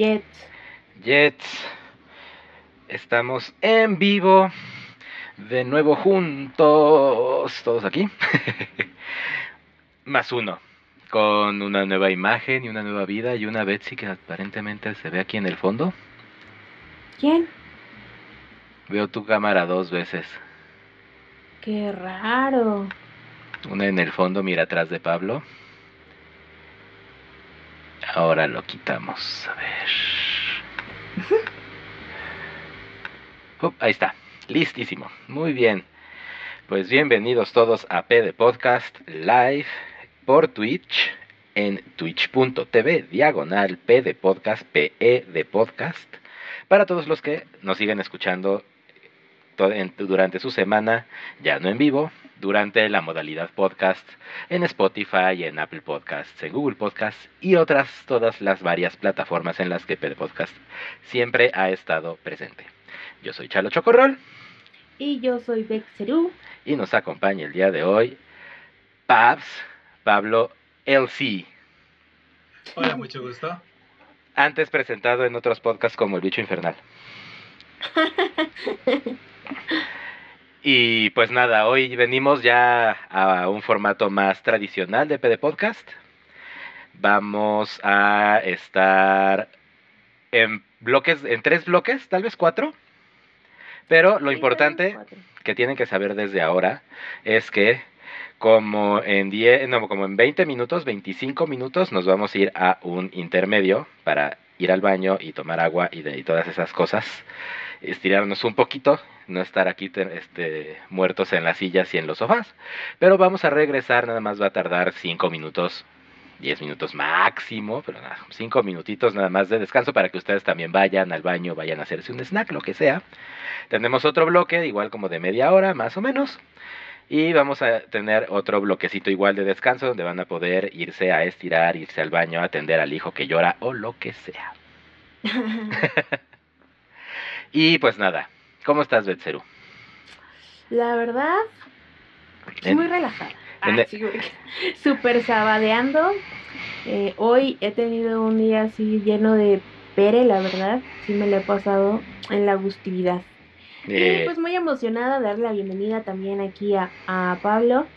Jets. Jets. Estamos en vivo. De nuevo juntos. Todos aquí. Más uno. Con una nueva imagen y una nueva vida y una Betsy que aparentemente se ve aquí en el fondo. ¿Quién? Veo tu cámara dos veces. Qué raro. Una en el fondo, mira atrás de Pablo. Ahora lo quitamos. A ver. Uh, ahí está. Listísimo. Muy bien. Pues bienvenidos todos a P de Podcast Live por Twitch en twitch.tv diagonal P de Podcast, PE de Podcast. Para todos los que nos siguen escuchando durante su semana, ya no en vivo, durante la modalidad podcast en Spotify, en Apple Podcasts, en Google Podcasts y otras todas las varias plataformas en las que PD Podcast siempre ha estado presente. Yo soy Chalo Chocorrol. Y yo soy Bexerú. Y nos acompaña el día de hoy Pabs, Pablo LC. Hola, mucho gusto. Antes presentado en otros podcasts como El Bicho Infernal. Y pues nada, hoy venimos ya a un formato más tradicional de PD Podcast. Vamos a estar en bloques, en tres bloques, tal vez cuatro. Pero lo importante que tienen que saber desde ahora es que como en 10, no, como en 20 minutos, 25 minutos nos vamos a ir a un intermedio para ir al baño y tomar agua y, de, y todas esas cosas estirarnos un poquito, no estar aquí este, muertos en las sillas y en los sofás. Pero vamos a regresar, nada más va a tardar 5 minutos, 10 minutos máximo, pero nada, 5 minutitos nada más de descanso para que ustedes también vayan al baño, vayan a hacerse un snack, lo que sea. Tenemos otro bloque, igual como de media hora, más o menos. Y vamos a tener otro bloquecito igual de descanso donde van a poder irse a estirar, irse al baño, atender al hijo que llora o lo que sea. Y pues nada, ¿cómo estás, Betseru? La verdad, muy relajada. Ah, súper sabadeando. Eh, hoy he tenido un día así lleno de pere, la verdad. Sí me lo he pasado en la gustividad. Y pues muy emocionada de darle la bienvenida también aquí a, a Pablo,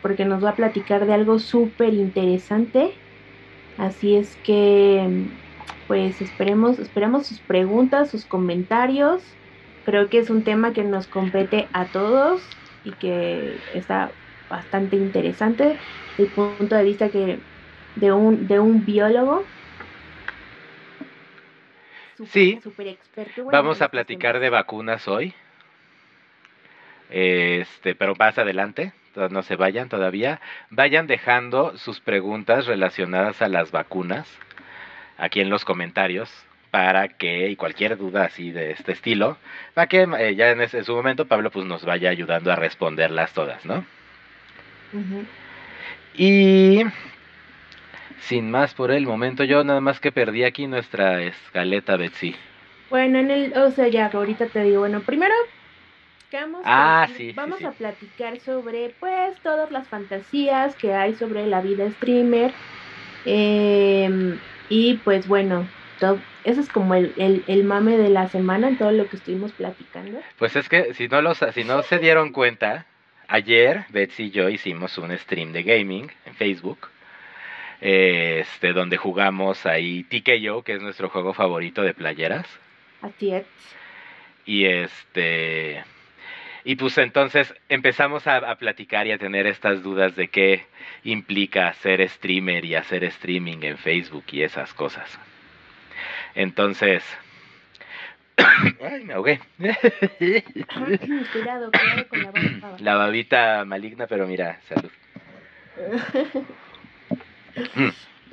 porque nos va a platicar de algo súper interesante. Así es que pues esperemos, esperamos sus preguntas, sus comentarios. Creo que es un tema que nos compete a todos y que está bastante interesante desde el punto de vista que de un, de un biólogo. sí, vamos a platicar de vacunas hoy. Este, pero más adelante, no se vayan todavía. Vayan dejando sus preguntas relacionadas a las vacunas aquí en los comentarios para que, y cualquier duda así de este estilo, para que eh, ya en, ese, su momento Pablo pues nos vaya ayudando a responderlas todas, ¿no? Y sin más por el momento, yo nada más que perdí aquí nuestra escaleta, Betsy. Bueno, en el, o sea, ya ahorita te digo, bueno, primero vamos, ah, vamos a platicar sobre pues todas las fantasías que hay sobre la vida streamer. Eh, y pues bueno, todo, eso es como el, el, mame de la semana en todo lo que estuvimos platicando. Pues es que si no, los, si no se dieron cuenta, ayer Betsy y yo hicimos un stream de gaming en Facebook. Este, donde jugamos ahí yo que es nuestro juego favorito de playeras. Así es. Y este y pues entonces empezamos a, platicar y a tener estas dudas de qué implica ser streamer y hacer streaming en Facebook y esas cosas. Entonces... Ay, me ahogué. cuidado, cuidado con la babita. La babita maligna, pero mira, salud.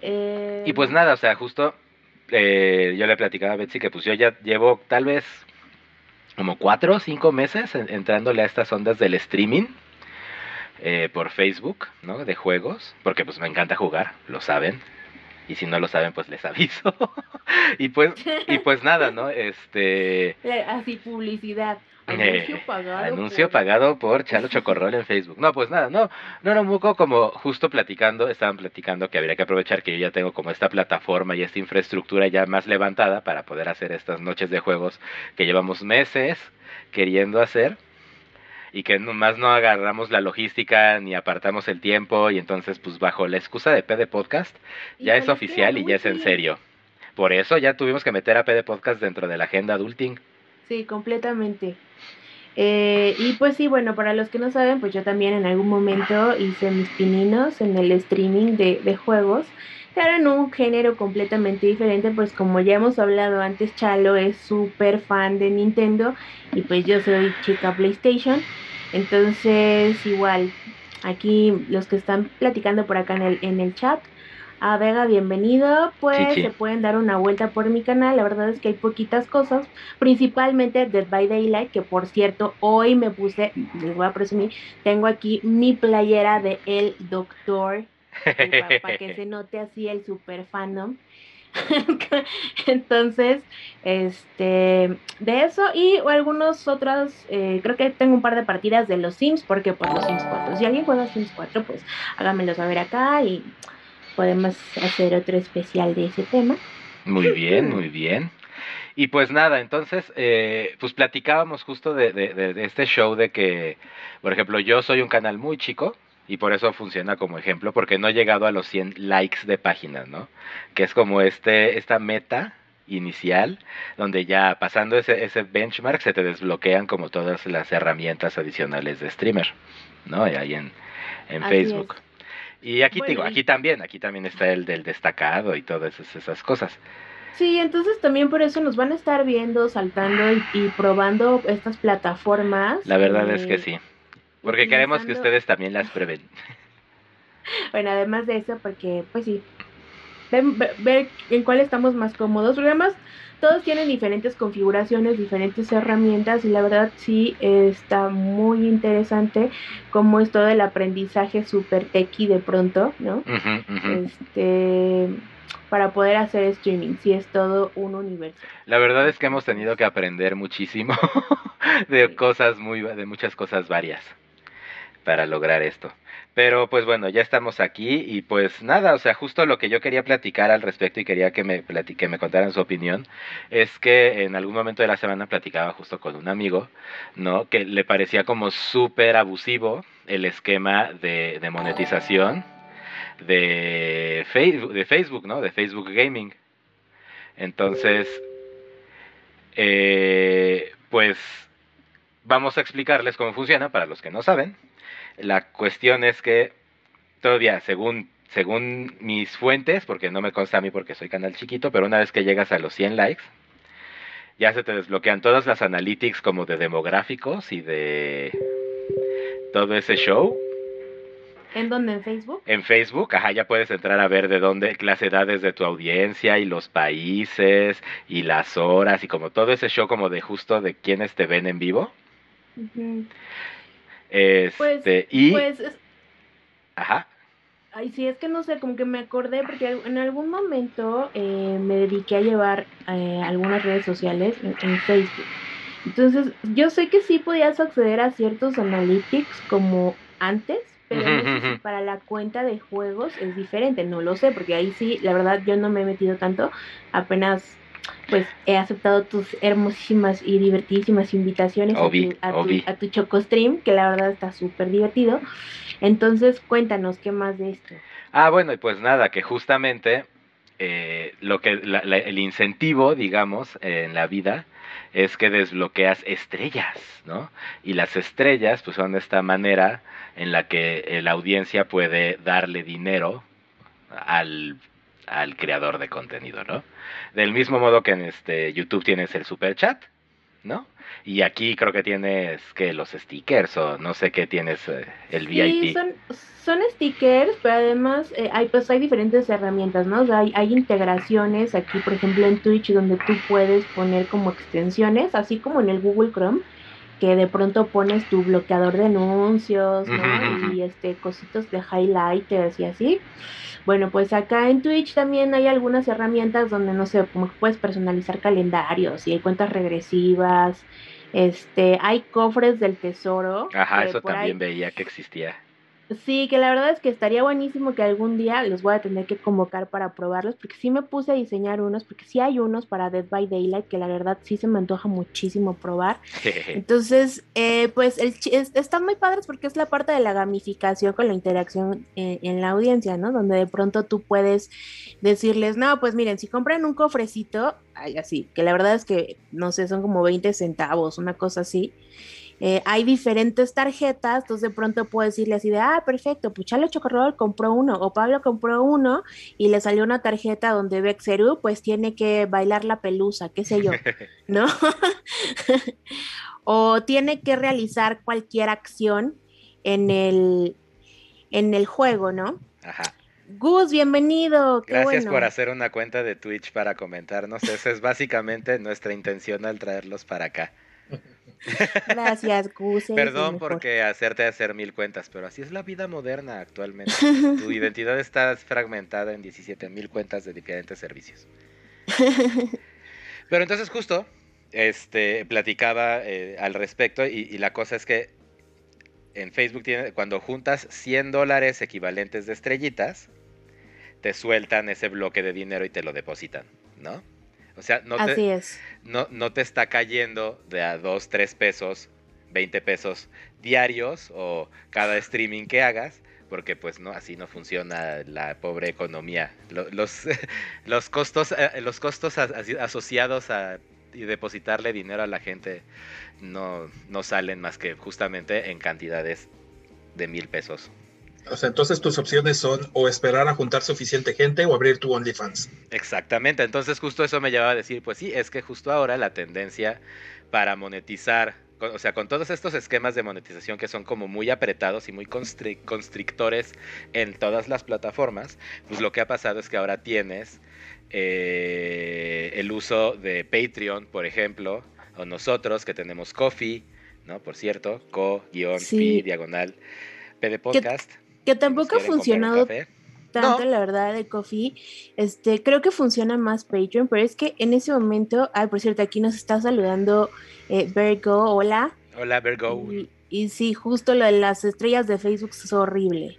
Y pues nada, o sea, justo eh, yo le platicaba a Betsy que pues yo ya llevo tal vez como cuatro o cinco meses entrándole a estas ondas del streaming eh, por Facebook, ¿no? De juegos, porque pues me encanta jugar, lo saben. Y si no lo saben, pues les aviso. y pues, y pues nada, ¿no? Este. Eh, así publicidad. Anuncio pagado. Anuncio pagado por Chalo Chocorrol en Facebook. No, pues nada, no, no, no, Muco, como justo platicando, estaban platicando que habría que aprovechar que yo ya tengo como esta plataforma y esta infraestructura ya más levantada para poder hacer estas noches de juegos que llevamos meses queriendo hacer y que más no agarramos la logística ni apartamos el tiempo y entonces pues bajo la excusa de PD Podcast ya es oficial y ya es en serio. Por eso ya tuvimos que meter a PD Podcast dentro de la agenda adulting. Sí, completamente. Eh, y pues sí, bueno, para los que no saben, pues yo también en algún momento hice mis pininos en el streaming de, de juegos, que eran un género completamente diferente, pues como ya hemos hablado antes, Chalo es súper fan de Nintendo y pues yo soy chica PlayStation, entonces igual, aquí los que están platicando por acá en el, en el chat, a Vega, bienvenido. Pues se pueden dar una vuelta por mi canal. La verdad es que hay poquitas cosas, principalmente Dead by Daylight, que por cierto, hoy me puse, les voy a presumir, tengo aquí mi playera de El Doctor, para, que se note así el super fandom. Entonces, este, de eso y algunos otros, eh, creo que tengo un par de partidas de los Sims, porque por los Sims 4, si alguien juega Sims 4, pues háganmelo saber acá y podemos hacer otro especial de ese tema. Muy bien, muy bien. Y pues nada, entonces, eh, pues platicábamos justo de, de, este show de que, por ejemplo, yo soy un canal muy chico y por eso funciona como ejemplo, porque no he llegado a los 100 likes de páginas, ¿no? Que es como este, esta meta inicial, donde ya pasando ese, ese benchmark se te desbloquean como todas las herramientas adicionales de streamer, ¿no? Ahí en, en Facebook. Y aquí digo, aquí también, aquí también está el del destacado y todas esas, cosas. Sí, entonces también por eso nos van a estar viendo, saltando y, probando estas plataformas. La verdad es que eh, sí, porque queremos que ustedes también las prueben. Bueno, además de eso, porque pues sí, ver, en cuál estamos más cómodos, porque además todos tienen diferentes configuraciones, diferentes herramientas y la verdad sí está muy interesante cómo es todo el aprendizaje super techy de pronto, ¿no? Este para poder hacer streaming, sí es todo un universo. La verdad es que hemos tenido que aprender muchísimo de cosas muy de muchas cosas varias para lograr esto. Pero pues bueno, ya estamos aquí y pues nada, o sea, justo lo que yo quería platicar al respecto y quería que me, me contaran su opinión es que en algún momento de la semana platicaba justo con un amigo, ¿no? Que le parecía como súper abusivo el esquema de, de monetización de Facebook, de Facebook, ¿no? De Facebook Gaming. Entonces, eh, pues vamos a explicarles cómo funciona para los que no saben. La cuestión es que todavía, según, según mis fuentes, porque no me consta a mí porque soy canal chiquito, pero una vez que llegas a los 100 likes, ya se te desbloquean todas las analytics como de demográficos y de todo ese show. ¿En dónde? ¿En Facebook? En Facebook, ajá, ya puedes entrar a ver de dónde, las edades de tu audiencia y los países y las horas y como todo ese show como de justo de quienes te ven en vivo. Este, pues, y... Pues, Ajá. Ay, sí, es que no sé, como que me acordé, porque en algún momento eh, me dediqué a llevar eh, algunas redes sociales en, Facebook. Entonces, yo sé que sí podías acceder a ciertos analytics como antes, pero no sé si para la cuenta de juegos es diferente, no lo sé, porque ahí sí, la verdad, yo no me he metido tanto, apenas pues he aceptado tus hermosísimas y divertidísimas invitaciones a, tu, a, tu, Choco Stream, que la verdad está súper divertido. Entonces, cuéntanos qué más de esto. Ah, bueno, y pues nada, que justamente eh, lo que el incentivo, digamos, en la vida es que desbloqueas estrellas, ¿no? Y las estrellas, pues son esta manera en la que la audiencia puede darle dinero al al creador de contenido, ¿no? Del mismo modo que en este YouTube tienes el super chat, ¿no? Y aquí creo que tienes que los stickers o no sé qué tienes eh, el VIP. Son, son stickers, pero además eh, hay pues hay diferentes herramientas, ¿no? O sea, hay, hay, integraciones aquí, por ejemplo, en Twitch donde tú puedes poner como extensiones, así como en el Google Chrome que de pronto pones tu bloqueador de anuncios, ¿no? Y este cositos de highlighters y así. Bueno, pues acá en Twitch también hay algunas herramientas donde, no sé, como que puedes personalizar calendarios y hay cuentas regresivas Este, hay cofres del tesoro. Ajá, eso también veía que existía. Sí, que la verdad es que estaría buenísimo que algún día los voy a tener que convocar para probarlos, porque sí me puse a diseñar unos, porque sí hay unos para Dead by Daylight que la verdad sí se me antoja muchísimo probar. Entonces, eh, pues el, están muy padres porque es la parte de la gamificación con la interacción en, en, la audiencia, ¿no? Donde de pronto tú puedes decirles, no, pues miren, si compran un cofrecito, ay, así, que la verdad es que, no sé, son como 20 centavos, una cosa así eh, hay diferentes tarjetas, entonces de pronto puedo decirle así de, ah, perfecto, pues Chalo Chocorrol compró uno o Pablo compró uno y le salió una tarjeta donde Bexeru pues tiene que bailar la pelusa, qué sé yo, ¿no? o tiene que realizar cualquier acción en el, en el juego, ¿no? Ajá. Gus, bienvenido. Gracias por hacer una cuenta de Twitch para comentarnos. Esa es básicamente nuestra intención al traerlos para acá. Gracias, Gus. Perdón porque hacerte hacer mil cuentas, pero así es la vida moderna actualmente. tu identidad está fragmentada en 17 mil cuentas de diferentes servicios. Pero entonces justo, este, platicaba eh, al respecto y, la cosa es que en Facebook tiene, cuando juntas 100 dólares equivalentes de estrellitas, te sueltan ese bloque de dinero y te lo depositan, ¿no? O sea, no te, No, no te está cayendo de a 2, 3 pesos, 20 pesos diarios o cada streaming que hagas, porque pues no, así no funciona la pobre economía. Los, los costos, eh, los costos asociados a depositarle dinero a la gente no, no salen más que justamente en cantidades de mil pesos o sea, entonces tus opciones son o esperar a juntar suficiente gente o abrir tu OnlyFans. Exactamente, entonces justo eso me llevaba a decir, pues sí, es que justo ahora la tendencia para monetizar, o sea, con todos estos esquemas de monetización que son como muy apretados y muy constrictores en todas las plataformas, pues lo que ha pasado es que ahora tienes eh, el uso de Patreon, por ejemplo, o nosotros que tenemos Coffee, ¿no? Por cierto, co-fi diagonal PD Podcast. Que tampoco ha funcionado tanto, la verdad, de Coffee. Este, creo que funciona más Patreon, pero es que en ese momento, ay, por cierto, aquí nos está saludando eh, Virgo, hola. Hola, Virgo. Y, sí, justo lo de las estrellas de Facebook es horrible.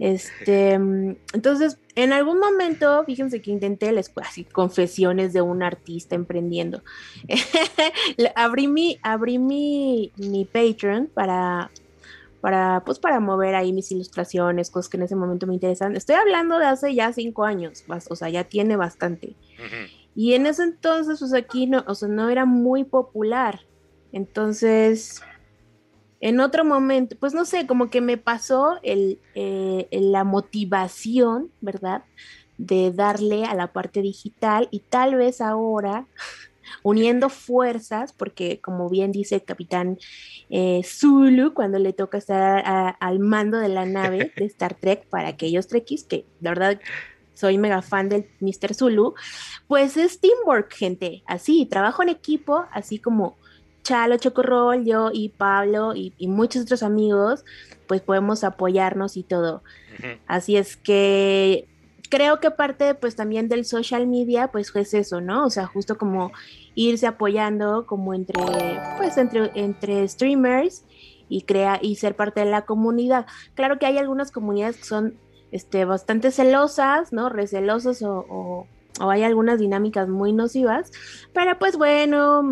Este, entonces, en algún momento, fíjense que intenté les así confesiones de un artista emprendiendo. abrí mi, abrí mi, mi Patreon para para, pues, para mover ahí mis ilustraciones, cosas que en ese momento me interesan. Estoy hablando de hace ya cinco años, o sea, ya tiene bastante. Y en ese entonces, pues aquí no, o sea, no era muy popular. Entonces, en otro momento, pues no sé, como que me pasó el, eh, la motivación, ¿verdad? De darle a la parte digital y tal vez ahora uniendo fuerzas, porque como bien dice el capitán eh, Zulu, cuando le toca estar al mando de la nave de Star Trek, para aquellos trekkies, que la verdad soy mega fan del Mr. Zulu, pues es teamwork, gente, así, trabajo en equipo, así como Chalo Chocorrol, yo y Pablo y, y muchos otros amigos, pues podemos apoyarnos y todo. Así es que creo que parte pues también del social media pues es eso, ¿no? O sea, justo como irse apoyando como entre pues entre entre streamers y crea y ser parte de la comunidad. Claro que hay algunas comunidades que son este bastante celosas, ¿no? Recelosos o, o, hay algunas dinámicas muy nocivas, pero pues bueno,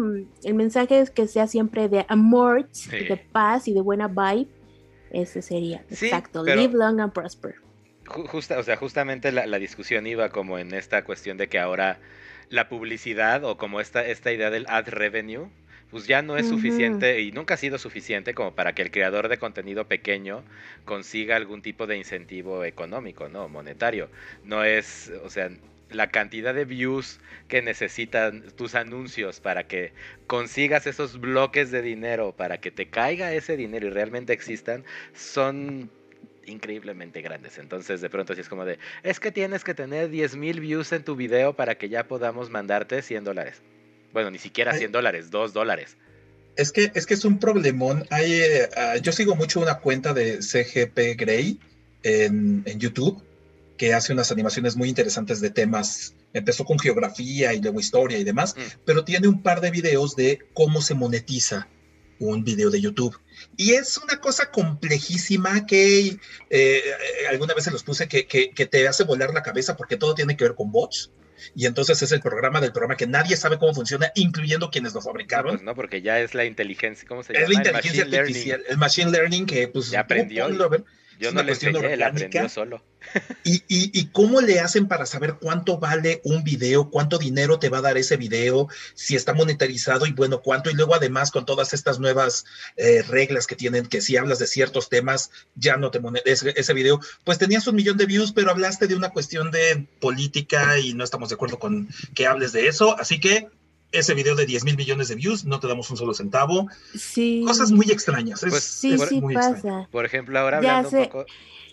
el mensaje es que sea siempre de amor, de paz y de buena vibe. Ese sería, exacto, live long and prosper justa, o sea, justamente la, discusión iba como en esta cuestión de que ahora la publicidad o como esta, esta idea del ad revenue, pues ya no es suficiente y nunca ha sido suficiente como para que el creador de contenido pequeño consiga algún tipo de incentivo económico, ¿no? Monetario. No es, o sea, la cantidad de views que necesitan tus anuncios para que consigas esos bloques de dinero, para que te caiga ese dinero y realmente existan, son increíblemente grandes. Entonces, de pronto, así es como de, es que tienes que tener 10 mil views en tu video para que ya podamos mandarte 100 dólares. Bueno, ni siquiera 100 dólares, 2 dólares. Es que, es que es un problemón. Hay, eh, ah, yo sigo mucho una cuenta de CGP Grey en, en, YouTube que hace unas animaciones muy interesantes de temas. Empezó con geografía y luego historia y demás, mm. pero tiene un par de videos de cómo se monetiza un video de YouTube. Y es una cosa complejísima que eh, alguna vez se los puse que, que, te hace volar la cabeza porque todo tiene que ver con bots. Y entonces es el programa del programa que nadie sabe cómo funciona, incluyendo quienes lo fabricaron. Pues no, porque ya es la inteligencia, ¿cómo se llama? Es la inteligencia artificial, el machine learning que pues... Ya aprendió. Yo no le enseñé, él aprendió solo. Y, y, cómo le hacen para saber cuánto vale un video, cuánto dinero te va a dar ese video, si está monetarizado y bueno, cuánto. Y luego además con todas estas nuevas eh, reglas que tienen, que si hablas de ciertos temas, ya no te ese, video. Pues tenías un millón de views, pero hablaste de una cuestión de política y no estamos de acuerdo con que hables de eso. Así que ese video de 10 mil millones de views, no te damos un solo centavo. Sí. Cosas muy extrañas. Pues, sí, sí pasa. Por ejemplo, ahora hablando un poco...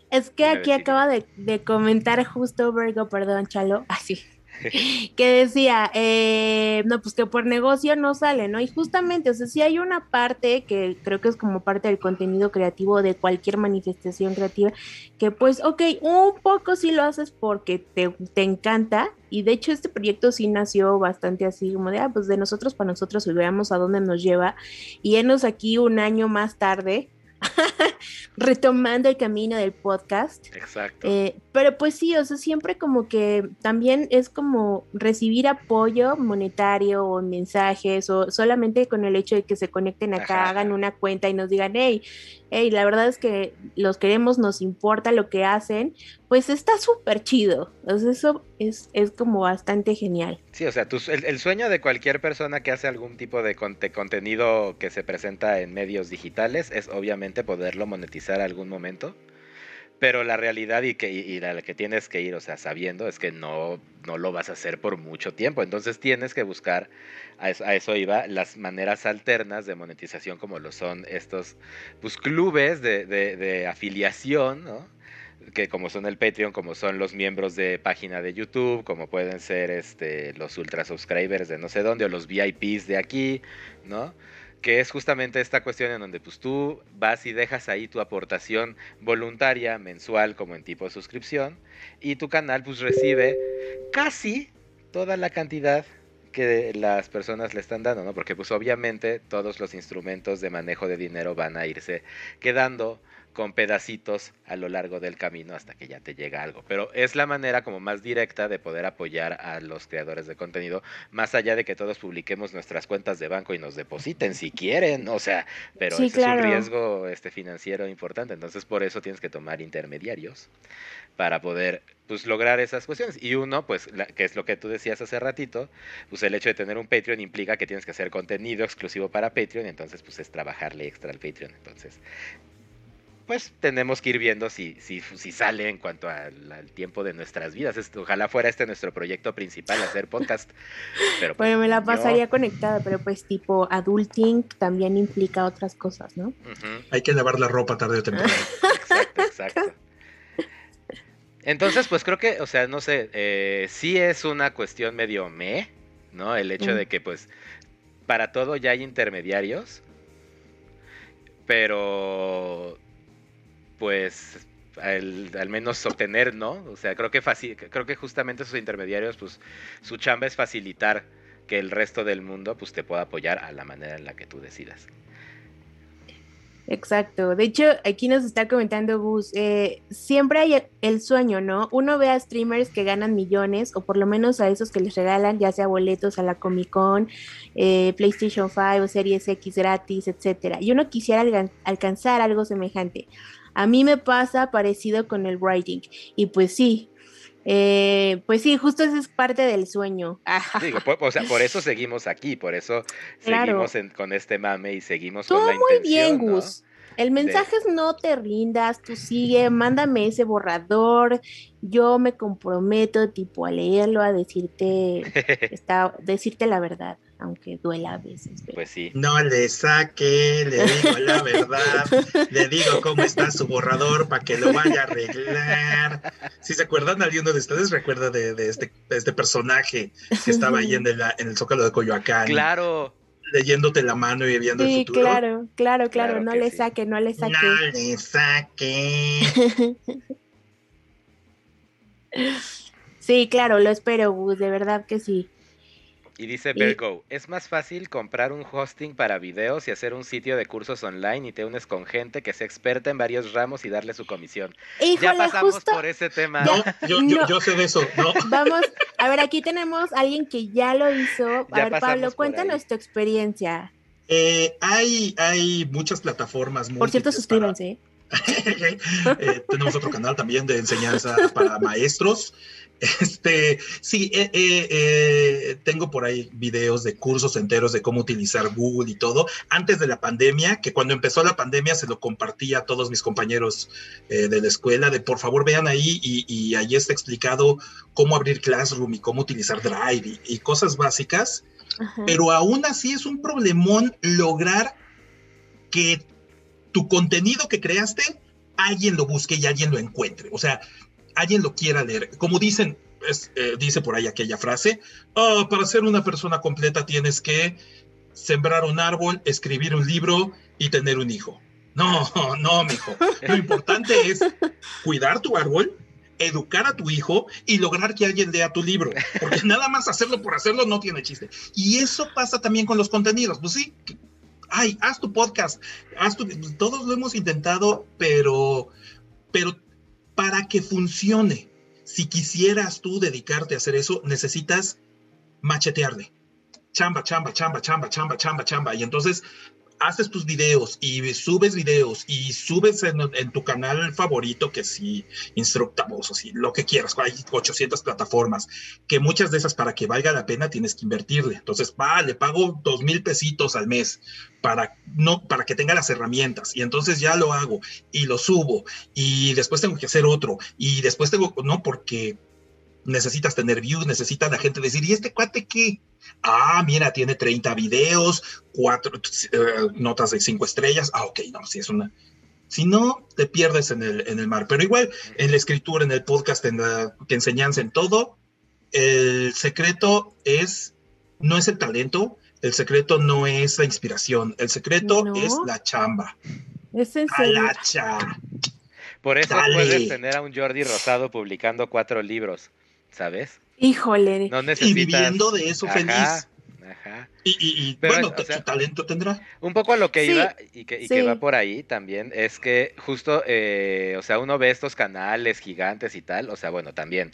Es que aquí acaba de, de, comentar justo Virgo, perdón, Chalo, así. que decía, eh, no, pues que por negocio no sale, ¿no? Y justamente, o sea, si hay una parte que creo que es como parte del contenido creativo de cualquier manifestación creativa, que pues, ok, un poco sí lo haces porque te, te encanta, y de hecho este proyecto sí nació bastante así, como de, ah, pues de nosotros para nosotros y veamos a dónde nos lleva, y enos aquí un año más tarde, retomando el camino del podcast. Exacto. Eh, pero pues sí, o sea, siempre como que también es como recibir apoyo monetario o mensajes o solamente con el hecho de que se conecten acá, hagan una cuenta y nos digan, hey, hey, la verdad es que los queremos, nos importa lo que hacen, pues está súper chido. eso es, es, como bastante genial. Sí, o sea, el, sueño de cualquier persona que hace algún tipo de, contenido que se presenta en medios digitales es obviamente poderlo monetizar algún momento. Pero la realidad y, que, y, la que tienes que ir, o sea, sabiendo es que no, no lo vas a hacer por mucho tiempo. Entonces tienes que buscar, a eso, iba, las maneras alternas de monetización como lo son estos pues, clubes de, de, de afiliación, ¿no? que como son el Patreon, como son los miembros de página de YouTube, como pueden ser este, los ultra subscribers de no sé dónde o los VIPs de aquí, ¿no? Que es justamente esta cuestión en donde pues tú vas y dejas ahí tu aportación voluntaria mensual como en tipo de suscripción y tu canal pues recibe casi toda la cantidad que las personas le están dando, ¿no? Porque pues obviamente todos los instrumentos de manejo de dinero van a irse quedando con pedacitos a lo largo del camino hasta que ya te llega algo. Pero es la manera como más directa de poder apoyar a los creadores de contenido, más allá de que todos publiquemos nuestras cuentas de banco y nos depositen si quieren, o sea, pero es un riesgo este financiero importante, entonces por eso tienes que tomar intermediarios para poder pues lograr esas cuestiones. Y uno, pues, que es lo que tú decías hace ratito, pues el hecho de tener un Patreon implica que tienes que hacer contenido exclusivo para Patreon, entonces pues es trabajarle extra al Patreon. Entonces, pues tenemos que ir viendo si, si, si sale en cuanto al, tiempo de nuestras vidas. ojalá fuera este nuestro proyecto principal, hacer podcast. Pero pues, bueno, me la pasaría conectada, pero pues tipo adulting también implica otras cosas, ¿no? Hay que lavar la ropa tarde o temprano. exacto, exacto. Entonces, pues creo que, o sea, no sé, eh, sí es una cuestión medio me, ¿no? El hecho de que, pues, para todo ya hay intermediarios, pero pues al, menos obtener, ¿no? O sea, creo que creo que justamente esos intermediarios, pues su chamba es facilitar que el resto del mundo pues te pueda apoyar a la manera en la que tú decidas. Exacto. De hecho, aquí nos está comentando Gus, eh, siempre hay el sueño, ¿no? Uno ve a streamers que ganan millones, o por lo menos a esos que les regalan, ya sea boletos a la Comic Con, eh, PlayStation 5 o Series X gratis, etcétera. Y uno quisiera alcanzar algo semejante. A mí me pasa parecido con el writing. Y pues sí, eh, pues sí, justo eso es parte del sueño. por, o sea, por eso seguimos aquí, por eso seguimos con este mame y seguimos con la intención. muy bien, Gus. El mensaje es no te rindas, tú sigue, mándame ese borrador, yo me comprometo tipo a leerlo, a decirte, está, decirte la verdad, aunque duela a veces. Pues sí. No le saque, le digo la verdad, le digo cómo está su borrador para que lo vaya a arreglar. Si se acuerdan, alguno de ustedes recuerda de, este, este, personaje que estaba ahí en el, en el Zócalo de Coyoacán. Claro leyéndote la mano y viendo el futuro. Claro, claro, claro, no le saque, no le saque. No le saque. sí, claro, lo espero, Gus, de verdad que sí. Y dice Virgo, es más fácil comprar un hosting para videos y hacer un sitio de cursos online y te unes con gente que sea experta en varios ramos y darle su comisión. ya pasamos por ese tema. yo, sé de eso, ¿no? Vamos, a ver, aquí tenemos a alguien que ya lo hizo. A ver, Pablo, cuéntanos tu experiencia. Eh, hay, hay muchas plataformas. Por cierto, suscríbanse. Eh, tenemos otro canal también de enseñanza para maestros. Este, sí, eh, eh, tengo por ahí videos de cursos enteros de cómo utilizar Google y todo. Antes de la pandemia, que cuando empezó la pandemia se lo compartí a todos mis compañeros de la escuela, de por favor vean ahí y, ahí está explicado cómo abrir Classroom y cómo utilizar Drive y, cosas básicas. Pero aún así es un problemón lograr que tu contenido que creaste, alguien lo busque y alguien lo encuentre. O sea, alguien lo quiera leer. Como dicen, eh, dice por ahí aquella frase, oh, para ser una persona completa tienes que sembrar un árbol, escribir un libro y tener un hijo. No, no, mijo. Lo importante es cuidar tu árbol, educar a tu hijo y lograr que alguien lea tu libro. Porque nada más hacerlo por hacerlo no tiene chiste. Y eso pasa también con los contenidos. Pues sí, ay, haz tu podcast, todos lo hemos intentado, pero, pero para que funcione, si quisieras tú dedicarte a hacer eso, necesitas machetearle. Chamba, chamba, chamba, chamba, chamba, chamba, chamba. Y entonces haces tus videos y subes videos y subes en, tu canal favorito, que si instructamos si lo que quieras, hay 800 plataformas, que muchas de esas para que valga la pena tienes que invertirle. Entonces, va, le pago dos mil pesitos al mes para, no, para que tenga las herramientas y entonces ya lo hago y lo subo y después tengo que hacer otro y después tengo, no, porque necesitas tener views, necesita la gente decir, ¿y este cuate qué? Ah, mira, tiene 30 videos, cuatro eh, notas de cinco estrellas. Ah, ok, no, si es una. Si no, te pierdes en el, en el mar. Pero igual, en la escritura, en el podcast, en la enseñanza, en todo, el secreto es, no es el talento, el secreto no es la inspiración, el secreto es la chamba. Es en la cha. Por eso puedes tener a un Jordi Rosado publicando cuatro libros. ¿Sabes? Híjole. No necesitas... Y viviendo de eso feliz. Ajá. Y, bueno, su talento tendrá. Un poco a lo que iba y, que, va por ahí también es que justo, eh, o sea, uno ve estos canales gigantes y tal, o sea, bueno, también.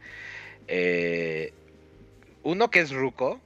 Eh, uno que es ruco,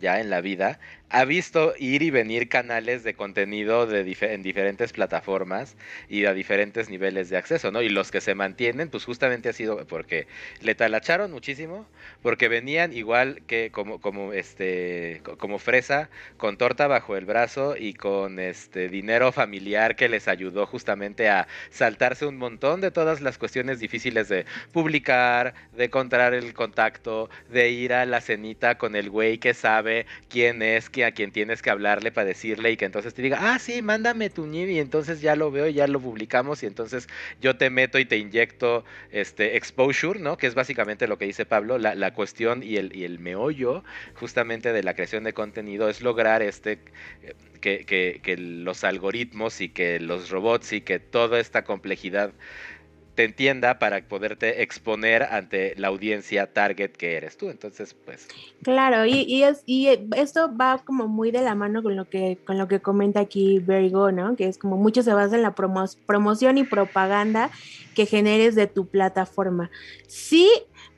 ya en la vida, ha visto ir y venir canales de contenido de en diferentes plataformas y a diferentes niveles de acceso, ¿no? Y los que se mantienen, pues justamente ha sido porque le talacharon muchísimo, porque venían igual que como, como este, como fresa, con torta bajo el brazo y con este dinero familiar que les ayudó justamente a saltarse un montón de todas las cuestiones difíciles de publicar, de encontrar el contacto, de ir a la cenita con el güey que sabe quién es, quién a quien tienes que hablarle para decirle y que entonces te diga, ah, sí, mándame tu NID y entonces ya lo veo y ya lo publicamos y entonces yo te meto y te inyecto este exposure, ¿no? Que es básicamente lo que dice Pablo, la, la cuestión y el, y el meollo justamente de la creación de contenido es lograr este... Que, que, que los algoritmos y que los robots y que toda esta complejidad te entienda para poderte exponer ante la audiencia target que eres tú. Entonces, pues. Claro, y, y, es, y esto va como muy de la mano con lo que, con lo que comenta aquí Verigo, ¿no? Que es como mucho se basa en la promoción y propaganda que generes de tu plataforma. Sí,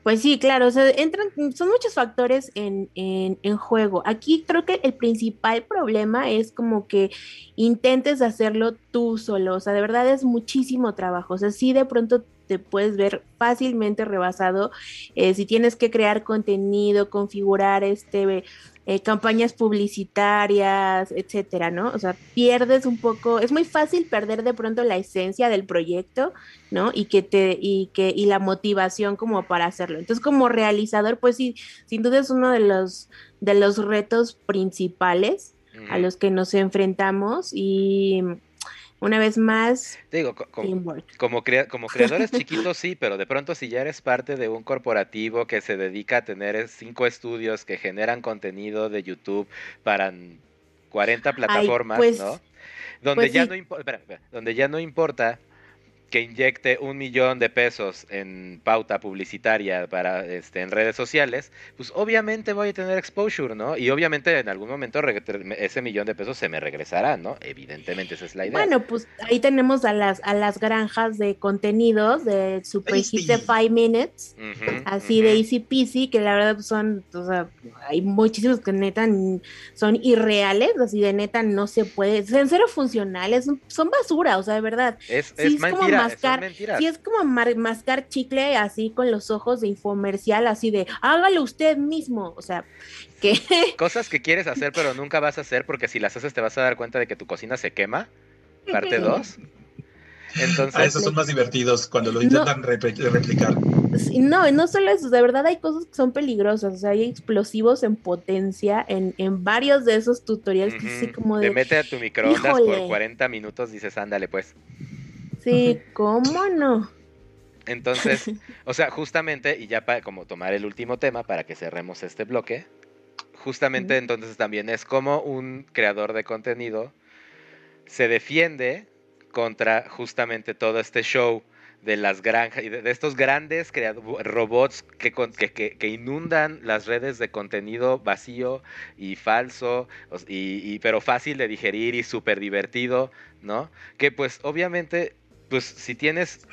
pues sí, claro, o sea, entran, son muchos factores en, en, juego. Aquí creo que el principal problema es como que intentes hacerlo tú solo, o sea, de verdad es muchísimo trabajo, o sea, sí de pronto te puedes ver fácilmente rebasado eh, si tienes que crear contenido, configurar este eh, campañas publicitarias, etcétera, ¿no? O sea, pierdes un poco, es muy fácil perder de pronto la esencia del proyecto, ¿no? Y que te, y que, y la motivación como para hacerlo. Entonces, como realizador, pues sí, sin duda es uno de los, de los retos principales a los que nos enfrentamos y una vez más, digo, como, como, creadores chiquitos sí, pero de pronto si ya eres parte de un corporativo que se dedica a tener cinco estudios que generan contenido de YouTube para 40 plataformas, pues, ¿no? Donde, pues ya no donde ya no importa que inyecte un millón de pesos en pauta publicitaria para este, en redes sociales, pues obviamente voy a tener exposure, ¿no? Y obviamente en algún momento ese millón de pesos se me regresará, ¿no? Evidentemente esa es la idea. Bueno, pues ahí tenemos a las, a las granjas de contenidos de Super Hit de Five Minutes, así de Easy Peasy, que la verdad son, o sea, hay muchísimos que neta son irreales, así de neta no se puede, son cero funcionales, son, basura, o sea, de verdad. Es, es mentira mascar, si es como mascar chicle así con los ojos de infomercial, así de hágalo usted mismo, o sea, que... Cosas que quieres hacer pero nunca vas a hacer porque si las haces te vas a dar cuenta de que tu cocina se quema, parte 2. Entonces, ah, esos son más divertidos cuando lo intentan replicar. No, no solo eso, de verdad hay cosas que son peligrosas, o sea, hay explosivos en potencia en, en varios de esos tutoriales que así como de... Te mete a tu microondas por 40 minutos, dices, ándale pues. Sí, ¿cómo no? Entonces, o sea, justamente, y ya para como tomar el último tema para que cerremos este bloque, justamente entonces también es como un creador de contenido se defiende contra justamente todo este show de las granjas y de, estos grandes robots que, que, que, inundan las redes de contenido vacío y falso, y, pero fácil de digerir y súper divertido, ¿no? Que pues obviamente pues si tienes,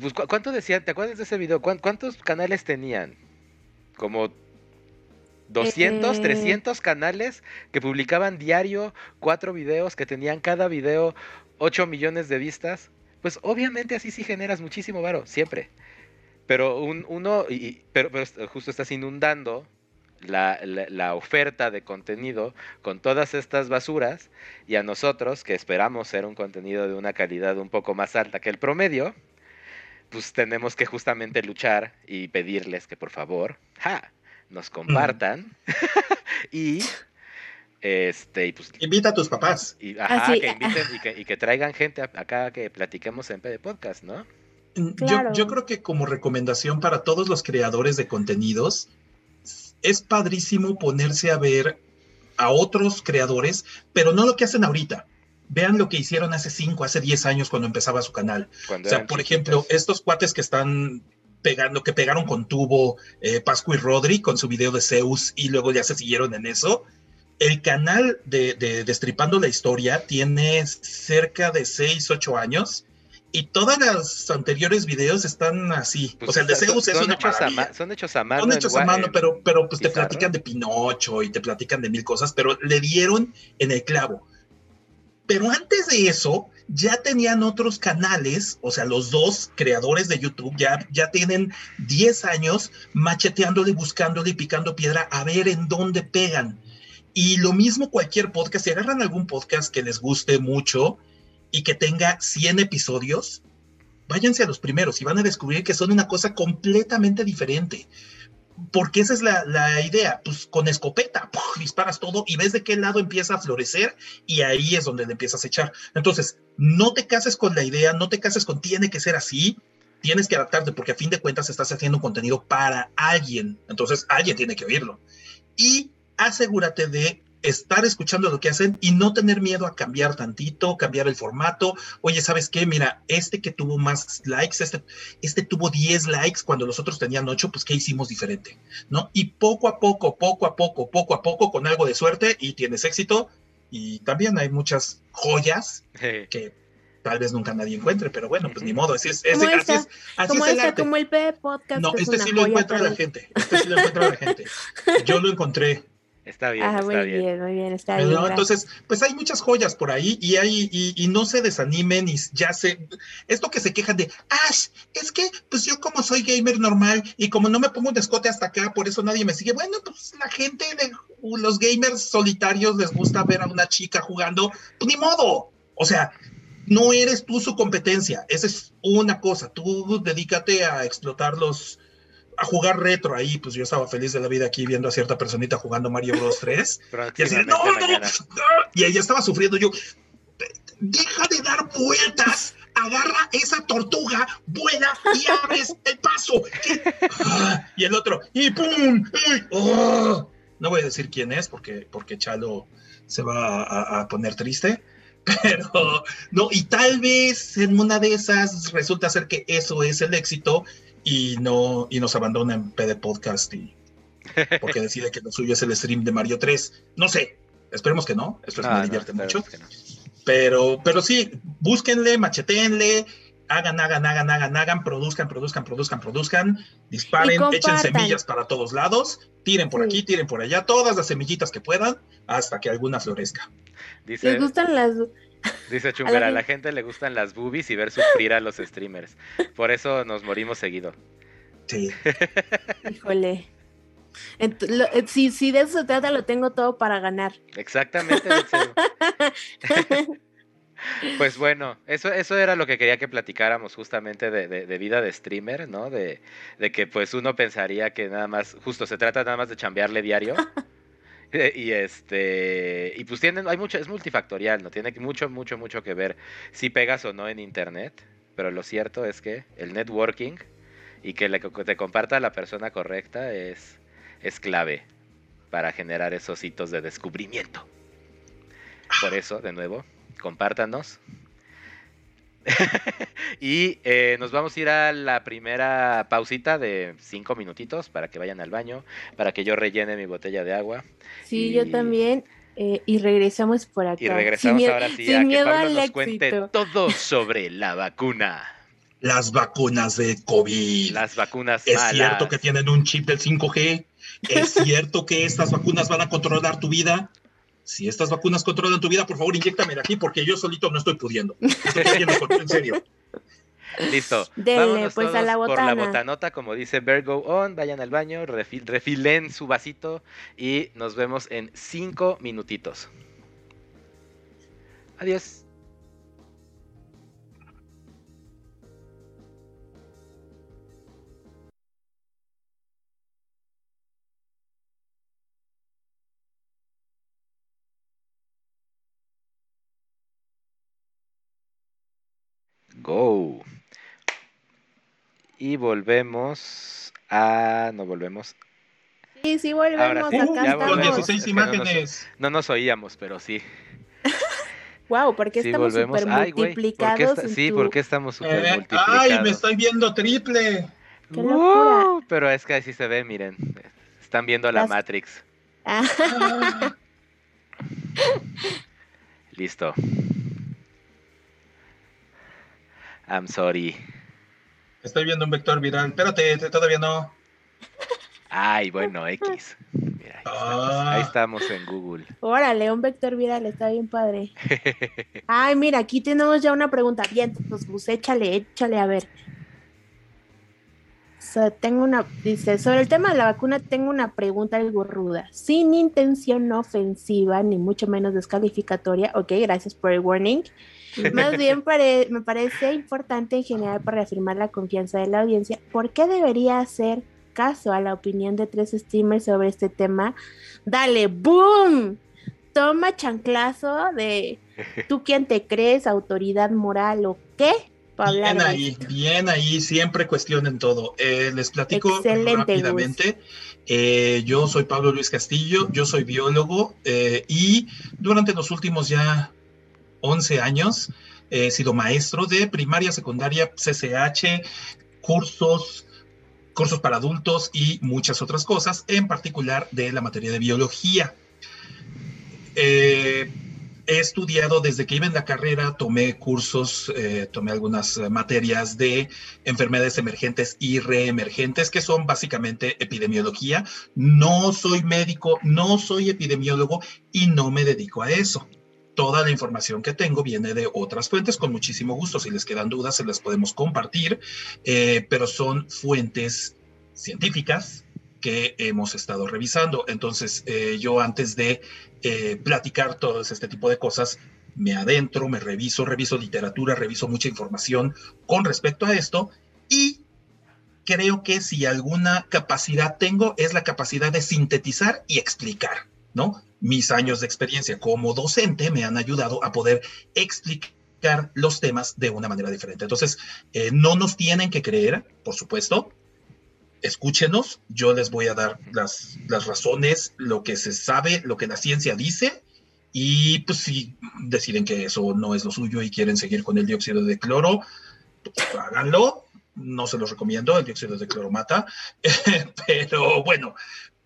pues ¿cuánto decían? ¿Te acuerdas de ese video? ¿Cuántos canales tenían? Como 200, 300 eh. canales que publicaban diario cuatro videos que tenían cada video 8 millones de vistas. Pues obviamente así sí generas muchísimo varo, siempre. Pero un, uno, y, pero, pero justo estás inundando la, oferta de contenido con todas estas basuras y a nosotros que esperamos ser un contenido de una calidad un poco más alta que el promedio, pues tenemos que justamente luchar y pedirles que por favor, nos compartan y este pues invita a tus papás. y, que inviten y que, traigan gente acá que platiquemos en PD Podcast, ¿no? Yo, yo creo que como recomendación para todos los creadores de contenidos, es padrísimo ponerse a ver a otros creadores, pero no lo que hacen ahorita. Vean lo que hicieron hace 5, hace 10 años cuando empezaba su canal. o sea, por ejemplo, estos cuates que están pegando, que pegaron con tubo eh, Pascu y Rodri con su video de Zeus y luego ya se siguieron en eso. El canal de, de Destripando la Historia tiene cerca de 6, 8 años y todos los anteriores videos están así. Pues o sea, el de Zeus es una hechos Son hechos a mano. Son hechos a mano, pero, pero pues te platican de Pinocho y te platican de mil cosas, pero le dieron en el clavo. Pero antes de eso, ya tenían otros canales, o sea, los dos creadores de YouTube ya, ya tienen 10 años macheteándole, buscándole y picando piedra a ver en dónde pegan. Y lo mismo cualquier podcast, si agarran algún podcast que les guste mucho, y que tenga 100 episodios, váyanse a los primeros y van a descubrir que son una cosa completamente diferente. Porque esa es la, idea, pues con escopeta, disparas todo y ves de qué lado empieza a florecer y ahí es donde le empiezas a echar. Entonces, no te cases con la idea, no te cases con tiene que ser así, tienes que adaptarte porque a fin de cuentas estás haciendo contenido para alguien, entonces alguien tiene que oírlo. Y asegúrate de estar escuchando lo que hacen y no tener miedo a cambiar tantito, cambiar el formato. Oye, ¿sabes qué? Mira, este que tuvo más likes, este, este tuvo 10 likes cuando los otros tenían 8, pues ¿qué hicimos diferente? ¿No? Y poco a poco, poco a poco, poco a poco, con algo de suerte y tienes éxito. Y también hay muchas joyas que tal vez nunca nadie encuentre, pero bueno, pues ni modo, así es, así es, así como es el arte. Como el P podcast. No, este sí lo encuentra la gente, este sí lo encuentra la gente. Yo lo encontré, Está bien, ah, está muy bien. muy bien, está bien. Entonces, pues hay muchas joyas por ahí y hay, y, no se desanimen y ya se, esto que se quejan de, Ash, es que pues yo como soy gamer normal y como no me pongo un escote hasta acá, por eso nadie me sigue. Bueno, pues la gente de los gamers solitarios les gusta ver a una chica jugando, pues ni modo. O sea, no eres tú su competencia, esa es una cosa, tú dedícate a explotar los a jugar retro ahí, pues yo estaba feliz de la vida aquí viendo a cierta personita jugando Mario Bros 3. y así, no, no, y ella estaba sufriendo, yo, deja de dar vueltas, agarra esa tortuga, vuela y abres el paso. y el otro, y pum, oh. no voy a decir quién es porque, porque Chalo se va a, poner triste, Pero, no, y tal vez en una de esas resulta ser que eso es el éxito y no, y nos abandona en PD Podcast y porque decide que lo suyo es el stream de Mario 3. No sé, esperemos que no, esto me divierte mucho. Pero, pero sí, búsquenle, machetenle, hagan, hagan, hagan, hagan, hagan, produzcan, produzcan, produzcan, produzcan, disparen, echen semillas para todos lados, tiren por aquí, tiren por allá, todas las semillitas que puedan, hasta que alguna florezca. Dice, ¿Les gustan las... Dice Chungara, a la gente le gustan las boobies y ver sufrir a los streamers. Por eso nos morimos seguido. Sí. Híjole. Eh, si, si de eso se trata, lo tengo todo para ganar. Exactamente. Pues bueno, eso, eso era lo que quería que platicáramos justamente de, vida de streamer, ¿no? De, que pues uno pensaría que nada más, justo se trata nada más de chambearle diario. y este, y pues tienen, hay mucho, es multifactorial, ¿no? Tiene mucho, mucho, mucho que ver si pegas o no en internet. Pero lo cierto es que el networking y que le, te comparta la persona correcta es, es clave para generar esos hitos de descubrimiento. Por eso, de nuevo, compártanos. y eh, nos vamos a ir a la primera pausita de cinco minutitos para que vayan al baño, para que yo rellene mi botella de agua. Sí, yo también. Eh, y regresamos por acá. Y regresamos ahora sí a que Pablo nos cuente todo sobre la vacuna. Las vacunas de COVID. Las vacunas Es cierto que tienen un chip del 5G. Es cierto que estas vacunas van a controlar tu vida si estas vacunas controlan tu vida, por favor, inyectame de aquí porque yo solito no estoy pudiendo. Estoy en serio. Listo. Dele, pues a la botana. Por la botanota, como dice Virgo On, vayan al baño, refilen su vasito y nos vemos en cinco minutitos. Adiós. Go. Y volvemos a. No volvemos. Sí, sí, volvemos. Con 16 imágenes. No nos, oíamos, pero sí. Wow, porque estamos súper multiplicados. sí, porque estamos súper eh, multiplicados. ¡Ay, me estoy viendo triple! ¡Qué locura! pero es que así se ve, miren. Están viendo la Matrix. Ah. Listo. I'm sorry. Estoy viendo un vector viral. Espérate, todavía no. Ay, bueno, X. Mira, ahí, estamos, ah. en Google. Órale, un vector viral, está bien padre. Ay, mira, aquí tenemos ya una pregunta. Bien, pues, pues échale, échale a ver. Tengo una, dice, sobre el tema de la vacuna tengo una pregunta algo ruda, sin intención ofensiva ni mucho menos descalificatoria, ok, gracias por el warning, más bien me parece importante en general para reafirmar la confianza de la audiencia. ¿Por qué debería hacer caso a la opinión de tres streamers sobre este tema? Dale, boom. Toma chanclazo de tú quién te crees, autoridad moral o qué. Bien ahí, bien ahí, siempre cuestionen todo. Eh, les platico rápidamente. Eh, yo soy Pablo Luis Castillo, yo soy biólogo eh, y durante los últimos ya 11 años. He sido maestro de primaria, secundaria, CCH, cursos, cursos para adultos y muchas otras cosas, en particular de la materia de biología. Eh, he estudiado desde que iba en la carrera, tomé cursos, eh, tomé algunas materias de enfermedades emergentes y reemergentes, que son básicamente epidemiología. No soy médico, no soy epidemiólogo y no me dedico a eso. Toda la información que tengo viene de otras fuentes, con muchísimo gusto. Si les quedan dudas, se las podemos compartir, eh, pero son fuentes científicas que hemos estado revisando. Entonces, eh, yo antes de eh, platicar todo este tipo de cosas, me adentro, me reviso, reviso literatura, reviso mucha información con respecto a esto y creo que si alguna capacidad tengo es la capacidad de sintetizar y explicar, ¿no? mis años de experiencia como docente me han ayudado a poder explicar los temas de una manera diferente. Entonces, eh, no nos tienen que creer, por supuesto. Escúchenos, yo les voy a dar las, las razones, lo que se sabe, lo que la ciencia dice, y pues si deciden que eso no es lo suyo y quieren seguir con el dióxido de cloro, pues háganlo. No se los recomiendo, el dióxido de cloro mata, pero bueno,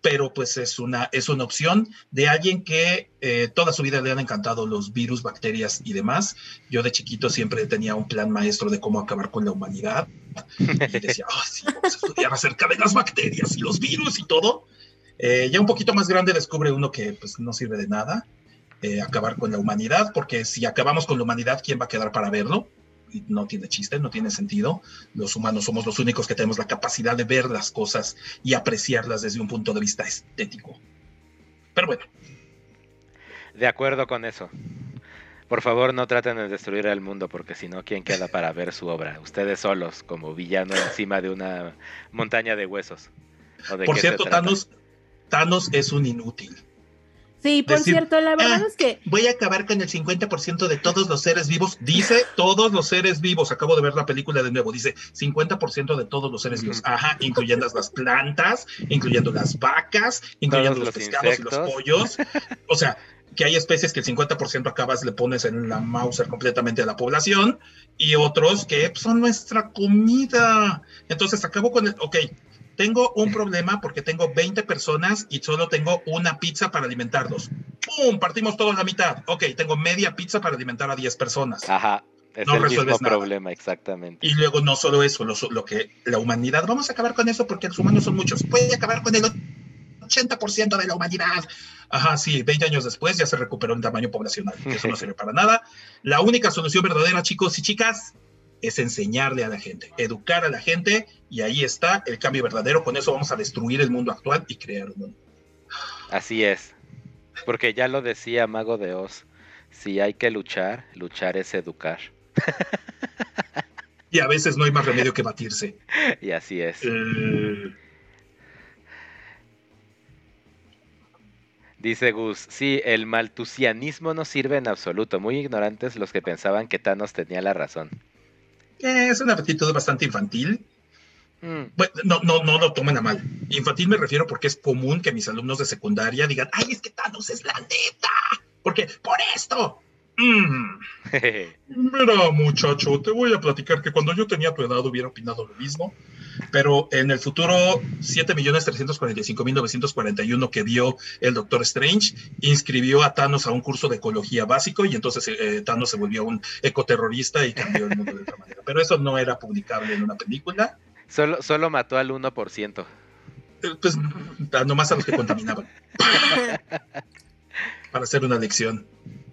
pero pues es una, es una opción de alguien que eh, toda su vida le han encantado los virus, bacterias y demás. Yo de chiquito siempre tenía un plan maestro de cómo acabar con la humanidad y decía, oh, vamos a estudiar acerca de las bacterias y los virus y todo. Eh, ya un poquito más grande descubre uno que pues no sirve de nada eh, acabar con la humanidad, porque si acabamos con la humanidad, ¿quién va a quedar para verlo? No tiene chiste, no tiene sentido. Los humanos somos los únicos que tenemos la capacidad de ver las cosas y apreciarlas desde un punto de vista estético. Pero bueno. De acuerdo con eso. Por favor, no traten de destruir el mundo, porque si no, ¿quién queda para ver su obra? Ustedes solos, como villano encima de una montaña de huesos. Por cierto, Thanos, Thanos es un inútil. Sí, por cierto, la verdad ah, es que... Voy a acabar con el 50% de todos los seres vivos. Dice todos los seres vivos. Acabo de ver la película de nuevo. Dice 50% de todos los seres vivos. Ajá, incluyendo las plantas, incluyendo las vacas, incluyendo los, pescados y los pollos. O sea, que hay especies que el 50% acabas, le pones en la Mauser completamente a la población y otros que son nuestra comida. Entonces acabo con el, ok, tengo un problema porque tengo 20 personas y solo tengo una pizza para alimentarlos. ¡Pum! Partimos todos la mitad. Ok, tengo media pizza para alimentar a 10 personas. Ajá. Es no el mismo problema, exactamente. Y luego no solo eso, lo, que la humanidad, vamos a acabar con eso porque los humanos son muchos. Puede acabar con el 80% de la humanidad. Ajá, sí, 20 años después ya se recuperó el tamaño poblacional. Eso no sirve para nada. La única solución verdadera, chicos y chicas, es enseñarle a la gente, educar a la gente y ahí está el cambio verdadero. Con eso vamos a destruir el mundo actual y crear un mundo. Así es, porque ya lo decía Mago de Oz, si hay que luchar, luchar es educar. Y a veces no hay más remedio que batirse. Y así es. Eh, Dice Gus, sí, el maltusianismo no sirve en absoluto. Muy ignorantes los que pensaban que Thanos tenía la razón es una actitud bastante infantil. Mm. Bueno, no, no, no lo tomen a mal. Infantil me refiero porque es común que mis alumnos de secundaria digan, ay, es que Thanos es la neta. Porque, por esto. Mm. Mira, muchacho, te voy a platicar que cuando yo tenía tu edad hubiera opinado lo mismo pero en el futuro 7.345.941 que vio el Doctor Strange inscribió a Thanos a un curso de ecología básico y entonces eh, Thanos se volvió un ecoterrorista y cambió el mundo de otra manera. Pero eso no era publicable en una película. Solo, solo mató al 1%. Eh, pues nomás a los que contaminaban. Para hacer una lección.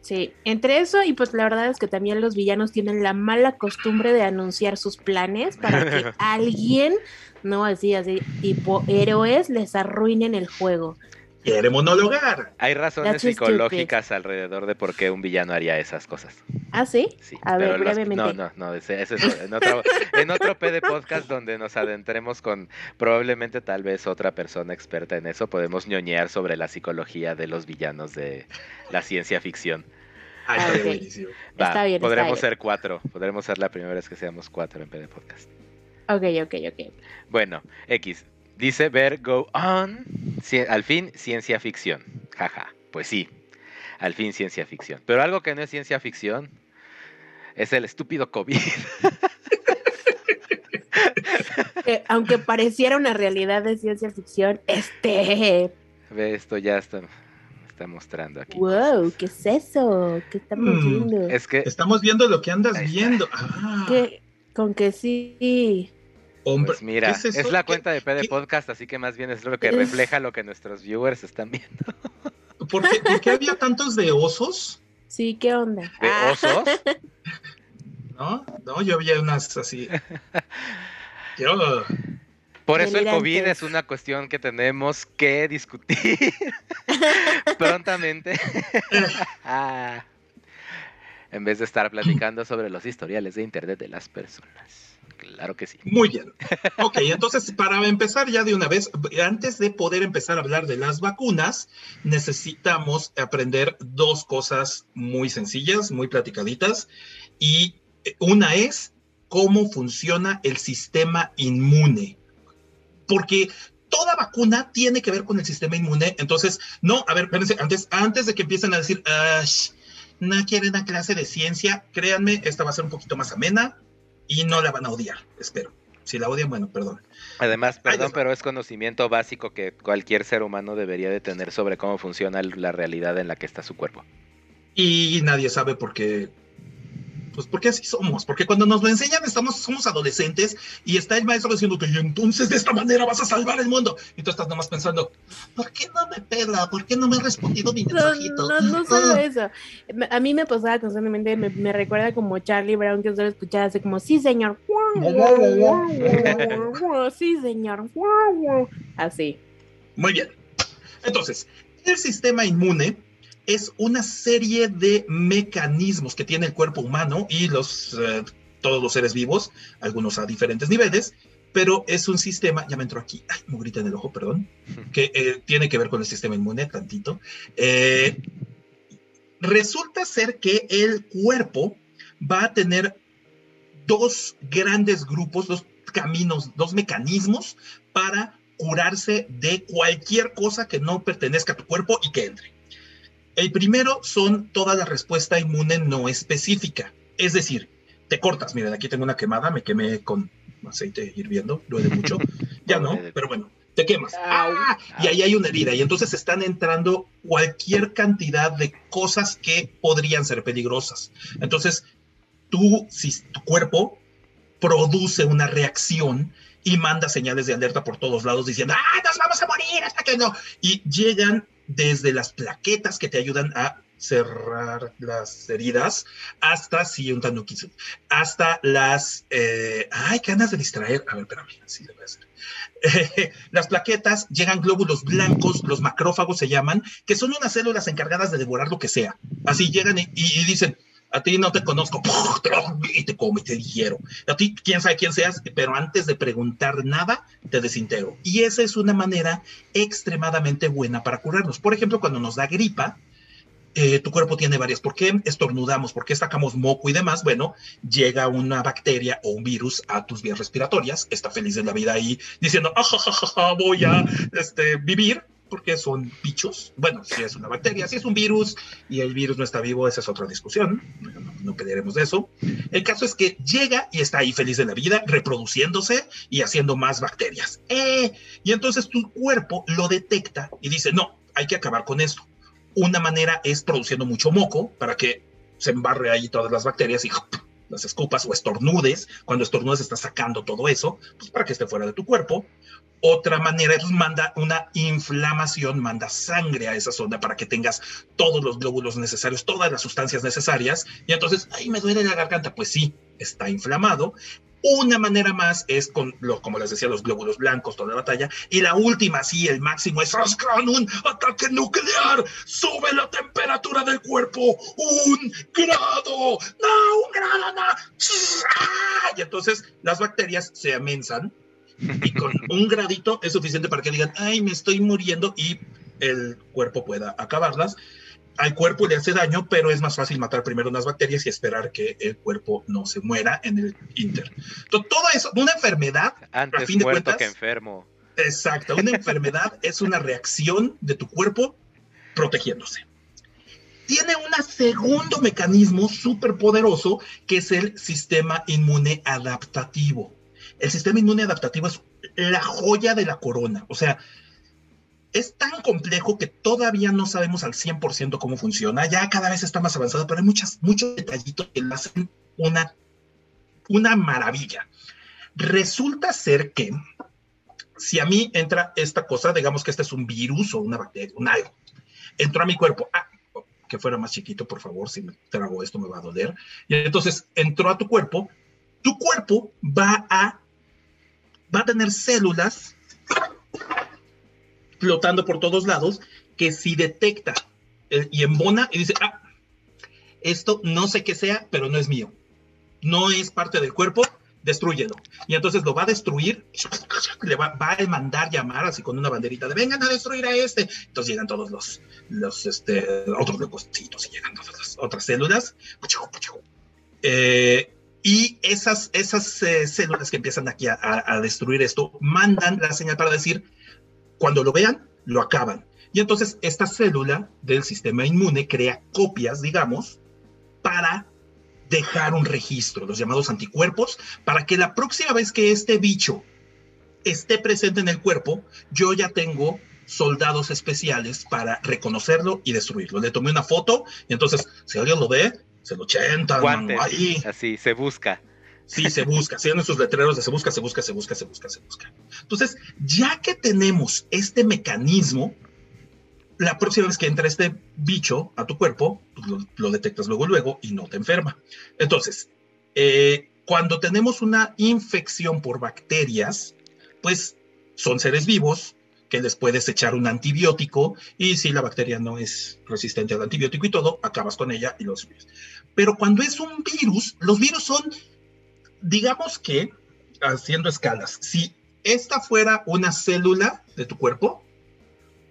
Sí, entre eso y pues la verdad es que también los villanos tienen la mala costumbre de anunciar sus planes para que alguien, no así, así, tipo héroes, les arruinen el juego. Quiere monologar. Hay razones psicológicas alrededor de por qué un villano haría esas cosas. ¿Ah, sí? Sí. A ver, brevemente. no, no, no, ese, es en otro, en otro P de podcast donde nos adentremos con probablemente tal vez otra persona experta en eso, podemos ñoñear sobre la psicología de los villanos de la ciencia ficción. Ah, está bien, podremos ser cuatro. Podremos ser la primera vez que seamos cuatro en PD Podcast. Ok, ok, ok. Bueno, X. Dice ver Go On. al fin, ciencia ficción. Jaja. Pues sí. Al fin, ciencia ficción. Pero algo que no es ciencia ficción es el estúpido COVID. aunque pareciera una realidad de ciencia ficción, este. Ve, esto ya está está mostrando aquí. Wow, ¿qué es eso? ¿Qué estamos mm, viendo? Es que estamos viendo lo que andas viendo. Ah. Con que sí. Hombre, pues mira, es, la cuenta de PD Podcast, así que más bien es lo que refleja lo que nuestros viewers están viendo. ¿Por qué, había tantos de osos? Sí, ¿qué onda? ¿De ah. osos? No, no, yo había unas así. Yo, por eso el COVID es una cuestión que tenemos que discutir prontamente. Ah. en vez de estar platicando sobre los historiales de Internet de las personas. Claro que sí. Muy bien. Ok, entonces para empezar ya de una vez, antes de poder empezar a hablar de las vacunas, necesitamos aprender dos cosas muy sencillas, muy platicaditas. Y una es cómo funciona el sistema inmune porque toda vacuna tiene que ver con el sistema inmune. Entonces, no, a ver, espérense, antes, antes de que empiecen a decir, no quieren una clase de ciencia, créanme, esta va a ser un poquito más amena y no la van a odiar, espero. Si la odian, bueno, perdón. Además, perdón, pero es conocimiento básico que cualquier ser humano debería de tener sobre cómo funciona la realidad en la que está su cuerpo. Y nadie sabe por qué pues porque así somos, porque cuando nos lo enseñan estamos, somos adolescentes y está el maestro diciéndote, y entonces de esta manera vas a salvar el mundo. Y tú estás nomás pensando, ¿por qué no me pela? ¿Por qué no me ha respondido mi mensajito? No, no, solo ah. eso. A mí me pasaba constantemente, me, recuerda como Charlie Brown que solo escuchaba así como, sí señor, sí señor, así. Muy bien. Entonces, el sistema inmune es una serie de mecanismos que tiene el cuerpo humano y los, eh, todos los seres vivos, algunos a diferentes niveles, pero es un sistema, ya me entró aquí, ay, me grita en el ojo, perdón, que eh, tiene que ver con el sistema inmune tantito. Eh, resulta ser que el cuerpo va a tener dos grandes grupos, dos caminos, dos mecanismos para curarse de cualquier cosa que no pertenezca a tu cuerpo y que entre. El primero son toda la respuesta inmune no específica. Es decir, te cortas. Miren, aquí tengo una quemada, me quemé con aceite hirviendo, duele mucho. Ya no, pero bueno, te quemas. ¡Ah! Y ahí hay una herida. Y entonces están entrando cualquier cantidad de cosas que podrían ser peligrosas. Entonces, tú, si tu cuerpo produce una reacción y manda señales de alerta por todos lados diciendo, ¡ah, nos vamos a morir hasta que no! Y llegan desde las plaquetas que te ayudan a cerrar las heridas hasta si un tanuki hasta las eh, ay ganas de distraer. A ver espérame así le voy a hacer. Las plaquetas llegan glóbulos blancos los macrófagos se llaman que son unas células encargadas de devorar lo que sea. Así llegan y dicen a ti no te conozco, y te come, te digiero. A ti, quién sabe quién seas, pero antes de preguntar nada, te desintegro. Y esa es una manera extremadamente buena para curarnos. Por ejemplo, cuando nos da gripa, eh, tu cuerpo tiene varias. ¿Por qué estornudamos? ¿Por qué sacamos moco y demás? Bueno, llega una bacteria o un virus a tus vías respiratorias, está feliz de la vida ahí diciendo, ah, voy a este, vivir porque son bichos. Bueno, si es una bacteria, si es un virus y el virus no está vivo, esa es otra discusión. No, no de eso. El caso es que llega y está ahí feliz de la vida, reproduciéndose y haciendo más bacterias. Eh, y entonces tu cuerpo lo detecta y dice, no, hay que acabar con esto. Una manera es produciendo mucho moco para que se embarre ahí todas las bacterias y las escupas o estornudes. Cuando estornudes estás sacando todo eso, pues para que esté fuera de tu cuerpo. Otra manera es manda una inflamación, manda sangre a esa zona para que tengas todos los glóbulos necesarios, todas las sustancias necesarias. Y entonces, ay, me duele la garganta. Pues sí, está inflamado. Una manera más es con, lo, como les decía, los glóbulos blancos, toda la batalla. Y la última, sí, el máximo es un ataque nuclear. Sube la temperatura del cuerpo un grado. No, un grado, no. Y entonces las bacterias se amensan y con un gradito es suficiente para que digan, ay, me estoy muriendo y el cuerpo pueda acabarlas. Al cuerpo le hace daño, pero es más fácil matar primero unas bacterias y esperar que el cuerpo no se muera en el inter. Entonces, todo eso, una enfermedad, Antes a fin de cuentas, que enfermo. Exacto, una enfermedad es una reacción de tu cuerpo protegiéndose. Tiene un segundo mecanismo súper poderoso que es el sistema inmune adaptativo el sistema inmune adaptativo es la joya de la corona. O sea, es tan complejo que todavía no sabemos al 100% cómo funciona. Ya cada vez está más avanzado, pero hay muchas, muchos detallitos que lo hacen una, una maravilla. Resulta ser que si a mí entra esta cosa, digamos que este es un virus o una bacteria, un algo, entró a mi cuerpo, ah, que fuera más chiquito, por favor, si me trago esto me va a doler. Y entonces entró a tu cuerpo, tu cuerpo va a va a tener células flotando por todos lados que si detecta eh, y embona y dice, ah, esto no sé qué sea, pero no es mío. No es parte del cuerpo, destruyelo. Y entonces lo va a destruir, le va, a mandar llamar así con una banderita de vengan a destruir a este. Entonces llegan todos los, los este, otros leucocitos y llegan todas las otras células. Eh, y esas, esas eh, células que empiezan aquí a, destruir esto mandan la señal para decir, Cuando lo vean, lo acaban. Y entonces esta célula del sistema inmune crea copias, digamos, para dejar un registro, los llamados anticuerpos, para que la próxima vez que este bicho esté presente en el cuerpo, yo ya tengo soldados especiales para reconocerlo y destruirlo. Le tomé una foto y entonces, si alguien lo ve, se lo chenta, ahí. Así, se busca. Sí, se busca, en esos letreros de se busca, se busca, se busca, se busca, se busca. Entonces, ya que tenemos este mecanismo, la próxima vez que entra este bicho a tu cuerpo, pues lo, detectas luego, luego y no te enferma. Entonces, eh, cuando tenemos una infección por bacterias, pues son seres vivos que les puedes echar un antibiótico y si la bacteria no es resistente al antibiótico y todo, acabas con ella y lo subes. Pero cuando es un virus, los virus son, digamos que, haciendo escalas, si esta fuera una célula de tu cuerpo,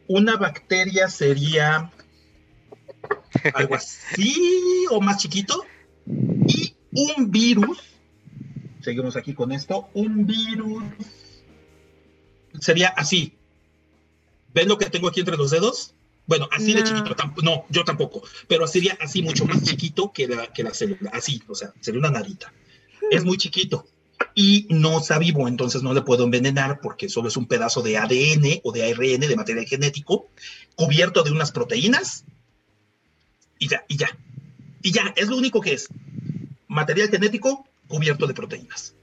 una bacteria sería algo así o más chiquito y un virus, seguimos aquí con esto, un virus sería así. ¿Ven lo que tengo aquí entre los dedos? Bueno, así de chiquito, no, yo tampoco, pero sería así mucho más chiquito que la, que la célula, así, o sea, sería una narita. Es muy chiquito y no está vivo, entonces no le puedo envenenar porque solo es un pedazo de ADN o de ARN, de material genético, cubierto de unas proteínas y ya, y ya, y ya, es lo único que es. Material genético cubierto de proteínas.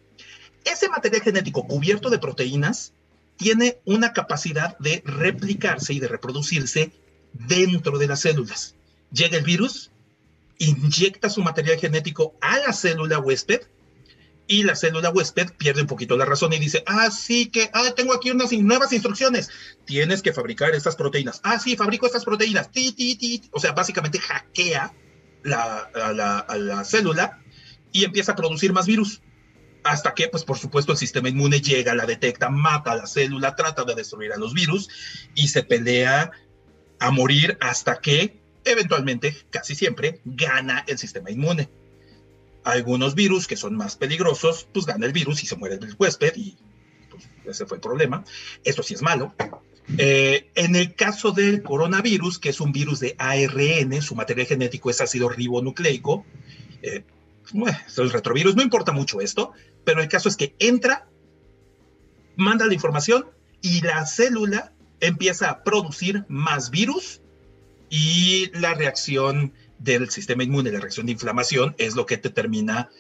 Ese material genético cubierto de proteínas tiene una capacidad de replicarse y de reproducirse dentro de las células. Llega el virus, inyecta su material genético a la célula huésped y la célula huésped pierde un poquito la razón y dice, ah, sí que, ah, tengo aquí unas nuevas instrucciones, tienes que fabricar estas proteínas. Ah, sí, fabrico estas proteínas. Ti, ti, ti. O sea, básicamente hackea la, a la célula y empieza a producir más virus hasta que, pues por supuesto, el sistema inmune llega, la detecta, mata a la célula, trata de destruir a los virus y se pelea a morir hasta que, eventualmente, casi siempre, gana el sistema inmune. Algunos virus que son más peligrosos, pues gana el virus y se muere el huésped y pues, ese fue el problema. Eso sí es malo. Eh, en el caso del coronavirus, que es un virus de ARN, su material genético es ácido ribonucleico, eh, el retrovirus, no importa mucho esto, pero el caso es que entra, manda la información y la célula empieza a producir más virus y la reacción del sistema inmune, la reacción de inflamación, es lo que te termina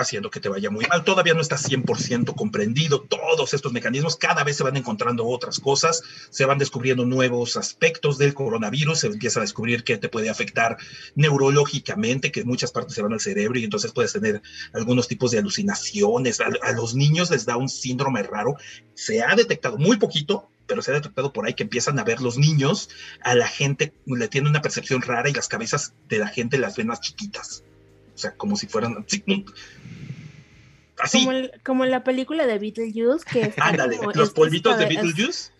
haciendo que te vaya muy mal. Todavía no está 100% comprendido todos estos mecanismos. Cada vez se van encontrando otras cosas, se van descubriendo nuevos aspectos del coronavirus, se empieza a descubrir que te puede afectar neurológicamente, que muchas partes se van al cerebro y entonces puedes tener algunos tipos de alucinaciones. A, los niños les da un síndrome raro. Se ha detectado muy poquito, pero se ha detectado por ahí que empiezan a ver los niños, a la gente le tiene una percepción rara y las cabezas de la gente las ven más chiquitas. O sea, como si fueran así. Como, en la película de Beetlejuice, que Ándale, los polvitos de Beetlejuice.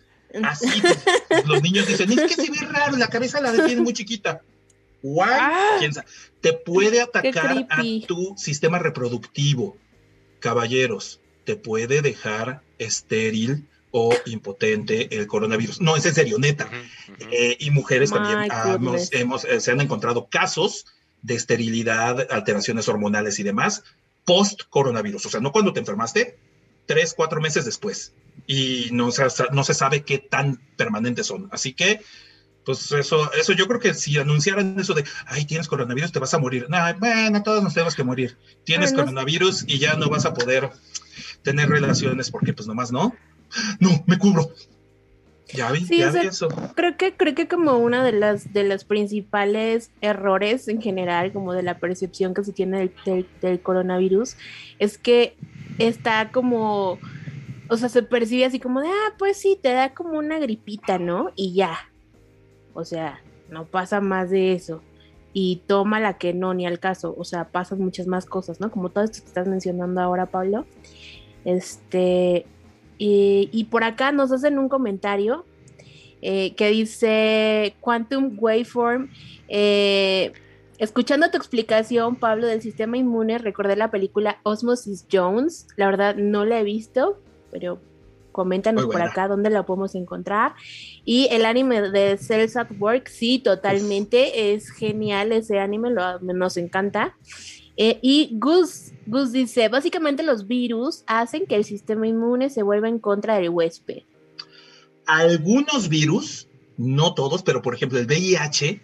Así, pues, los niños dicen, es que se ve raro, la cabeza la tiene muy chiquita. Guay, ah, Te puede atacar a tu sistema reproductivo, caballeros. Te puede dejar estéril o impotente el coronavirus. No, es en serio, neta. Eh, y mujeres también hemos, eh, se han encontrado casos de esterilidad, alteraciones hormonales y demás, post-coronavirus. O sea, no cuando te enfermaste, tres, cuatro meses después. Y no se, no se sabe qué tan permanentes son. Así que, pues eso, eso yo creo que si anunciaran eso de, ay, tienes coronavirus, te vas a morir. No, bueno, todos nos tenemos que morir. Tienes coronavirus y ya no vas a poder tener relaciones porque pues nomás no. No, me cubro. Ya vi, ya vi eso. Creo que, creo que como una de las de los principales errores en general, como de la percepción que se tiene del, coronavirus, es que está como, o sea, se percibe así como de, ah, pues sí, te da como una gripita, ¿no? Y ya. O sea, no pasa más de eso. Y toma la que no, ni al caso. O sea, pasan muchas más cosas, ¿no? Como todo esto que estás mencionando ahora, Pablo. Este, y, por acá nos hacen un comentario eh, que dice Quantum Waveform. Eh, escuchando tu explicación, Pablo, del sistema inmune, recordé la película Osmosis Jones. La verdad no la he visto, pero Coméntanos por acá dónde la podemos encontrar. Y el anime de Cells at Work, sí, totalmente, es genial ese anime, lo, nos encanta. Eh, y Gus, Gus dice, básicamente los virus hacen que el sistema inmune se vuelva en contra del huésped. Algunos virus, no todos, pero por ejemplo el VIH,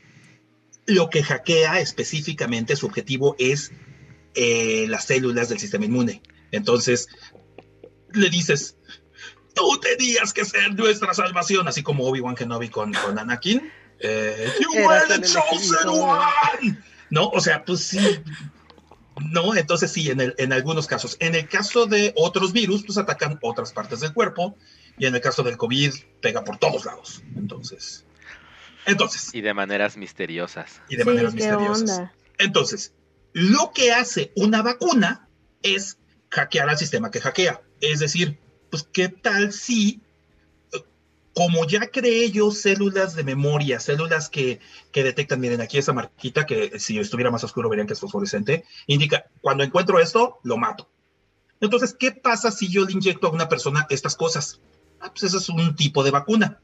lo que hackea específicamente, su objetivo es eh, las células del sistema inmune. Entonces, le dices, tú tenías que ser nuestra salvación, así como Obi-Wan Kenobi con, con Anakin. Eh, you were the chosen one. No, o sea, pues sí, no, entonces sí, en, el, en algunos casos. En el caso de otros virus, pues atacan otras partes del cuerpo. Y en el caso del COVID, pega por todos lados. Entonces. Entonces. Y de maneras misteriosas. Y de maneras misteriosas. Entonces, lo que hace una vacuna es hackear al sistema que hackea. Es decir, pues, ¿qué tal si como ya creé yo células de memoria, células que, detectan, miren, aquí esa marquita que si estuviera más oscuro verían que es fosforescente, indica, cuando encuentro esto, lo mato. Entonces, ¿qué pasa si yo le inyecto a una persona estas cosas? Ah, pues eso es un tipo de vacuna.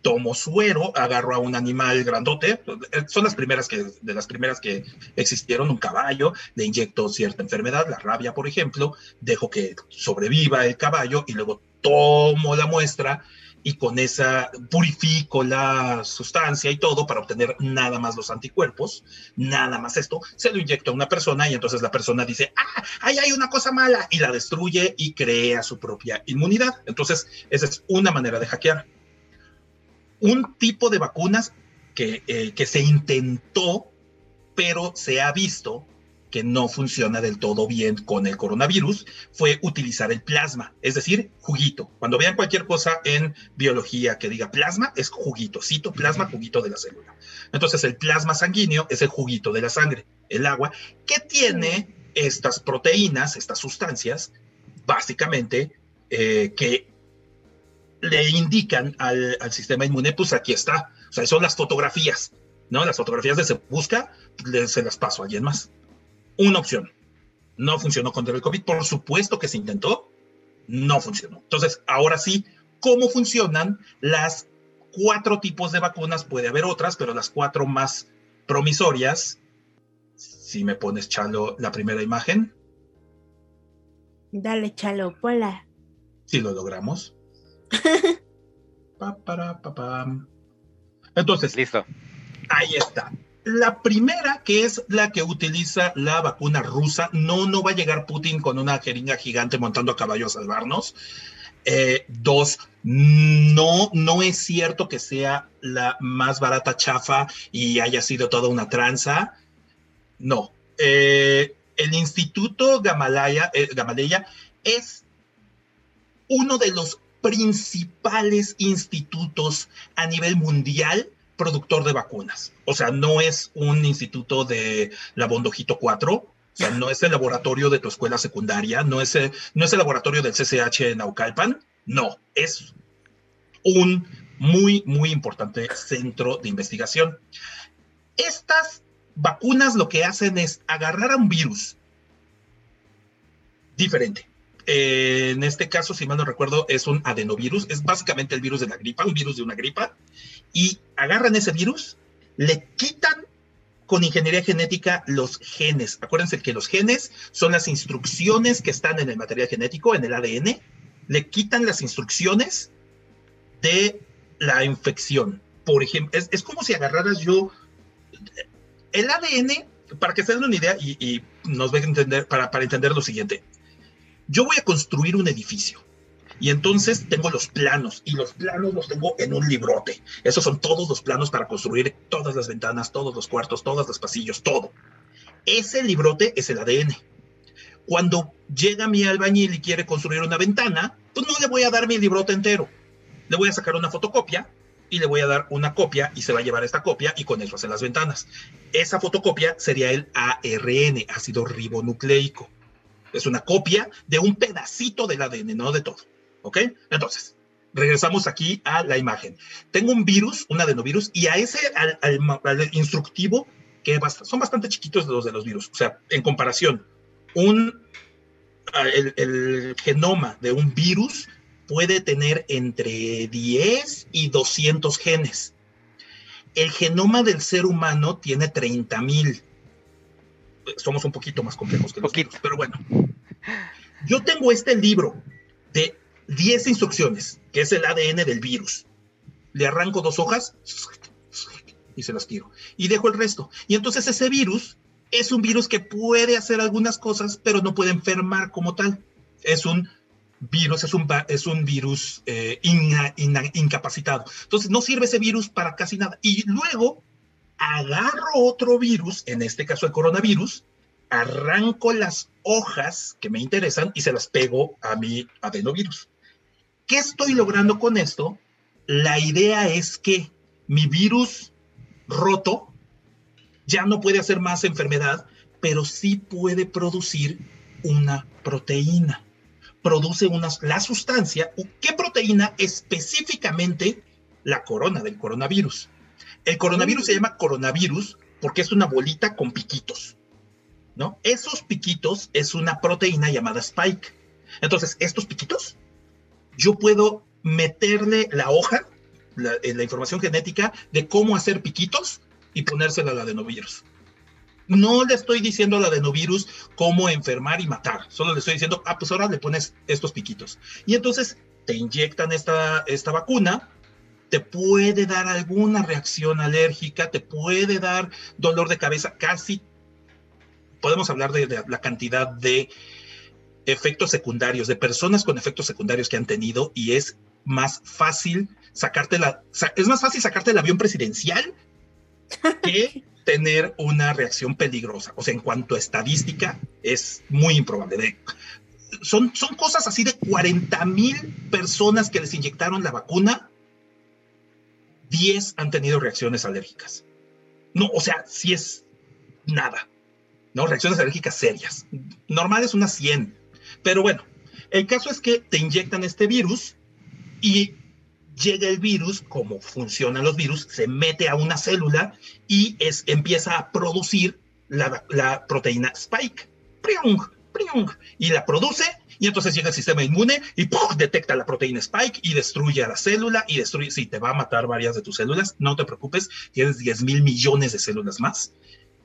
Tomo suero, agarro a un animal grandote, son las primeras que, de las primeras que existieron, un caballo, le inyecto cierta enfermedad, la rabia, por ejemplo, dejo que sobreviva el caballo y luego tomo la muestra y con esa purifico la sustancia y todo para obtener nada más los anticuerpos, nada más esto, se lo inyecta a una persona y entonces la persona dice, ah, ahí hay una cosa mala y la destruye y crea su propia inmunidad. Entonces, esa es una manera de hackear. Un tipo de vacunas que, eh, que se intentó, pero se ha visto que no funciona del todo bien con el coronavirus fue utilizar el plasma, es decir, juguito. Cuando vean cualquier cosa en biología que diga plasma, es juguito, cito plasma, juguito de la célula. Entonces el plasma sanguíneo es el juguito de la sangre, el agua, que tiene estas proteínas, estas sustancias, básicamente, eh, que le indican al, al, sistema inmune, pues aquí está. O sea, son las fotografías, ¿no? Las fotografías de se busca, se las paso a alguien más una opción. No funcionó contra el COVID. Por supuesto que se intentó, no funcionó. Entonces, ahora sí, ¿cómo funcionan las cuatro tipos de vacunas? Puede haber otras, pero las cuatro más promisorias. Si me pones, Chalo, la primera imagen. Dale, Chalo, hola. Si lo logramos. pa, para, pa, Entonces, listo. Ahí está. La primera, que es la que utiliza la vacuna rusa, no, no va a llegar Putin con una jeringa gigante montando a caballo a salvarnos. Eh, dos, no, no es cierto que sea la más barata chafa y haya sido toda una tranza. No. Eh, el Instituto Gamalaya, eh, Gamaleya es uno de los principales institutos a nivel mundial productor de vacunas. O sea, no es un instituto de la Bondojito 4, o sea, no es el laboratorio de tu escuela secundaria, no es el, no es el laboratorio del CCH en Naucalpan, no, es un muy, muy importante centro de investigación. Estas vacunas lo que hacen es agarrar a un virus diferente. En este caso, si mal no recuerdo, es un adenovirus, es básicamente el virus de la gripa, un virus de una gripa, y agarran ese virus, le quitan con ingeniería genética los genes. Acuérdense que los genes son las instrucciones que están en el material genético, en el ADN. Le quitan las instrucciones de la infección. Por ejemplo, es, como si agarraras yo el ADN, para que se den una idea y, nos vean entender, para, para entender lo siguiente. Yo voy a construir un edificio. Y entonces tengo los planos y los planos los tengo en un librote. Esos son todos los planos para construir todas las ventanas, todos los cuartos, todos los pasillos, todo. Ese librote es el ADN. Cuando llega mi albañil y quiere construir una ventana, pues no le voy a dar mi librote entero. Le voy a sacar una fotocopia y le voy a dar una copia y se va a llevar esta copia y con eso hace las ventanas. Esa fotocopia sería el ARN, ácido ribonucleico. Es una copia de un pedacito del ADN, no de todo. ¿Ok? Entonces, regresamos aquí a la imagen. Tengo un virus, un adenovirus, y a ese, al, instructivo, que son bastante chiquitos los de los virus. O sea, en comparación, un, el, genoma de un virus puede tener entre 10 y 200 genes. El genoma del ser humano tiene 30 mil. Somos un poquito más complejos que los otros, pero bueno. Yo tengo este libro de 10 instrucciones, que es el ADN del virus. Le arranco dos hojas y se las tiro. Y dejo el resto. Y entonces ese virus es un virus que puede hacer algunas cosas, pero no puede enfermar como tal. Es un virus, es un, es un virus eh, incapacitado. Entonces no sirve ese virus para casi nada. Y luego agarro otro virus, en este caso el coronavirus, arranco las hojas que me interesan y se las pego a mi adenovirus. ¿Qué estoy logrando con esto? La idea es que mi virus roto ya no puede hacer más enfermedad, pero sí puede producir una proteína. Produce una, la sustancia, ¿qué proteína? Específicamente la corona del coronavirus. El coronavirus se llama coronavirus porque es una bolita con piquitos, ¿no? Esos piquitos es una proteína llamada spike. Entonces, estos piquitos, yo puedo meterle la hoja, la, eh, la información genética de cómo hacer piquitos y ponérsela al adenovirus. No le estoy diciendo al adenovirus cómo enfermar y matar, solo le estoy diciendo, ah, pues ahora le pones estos piquitos. Y entonces te inyectan esta, esta vacuna, te puede dar alguna reacción alérgica, te puede dar dolor de cabeza, casi podemos hablar de, de, la cantidad de efectos secundarios, de personas con efectos secundarios que han tenido y es más fácil sacarte la, es más fácil sacarte el avión presidencial que tener una reacción peligrosa. O sea, en cuanto a estadística, es muy improbable. son, son cosas así de 40 mil personas que les inyectaron la vacuna, 10 han tenido reacciones alérgicas. No, o sea, si es nada. ¿no? Reacciones alérgicas serias. Normales unas 100. Pero bueno, el caso es que te inyectan este virus y llega el virus, como funcionan los virus, se mete a una célula y es, empieza a producir la, la proteína spike. ¡Priung! ¡Priung! Y la produce y entonces llega el sistema inmune y detecta la proteína spike y destruye a la célula y destruye, si te va a matar varias de tus células, no te preocupes, tienes 10 mil millones de células más,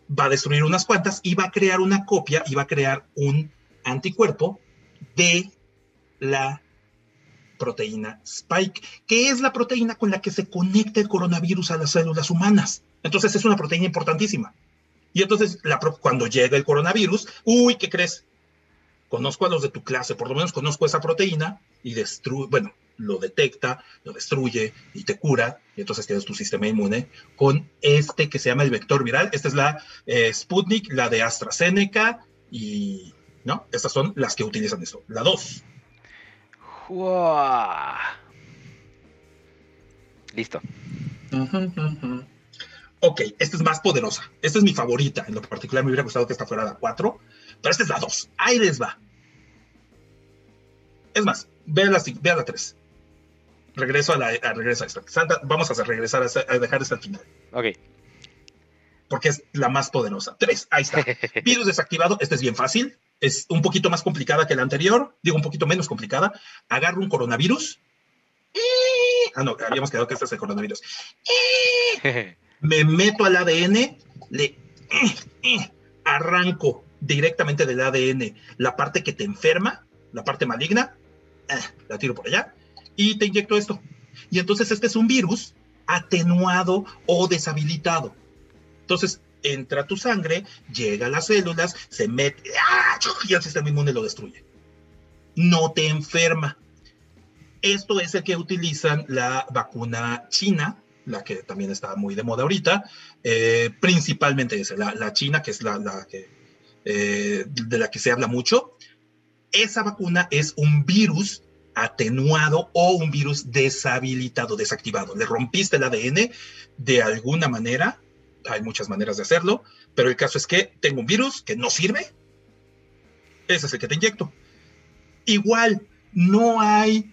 va a destruir unas cuantas y va a crear una copia y va a crear un anticuerpo de la proteína spike, que es la proteína con la que se conecta el coronavirus a las células humanas. Entonces es una proteína importantísima. Y entonces cuando llega el coronavirus, uy, ¿qué crees? Conozco a los de tu clase, por lo menos conozco esa proteína y destruye, bueno, lo detecta, lo destruye y te cura, y entonces tienes tu sistema inmune con este que se llama el vector viral. Esta es la eh, Sputnik, la de AstraZeneca, y ¿no? Estas son las que utilizan eso. La 2, Listo. Ok, esta es más poderosa. Esta es mi favorita. En lo particular me hubiera gustado que esta fuera la 4, pero esta es la 2. Ahí les va. Es más, vean la, vean la 3. Regreso a la a regreso a esta. Santa, vamos a regresar a, a dejar esta al final. Ok. Porque es la más poderosa. 3, ahí está. Virus desactivado. Este es bien fácil es un poquito más complicada que la anterior, digo un poquito menos complicada. Agarro un coronavirus. ah, no, habíamos quedado que este es el coronavirus. me meto al ADN, le arranco directamente del ADN la parte que te enferma, la parte maligna, eh, la tiro por allá y te inyecto esto. Y entonces este es un virus atenuado o deshabilitado. Entonces, entra tu sangre, llega a las células, se mete, ¡ah! y el sistema inmune lo destruye. No te enferma. Esto es el que utilizan la vacuna china, la que también está muy de moda ahorita, eh, principalmente esa, la, china, que es la que, eh, de la que se habla mucho. Esa vacuna es un virus atenuado o un virus deshabilitado, desactivado. Le rompiste el ADN de alguna manera hay muchas maneras de hacerlo, pero el caso es que tengo un virus que no sirve, ese es el que te inyecto. Igual, no hay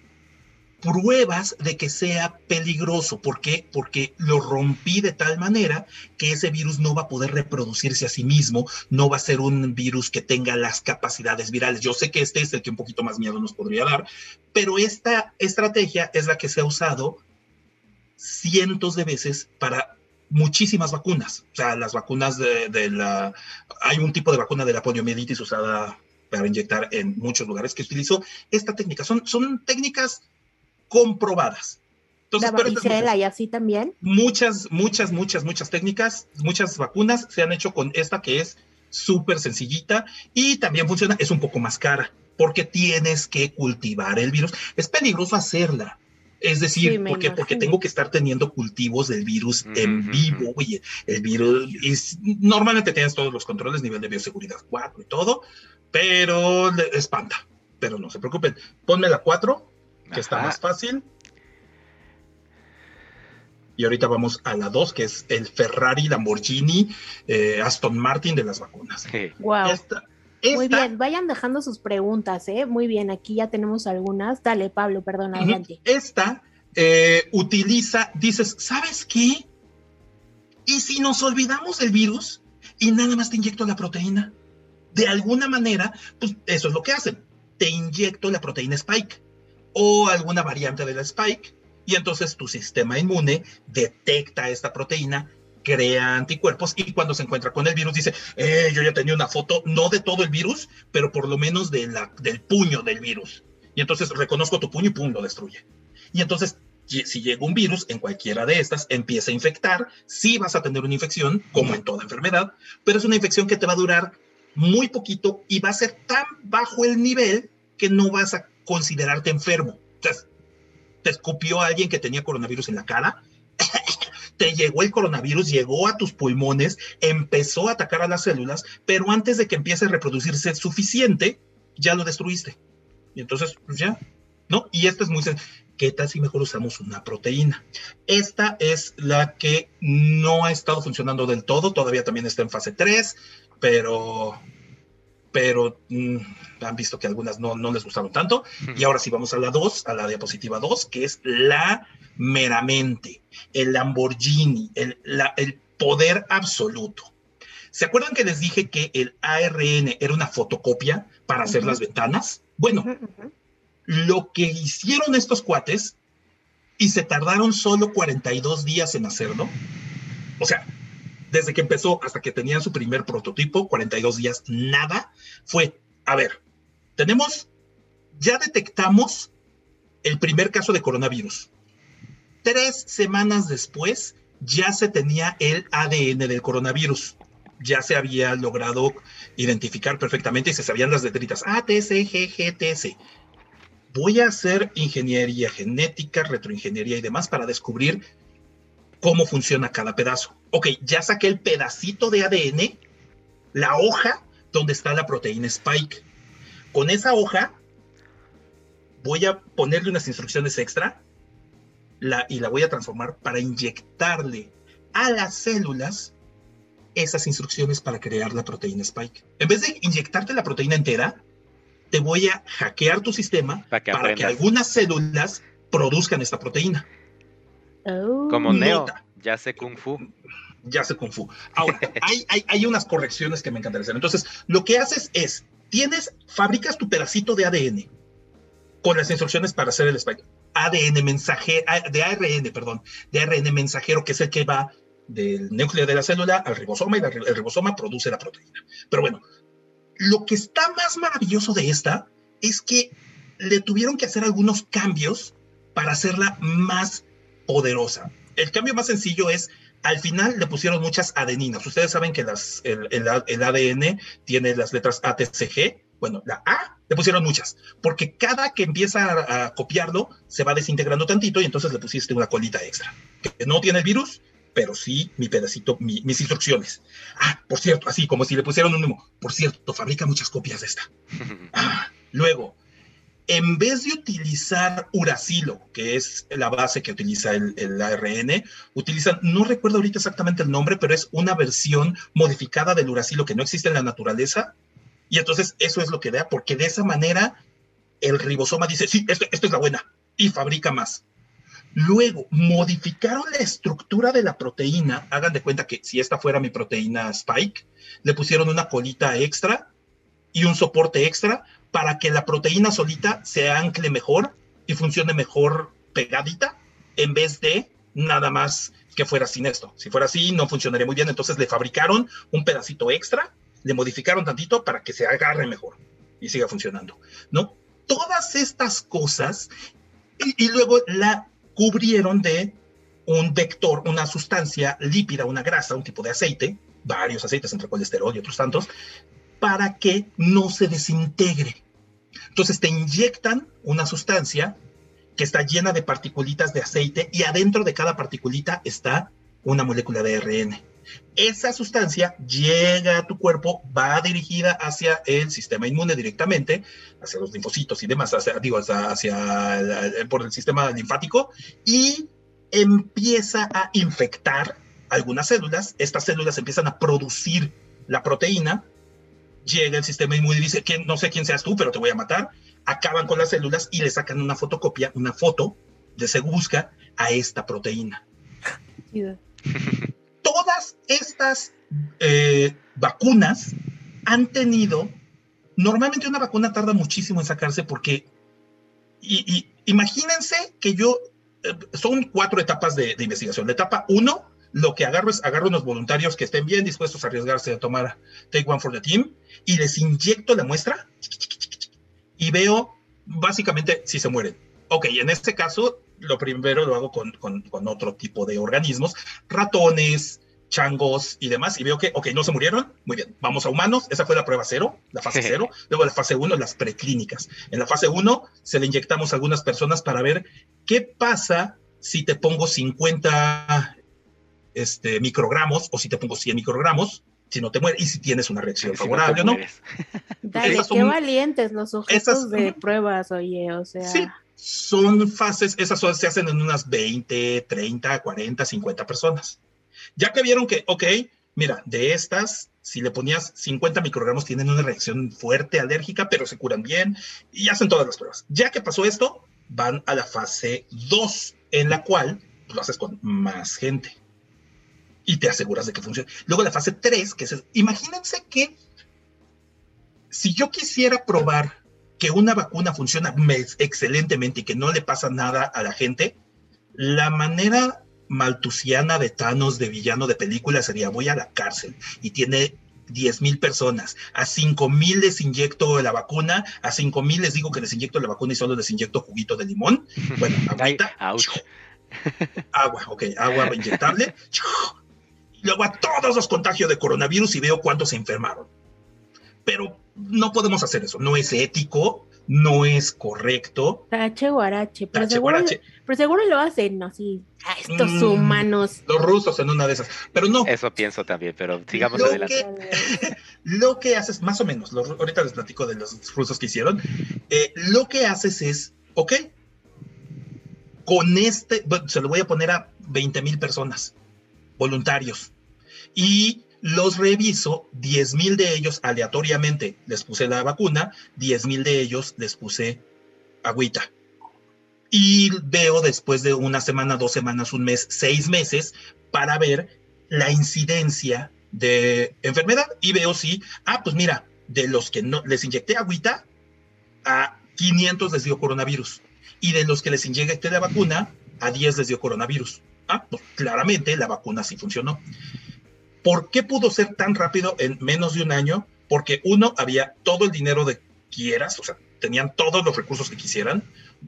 pruebas de que sea peligroso. ¿Por qué? Porque lo rompí de tal manera que ese virus no va a poder reproducirse a sí mismo, no va a ser un virus que tenga las capacidades virales. Yo sé que este es el que un poquito más miedo nos podría dar, pero esta estrategia es la que se ha usado cientos de veces para muchísimas vacunas. O sea, las vacunas de, la... Hay un tipo de vacuna de la poliomielitis usada para inyectar en muchos lugares que utilizó esta técnica. Son, son técnicas comprobadas. Entonces, la varicela y así también. Muchas, muchas, muchas, muchas técnicas, muchas vacunas se han hecho con esta que es súper sencillita y también funciona, es un poco más cara porque tienes que cultivar el virus. Es peligroso hacerla. Es decir, porque, porque tengo que estar teniendo cultivos del virus en vivo. Oye, el virus, es, normalmente tienes todos los controles, nivel de bioseguridad 4 y todo, pero espanta. Pero no se preocupen. Ponme la 4 que está más fácil. Y ahorita vamos a la 2, que es el Ferrari, Lamborghini, eh, Aston Martin de las vacunas. Wow. Muy bien, vayan dejando sus preguntas, ¿eh? Muy bien, aquí ya tenemos algunas. Dale, Pablo, perdón, adelante. Esta eh, utiliza, dices, ¿sabes qué? ¿Y si nos olvidamos del virus y nada más te inyecto la proteína? De alguna manera, pues eso es lo que hacen. Te inyecto la proteína Spike o alguna variante de la spike, y entonces tu sistema inmune detecta esta proteína, crea anticuerpos y cuando se encuentra con el virus dice, eh, yo ya tenía una foto, no de todo el virus, pero por lo menos de la, del puño del virus. Y entonces reconozco tu puño y pum, lo destruye. Y entonces, si llega un virus en cualquiera de estas, empieza a infectar, sí vas a tener una infección, como en toda enfermedad, pero es una infección que te va a durar muy poquito y va a ser tan bajo el nivel que no vas a considerarte enfermo. Entonces, te escupió alguien que tenía coronavirus en la cara, te llegó el coronavirus, llegó a tus pulmones, empezó a atacar a las células, pero antes de que empiece a reproducirse suficiente, ya lo destruiste. Y entonces, pues ya, ¿no? Y esto es muy sencillo. ¿Qué tal si mejor usamos una proteína? Esta es la que no ha estado funcionando del todo, todavía también está en fase 3, pero pero mm, han visto que algunas no, les gustaron tanto. Y ahora sí vamos a la 2, a la diapositiva 2, que es la meramente, el Lamborghini, el, el poder absoluto. ¿Se acuerdan que les dije que el ARN era una fotocopia para hacer las ventanas? Bueno, lo que hicieron estos cuates y se tardaron solo 42 días en hacerlo. O sea, desde que empezó hasta que tenían su primer prototipo, 42 días, nada, fue, a ver, tenemos, ya detectamos el primer caso de coronavirus. Tres semanas después ya se tenía el ADN del coronavirus. Ya se había logrado identificar perfectamente y se sabían las letritas A, T, C, G, G, T, C. Voy a hacer ingeniería genética, retroingeniería y demás para descubrir cómo funciona cada pedazo. Ok, ya saqué el pedacito de ADN, la hoja donde está la proteína Spike. Con esa hoja voy a ponerle unas instrucciones extra la, y la voy a transformar para inyectarle a las células esas instrucciones para crear la proteína Spike. En vez de inyectarte la proteína entera, te voy a hackear tu sistema para que algunas células produzcan esta proteína. Oh. Como Neo, ya sé Kung Fu. Ya sé Kung Fu. Ahora, hay, unas correcciones que me encantaría hacer. Entonces, lo que haces es, tienes, fabricas tu pedacito de ADN con las instrucciones para hacer el spike. ADN mensajero, de ARN, perdón, de ARN mensajero, que es el que va del núcleo de la célula al ribosoma y el ribosoma produce la proteína. Pero bueno, lo que está más maravilloso de esta es que le tuvieron que hacer algunos cambios para hacerla más poderosa. El cambio más sencillo es, al final le pusieron muchas adeninas. Ustedes saben que las, el, ADN tiene las letras A, T, C, G. Bueno, la A le pusieron muchas, porque cada que empieza a, copiarlo se va desintegrando tantito y entonces le pusiste una colita extra, que no tiene el virus, pero sí mi pedacito, mis instrucciones. Ah, por cierto, así como si le pusieron un mismo. Por cierto, fabrica muchas copias de esta. Ah, luego, en vez de utilizar uracilo, que es la base que utiliza el, ARN, utilizan, no recuerdo ahorita exactamente el nombre, pero es una versión modificada del uracilo que no existe en la naturaleza. Y entonces eso es lo que da, porque de esa manera el ribosoma dice, sí, esto, es la buena. y fabrica más. Luego, modificaron la estructura de la proteína. Hagan de cuenta que si esta fuera mi proteína Spike, le pusieron una colita extra y un soporte extra para que la proteína solita se ancle mejor y funcione mejor pegadita en vez de nada más que fuera sin esto. Si fuera así, no funcionaría muy bien. Entonces le fabricaron un pedacito extra, le modificaron tantito para que se agarre mejor y siga funcionando, ¿no? Todas estas cosas y, luego la cubrieron de un vector, una sustancia lípida, una grasa, un tipo de aceite, varios aceites entre colesterol y otros tantos, para que no se desintegre. Entonces te inyectan una sustancia que está llena de particulitas de aceite y adentro de cada particulita está una molécula de ARN. Esa sustancia llega a tu cuerpo, va dirigida hacia el sistema inmune directamente, hacia los linfocitos y demás, hacia, digo, hacia, por el sistema linfático y empieza a infectar algunas células. Estas células empiezan a producir la proteína. Llega el sistema inmune y dice que no sé quién seas tú, pero te voy a matar. Acaban con las células y le sacan una fotocopia, una foto de se busca a esta proteína todas estas eh, vacunas han tenido, normalmente una vacuna tarda muchísimo en sacarse porque, y, imagínense que yo, eh, son cuatro etapas de, investigación. La etapa uno, lo que agarro es, agarro unos voluntarios que estén bien dispuestos a arriesgarse a tomar Take One for the Team y les inyecto la muestra y veo básicamente si se mueren. Ok, en este caso lo primero lo hago con, otro tipo de organismos, ratones, changos y demás, y veo que, ok, no se murieron, muy bien, vamos a humanos, esa fue la prueba cero, la fase cero, luego la fase uno, las preclínicas. En la fase uno se le inyectamos a algunas personas para ver qué pasa si te pongo 50 este, microgramos o si te pongo 100 microgramos, si no te mueres y si tienes una reacción favorable o no. Dale, qué valientes los sujetos de pruebas, oye, o sea. Sí, son fases, esas se hacen en unas 20, 30, 40, 50 personas. Ya que vieron que, ok, mira, de estas, si le ponías 50 microgramos, tienen una reacción fuerte alérgica, pero se curan bien y hacen todas las pruebas. Ya que pasó esto, van a la fase 2, en la cual lo haces con más gente y te aseguras de que funcione. Luego la fase 3, que es, imagínense que si yo quisiera probar que una vacuna funciona excelentemente y que no le pasa nada a la gente, la manera maltusiana de Thanos, de villano de película, sería voy a la cárcel y tiene 10 mil personas, a 5 mil les inyecto la vacuna, a 5 mil les digo que les inyecto la vacuna y solo les inyecto juguito de limón. Bueno, ahorita, agua, ok, agua inyectable. Luego a todos los contagios de coronavirus y veo cuántos se enfermaron. Pero no podemos hacer eso, no es ético, no es correcto. Tache guarache, pero, seguro, pero seguro lo hacen así, a estos mm, humanos. Los rusos en una de esas, pero no. Eso pienso también, pero sigamos adelante. lo que haces, más o menos, ahorita les platico de los rusos que hicieron, eh, lo que haces es, ok, con este, se lo voy a poner a 20 mil personas, voluntarios, y los reviso, 10 mil de ellos aleatoriamente les puse la vacuna, 10 mil de ellos les puse agüita. Y veo después de una semana, dos semanas, un mes, seis meses para ver la incidencia de enfermedad y veo si, ah, pues mira, de los que no les inyecté agüita, a 500 les dio coronavirus. Y de los que les inyecté la vacuna, a 10 les dio coronavirus. Ah, pues claramente la vacuna sí funcionó. ¿Por qué pudo ser tan rápido en menos de un año? Porque uno, había todo el dinero de quieras, o sea, tenían todos los recursos que quisieran.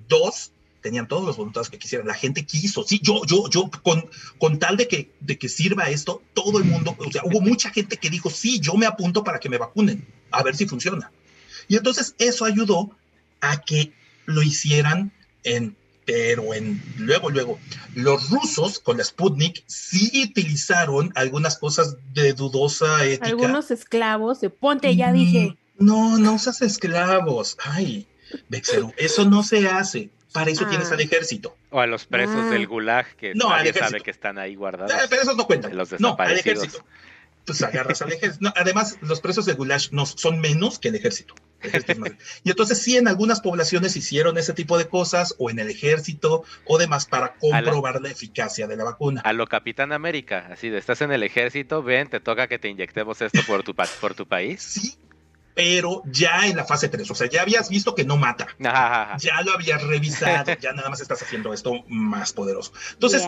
Dos, tenían todos los voluntarios que quisieran. La gente quiso. Sí, yo, yo, yo, con, con tal de que, de que sirva esto, todo el mundo, o sea, hubo mucha gente que dijo, sí, yo me apunto para que me vacunen, a ver si funciona. Y entonces eso ayudó a que lo hicieran en pero en, luego, luego, los rusos con la Sputnik sí utilizaron algunas cosas de dudosa ética. Algunos esclavos, de ponte, ya dije. Mm, no, no usas esclavos. Ay, Bexeru, eso no se hace. Para eso tienes ah. al ejército. O a los presos ah. del gulag que nadie sabe que están ahí guardados. Eh, pero esos no cuentan. no, al ejército. Pues agarras al ejército. además, los presos del gulag no, son menos que el ejército. Y entonces sí, en algunas poblaciones hicieron ese tipo de cosas, o en el ejército, o demás, para comprobar la, eficacia de la vacuna. A lo Capitán América, así de, estás en el ejército, ven, te toca que te inyectemos esto por tu, por tu país. Sí, pero ya en la fase 3, o sea, ya habías visto que no mata, ya lo habías revisado, ya nada más estás haciendo esto más poderoso. Entonces,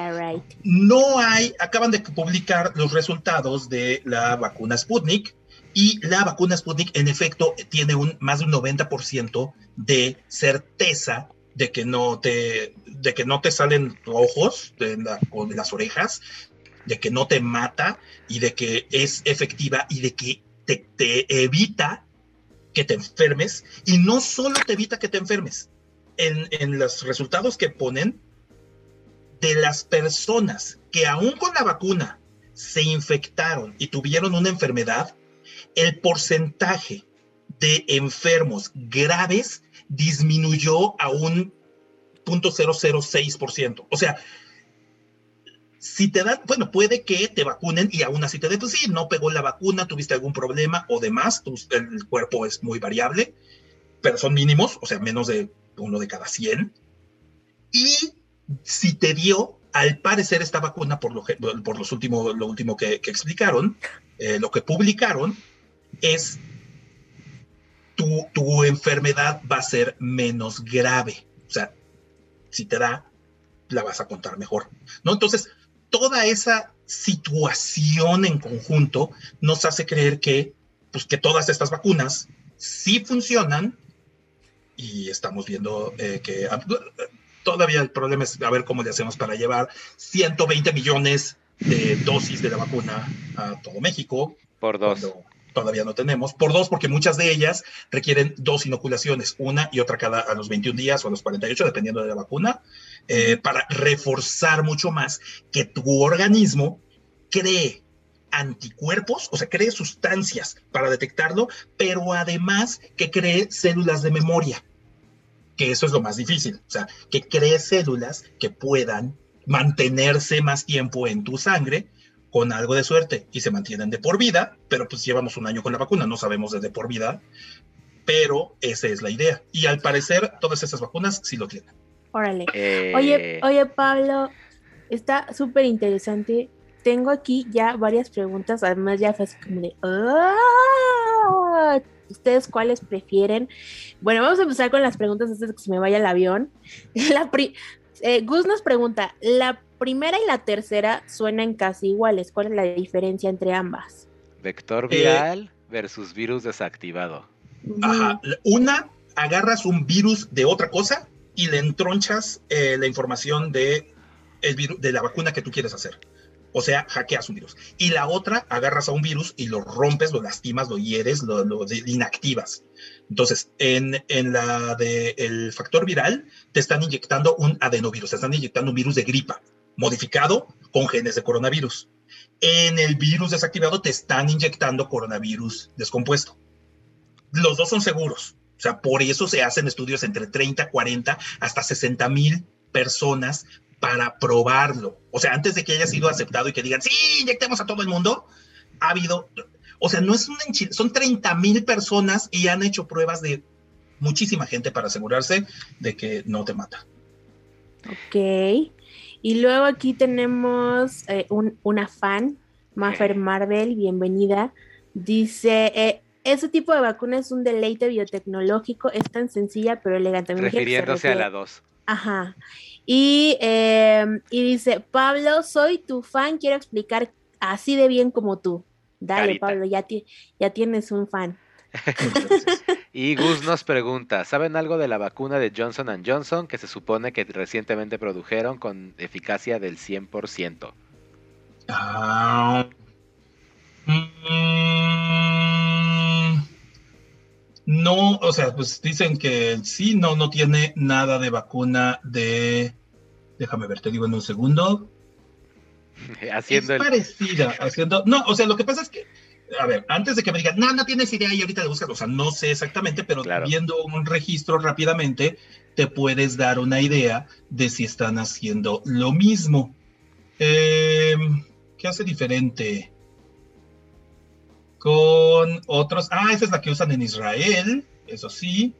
no hay, acaban de publicar los resultados de la vacuna Sputnik y la vacuna Sputnik en efecto tiene un más de un 90% de certeza de que no te de que no te salen ojos de las orejas, de que no te mata y de que es efectiva y de que te, te evita que te enfermes y no solo te evita que te enfermes. En, los resultados que ponen, de las personas que aún con la vacuna se infectaron y tuvieron una enfermedad, el porcentaje de enfermos graves disminuyó a un 0.006%. O sea, si te dan, bueno, puede que te vacunen y aún así te den, pues sí, no pegó la vacuna, tuviste algún problema o demás, el cuerpo es muy variable, pero son mínimos, o sea, menos de uno de cada 100. Y si te dio, al parecer esta vacuna, por lo, por los últimos, lo último que, explicaron, eh, lo que publicaron, es tu, tu enfermedad va a ser menos grave. O sea, si te da, la vas a contar mejor. ¿No? Entonces, toda esa situación en conjunto nos hace creer que, pues, que todas estas vacunas sí funcionan y estamos viendo eh, que ah, todavía el problema es a ver cómo le hacemos para llevar 120 millones de dosis de la vacuna a todo México. Por dos todavía no tenemos, por dos, porque muchas de ellas requieren dos inoculaciones, una y otra cada a los 21 días o a los 48, dependiendo de la vacuna, eh, para reforzar mucho más que tu organismo cree anticuerpos, o sea, cree sustancias para detectarlo, pero además que cree células de memoria, que eso es lo más difícil, o sea, que cree células que puedan mantenerse más tiempo en tu sangre con algo de suerte y se mantienen de por vida, pero pues llevamos un año con la vacuna, no sabemos de, de por vida, pero esa es la idea. Y al parecer todas esas vacunas sí lo tienen. Órale. Eh, oye, oye Pablo, está súper interesante. Tengo aquí ya varias preguntas, además ya fue así como de... Ah, ¿Ustedes cuáles prefieren? Bueno, vamos a empezar con las preguntas antes de que se me vaya el avión. La eh, Gus nos pregunta, ¿la primera y la tercera suenan casi iguales. ¿Cuál es la diferencia entre ambas? Vector eh, viral versus virus desactivado. Ajá. Una, agarras un virus de otra cosa y le entronchas eh, la información de, el de la vacuna que tú quieres hacer. O sea, hackeas un virus. Y la otra, agarras a un virus y lo rompes, lo lastimas, lo hieres, lo, inactivas. Entonces, en, en la del factor viral, te están inyectando un adenovirus, te están inyectando un virus de gripa modificado con genes de coronavirus. En el virus desactivado te están inyectando coronavirus descompuesto. Los dos son seguros. O sea, por eso se hacen estudios entre 30, 40, hasta 60 mil personas para probarlo. O sea, antes de que haya sido aceptado y que digan, sí, inyectemos a todo el mundo, ha habido, o sea, no es un son 30 mil personas y han hecho pruebas de muchísima gente para asegurarse de que no te mata. Ok. Y luego aquí tenemos eh, un, una fan, Maffer Marvel, bienvenida. Dice, eh, ese tipo de vacuna es un deleite biotecnológico, es tan sencilla pero elegante. Refiriéndose a la 2. Ajá. Y, em, y dice, Pablo, soy tu fan, quiero explicar así de bien como tú. Dale, Pablo, ya, ya tienes un fan. y Gus nos pregunta, ¿saben algo de la vacuna de Johnson Johnson que se supone que recientemente produjeron con eficacia del 100%? Ah, mm, no, o sea, pues dicen que sí, no, no tiene nada de vacuna de... Déjame ver, te digo en un segundo. haciendo es parecida, haciendo... No, o sea, lo que pasa es que a ver, antes de que me digan, no, no tienes idea y ahorita le buscas, o sea, no sé exactamente, pero viendo un registro rápidamente, te puedes dar una idea de si están haciendo lo mismo. Em, ¿Qué hace diferente? Con otros, ah, esa es la que usan en Israel. eso sí.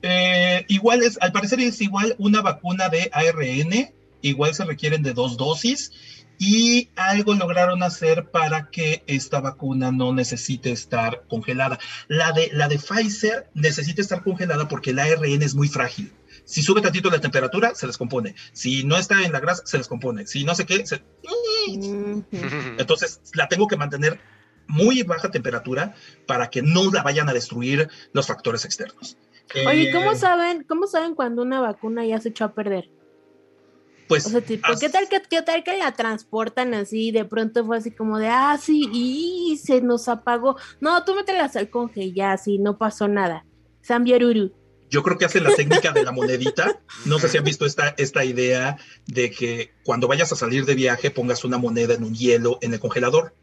Eh, igual es, al parecer es igual una vacuna de ARN, igual se requieren de dos dosis y algo lograron hacer para que esta vacuna no necesite estar congelada. La de, la de Pfizer necesita estar congelada porque el ARN es muy frágil. Si sube tantito la temperatura, se descompone. Si no está en la grasa, se descompone. Si no sé qué, se... entonces la tengo que mantener muy baja temperatura para que no la vayan a destruir los factores externos. Oye, ¿cómo eh, saben, cómo saben cuando una vacuna ya se echó a perder? Pues. O sea, ¿qué, tal que, ¿qué tal que la transportan así? De pronto fue así como de, ah, sí, y se nos apagó. No, tú mételas al conge ya, así, no pasó nada. Sambiaruru. Yo creo que hacen la técnica de la monedita. No sé si han visto esta, esta idea de que cuando vayas a salir de viaje pongas una moneda en un hielo en el congelador.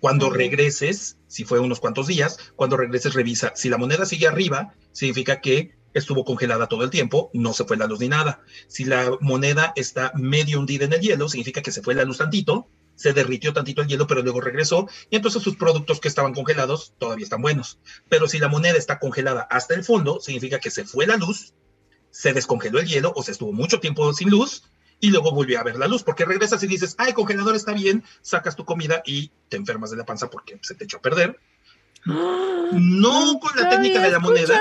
Cuando regreses, si fue unos cuantos días, cuando regreses revisa. Si la moneda sigue arriba, significa que estuvo congelada todo el tiempo, no se fue la luz ni nada. Si la moneda está medio hundida en el hielo, significa que se fue la luz tantito, se derritió tantito el hielo, pero luego regresó, y entonces sus productos que estaban congelados todavía están buenos. Pero si la moneda está congelada hasta el fondo, significa que se fue la luz, se descongeló el hielo o se estuvo mucho tiempo sin luz, y luego volvió a ver la luz, porque regresas y dices, ay, congelador está bien, sacas tu comida y te enfermas de la panza porque se te echó a perder no con la técnica de la moneda.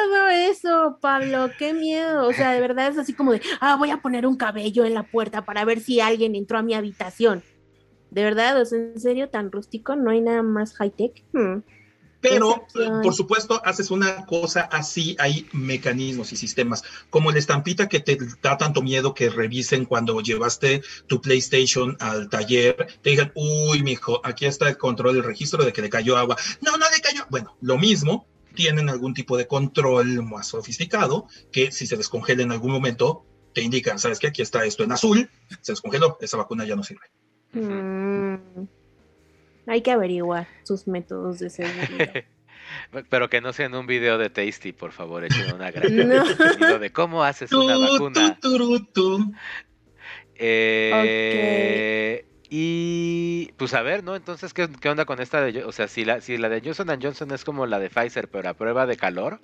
eso, Pablo, qué miedo. O sea, de verdad es así como de, ah, voy a poner un cabello en la puerta para ver si alguien entró a mi habitación. De verdad, o sea, en serio, tan rústico, no hay nada más high tech. Hmm. Pero, por supuesto, haces una cosa así, hay mecanismos y sistemas, como la estampita que te da tanto miedo que revisen cuando llevaste tu PlayStation al taller, te digan, uy, mijo, aquí está el control, el registro de que le cayó agua. No, no le cayó. Bueno, lo mismo, tienen algún tipo de control más sofisticado que si se descongela en algún momento, te indican, sabes que aquí está esto en azul, se descongeló, esa vacuna ya no sirve. Mm. Hay que averiguar sus métodos de seguridad. Pero que no sea en un video de Tasty, por favor, echen una gran video de cómo haces una vacuna. Eh, y pues a ver, ¿no? Entonces, ¿qué, onda con esta de... O sea, si la, si la de Johnson Johnson es como la de Pfizer, pero a prueba de calor,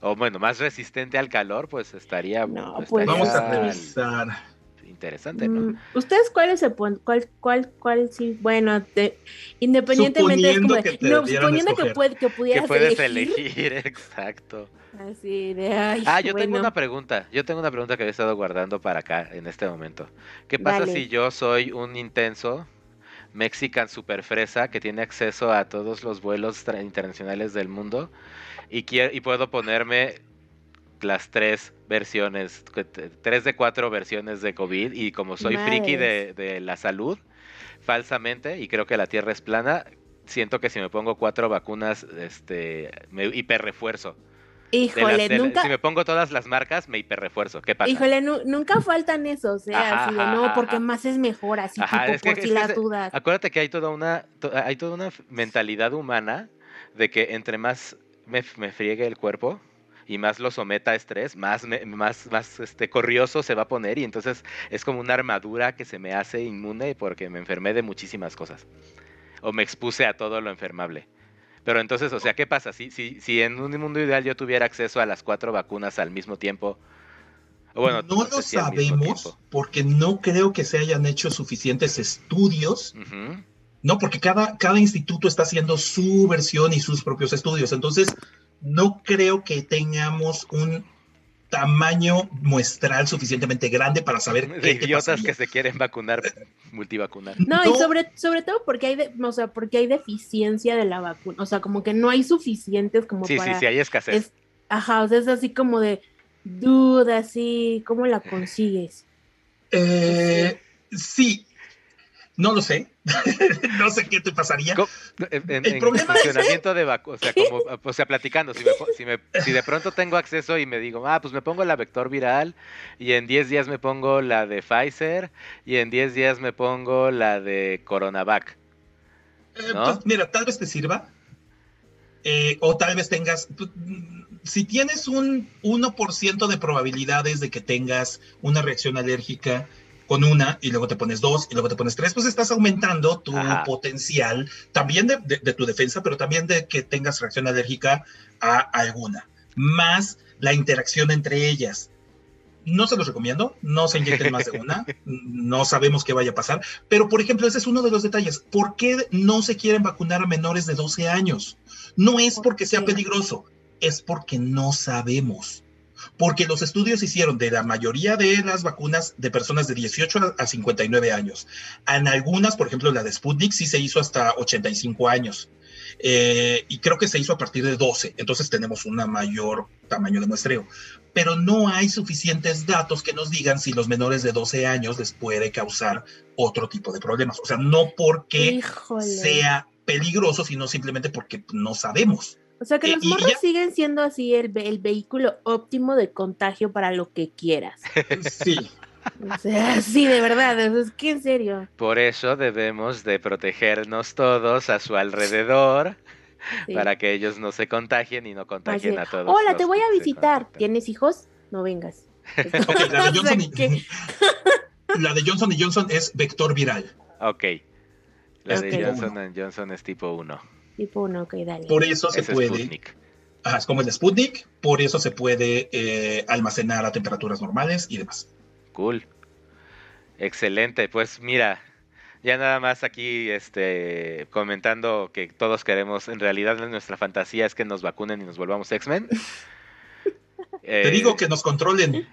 o bueno, más resistente al calor, pues estaría... No, pues vamos a revisar interesante, ¿no? Mm, ¿Ustedes cuáles se ponen? ¿Cuál, cuál, cuál sí? Bueno, independientemente de que no, suponiendo que, puede, que pudieras que puedes elegir. exacto. Así de ay, Ah, yo tengo una pregunta. Yo tengo una pregunta que he estado guardando para acá en este momento. ¿Qué pasa si yo soy un intenso Mexican super fresa que tiene acceso a todos los vuelos internacionales del mundo y, quiero, y puedo ponerme las tres versiones, tres de cuatro versiones de COVID y como soy friki de, la salud, falsamente, y creo que la Tierra es plana, siento que si me pongo cuatro vacunas, este, me hiperrefuerzo. Híjole, nunca. Si me pongo todas las marcas, me hiperrefuerzo. ¿Qué pasa? Híjole, nunca faltan esos, ¿eh? así de no, porque más es mejor, así tipo por si las dudas. Acuérdate que hay toda una, hay toda una mentalidad humana de que entre más me, me friegue el cuerpo, y más lo someta a estrés, más, más, más este, corrioso se va a poner y entonces es como una armadura que se me hace inmune porque me enfermé de muchísimas cosas o me expuse a todo lo enfermable. Pero entonces, o sea, ¿qué pasa? Si, si, si en un mundo ideal yo tuviera acceso a las cuatro vacunas al mismo tiempo, bueno, no, lo sabemos porque no creo que se hayan hecho suficientes estudios. No, porque cada, cada instituto está haciendo su versión y sus propios estudios. Entonces, no creo que tengamos un tamaño muestral suficientemente grande para saber qué idiotas que se quieren vacunar, multivacunar. No, y sobre, sobre todo porque hay, o sea, porque hay deficiencia de la vacuna, o sea, como que no hay suficientes como sí, para... Sí, sí, hay escasez. ajá, o sea, es así como de duda, así, ¿cómo la consigues? Eh, sí, no lo sé. no sé qué te pasaría. En, el problema funcionamiento de vacunas, o sea, como, o sea, platicando, si, me, si, de pronto tengo acceso y me digo, ah, pues me pongo la vector viral y en 10 días me pongo la de Pfizer y en 10 días me pongo la de Coronavac. Eh, pues, mira, tal vez te sirva. Eh, o tal vez tengas, si tienes un 1% de probabilidades de que tengas una reacción alérgica con una y luego te pones dos y luego te pones tres, pues estás aumentando tu potencial también de, de, tu defensa, pero también de que tengas reacción alérgica a alguna, más la interacción entre ellas. No se los recomiendo, no se inyecten más de una, no sabemos qué vaya a pasar, pero por ejemplo, ese es uno de los detalles. ¿Por qué no se quieren vacunar a menores de 12 años? No es porque sea peligroso, es porque no sabemos. Porque los estudios hicieron de la mayoría de las vacunas de personas de 18 a 59 años. En algunas, por ejemplo, la de Sputnik sí se hizo hasta 85 años. Eh, y creo que se hizo a partir de 12, entonces tenemos un mayor tamaño de muestreo, pero no hay suficientes datos que nos digan si los menores de 12 años les puede causar otro tipo de problemas, o sea, no porque sea peligroso, sino simplemente porque no sabemos. O sea que los morros siguen siendo así el, el, vehículo óptimo de contagio para lo que quieras. Sí. O sea, sí, de verdad, es que en serio. Por eso debemos de protegernos todos a su alrededor. Para que ellos no se contagien y no contagien a todos. Hola, te voy a visitar. ¿Tienes hijos? No vengas. la, de Johnson y, la de Johnson y Johnson es vector viral. Ok. La de Johnson Johnson es tipo 1. Tipo 1, ok, dale. Por eso se puede. es como el Sputnik, por eso se puede eh, almacenar a temperaturas normales y demás. Cool. Excelente. Pues mira, ya nada más aquí este comentando que todos queremos, en realidad nuestra fantasía es que nos vacunen y nos volvamos X-Men. Te digo que nos controlen,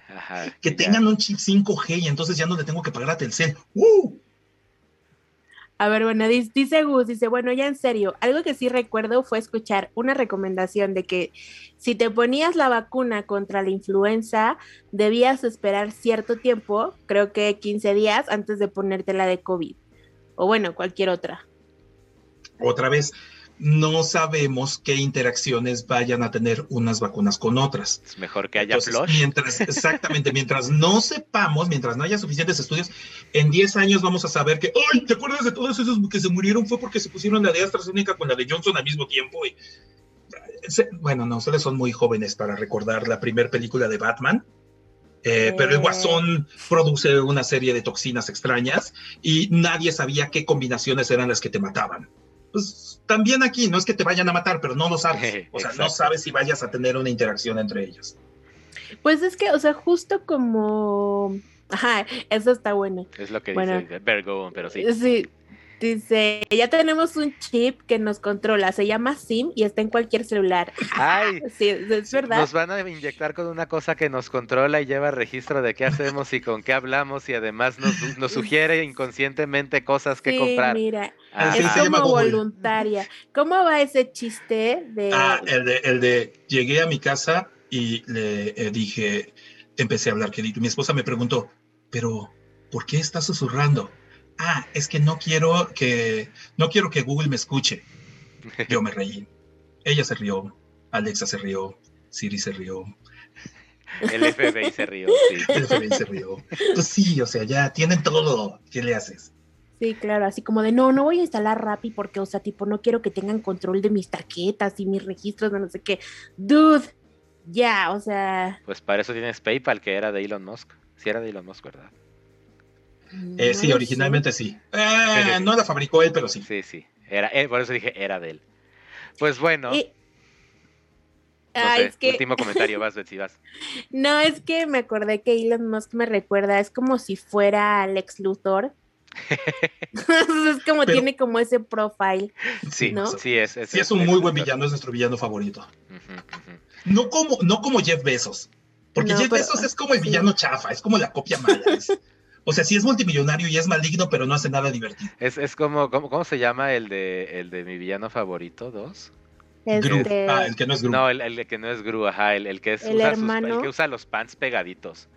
que tengan un chip 5G y entonces ya no le tengo que pagar a Telcel. ¡Uh! A ver, bueno, dice Gus, dice, bueno, ya en serio, algo que sí recuerdo fue escuchar una recomendación de que si te ponías la vacuna contra la influenza, debías esperar cierto tiempo, creo que 15 días, antes de ponerte la de COVID. O bueno, cualquier otra. Otra vez, no sabemos qué interacciones vayan a tener unas vacunas con otras. Es mejor que haya Mientras, exactamente, mientras no sepamos, mientras no haya suficientes estudios, en 10 años vamos a saber que, ¡ay! ¿Te acuerdas de todos esos que se murieron? Fue porque se pusieron la de AstraZeneca con la de Johnson al mismo tiempo. Y, bueno, no, ustedes son muy jóvenes para recordar la primera película de Batman. Eh, pero el guasón produce una serie de toxinas extrañas y nadie sabía qué combinaciones eran las que te mataban pues también aquí no es que te vayan a matar, pero no lo sabes. O sea, no sabes si vayas a tener una interacción entre ellos. Pues es que, o sea, justo como... Ajá, eso está bueno. Es lo que dice Vergo, pero sí. Sí, Dice, ya tenemos un chip que nos controla, se llama SIM y está en cualquier celular. Ay, sí, es verdad. Nos van a inyectar con una cosa que nos controla y lleva registro de qué hacemos y con qué hablamos y además nos, nos sugiere inconscientemente cosas que comprar. Mira, ah, es como voluntaria. ¿Cómo va ese chiste de... Ah, el de, el de llegué a mi casa y le eh, dije, empecé a hablar querido. Mi esposa me preguntó, pero ¿por qué estás susurrando? Ah, es que no quiero que, no quiero que Google me escuche. Yo me reí. Ella se rió, Alexa se rió, Siri se rió. El FBI se rió, sí. El FBI se rió. Pues sí, o sea, ya tienen todo. ¿Qué le haces? Sí, claro, así como de no, no voy a instalar Rappi porque, o sea, tipo, no quiero que tengan control de mis tarjetas y mis registros, no sé qué. Dude, ya, o sea. Pues para eso tienes PayPal, que era de Elon Musk. Sí, era de Elon Musk, ¿verdad? Eh, sí, originalmente sí. Eh, no la fabricó él, pero sí. Sí, sí. Era, eh, por eso dije, era de él. Pues bueno. Ah, es que... Último comentario, vas, Betsy, vas. No, es que me acordé que Elon Musk me recuerda, es como si fuera Alex Luthor. es como tiene como ese profile. Sí, ¿no? sí es. sí, es un muy buen villano, es nuestro villano favorito. No, como, no como Jeff Bezos. Porque Jeff Bezos es como el villano chafa, es como la copia mala. O sea, sí es multimillonario y es maligno, pero no hace nada divertido. Es, es como, ¿cómo, se llama el de, el de mi villano favorito, dos? Gru. Este, ah, el que no es Gru. No, el, que no es Gru, ajá, el, que es, el, usa hermano. el que usa los pants pegaditos.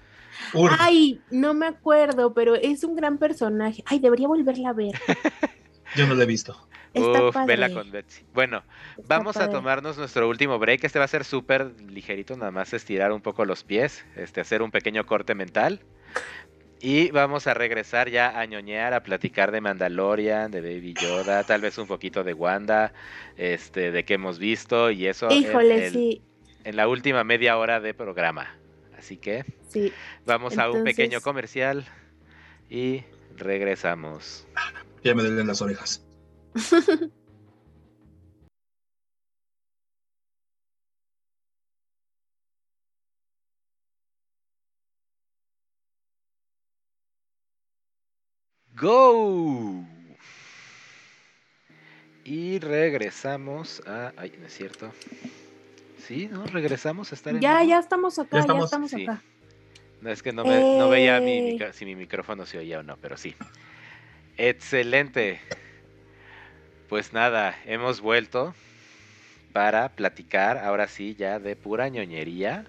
Ay, no me acuerdo, pero es un gran personaje. Ay, debería volverla a ver. Yo no lo he visto. Uf, vela con Betsy. Bueno, vamos a tomarnos nuestro último break. Este va a ser súper ligerito, nada más estirar un poco los pies, este, hacer un pequeño corte mental. Y vamos a regresar ya a ñoñear, a platicar de Mandalorian, de Baby Yoda, tal vez un poquito de Wanda, este, de qué hemos visto y eso Híjole, sí. en la última media hora de programa. Así que sí. vamos a un pequeño comercial Y regresamos. Ya me duelen las orejas. Go. Y regresamos a. Ay, no es cierto. Sí, ¿no? Regresamos a estar en. Ya, ya estamos acá, ya estamos, acá. No es que no, me, no veía mi, eh. si mi micrófono se oía o no, pero sí. Excelente. Pues nada, hemos vuelto para platicar ahora sí ya de pura ñoñería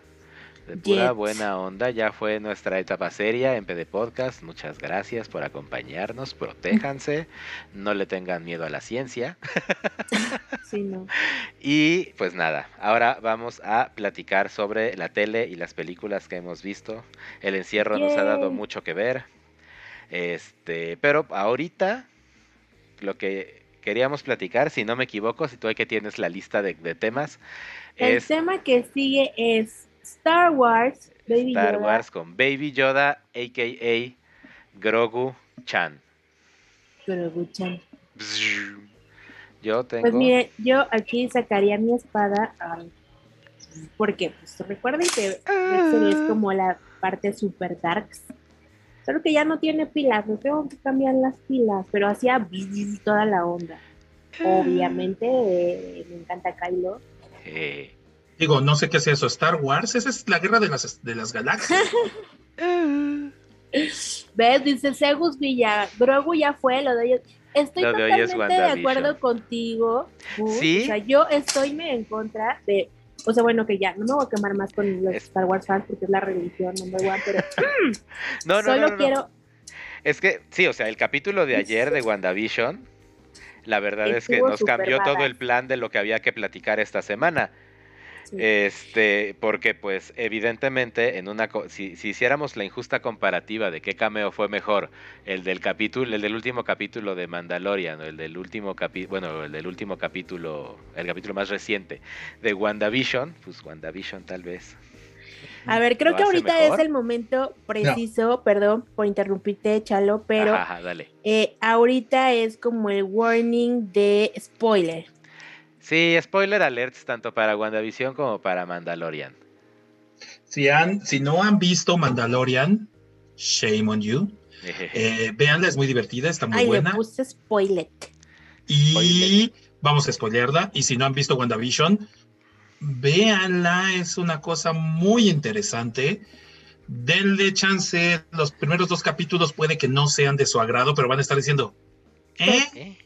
de pura buena onda. Ya fue nuestra etapa seria en PD Podcast. Muchas gracias por acompañarnos. Protéjanse. No le tengan miedo a la ciencia. Sí, no. Y pues nada, ahora vamos a platicar sobre la tele y las películas que hemos visto. El encierro nos ha dado mucho que ver. Este, pero ahorita lo que queríamos platicar, si no me equivoco, si tú hay que tienes la lista de, temas. El tema que sigue es Star Wars, Baby Star Wars con Baby Yoda, a.k.a. Grogu Chan. Grogu Chan. Yo tengo... Pues mire, yo aquí sacaría mi espada porque pues recuerden que es ah. como la parte super darks. Solo que ya no tiene pilas, no tengo que cambiar las pilas, pero hacía toda la onda. Ah. Obviamente eh, me encanta Kylo. Eh, Digo, no sé qué es eso, Star Wars, esa es la guerra de las, de las galaxias. ¿Ves? Dice Segus Villa, Grogu ya fue, lo de ellos. Estoy totalmente de acuerdo contigo. ¿Sí? O sea, yo estoy en contra de. O sea, bueno, que ya, no me voy a quemar más con los Star Wars fans porque es la religión number one, pero. no, no, solo quiero. Es que, sí, o sea, el capítulo de ayer de WandaVision, la verdad es que nos cambió todo el plan de lo que había que platicar esta semana. Este, porque pues evidentemente en una si, si, hiciéramos la injusta comparativa de qué cameo fue mejor, el del capítulo, el del último capítulo de Mandalorian, o el del último capítulo, bueno, el del último capítulo, el capítulo más reciente de WandaVision, pues WandaVision tal vez. A ver, creo que ahorita es el momento preciso, perdón por interrumpirte, Chalo, pero Eh, ahorita es como el warning de spoiler. Sí, spoiler alerts tanto para WandaVision como para Mandalorian. Si, han, si no han visto Mandalorian, shame on you. Eh, véanla, es muy divertida, está muy buena. Le puse spoiler. Y vamos a spoilerla. Y si no han visto WandaVision, véanla, es una cosa muy interesante. Denle chance, los primeros dos capítulos puede que no sean de su agrado, pero van a estar diciendo, ¿eh?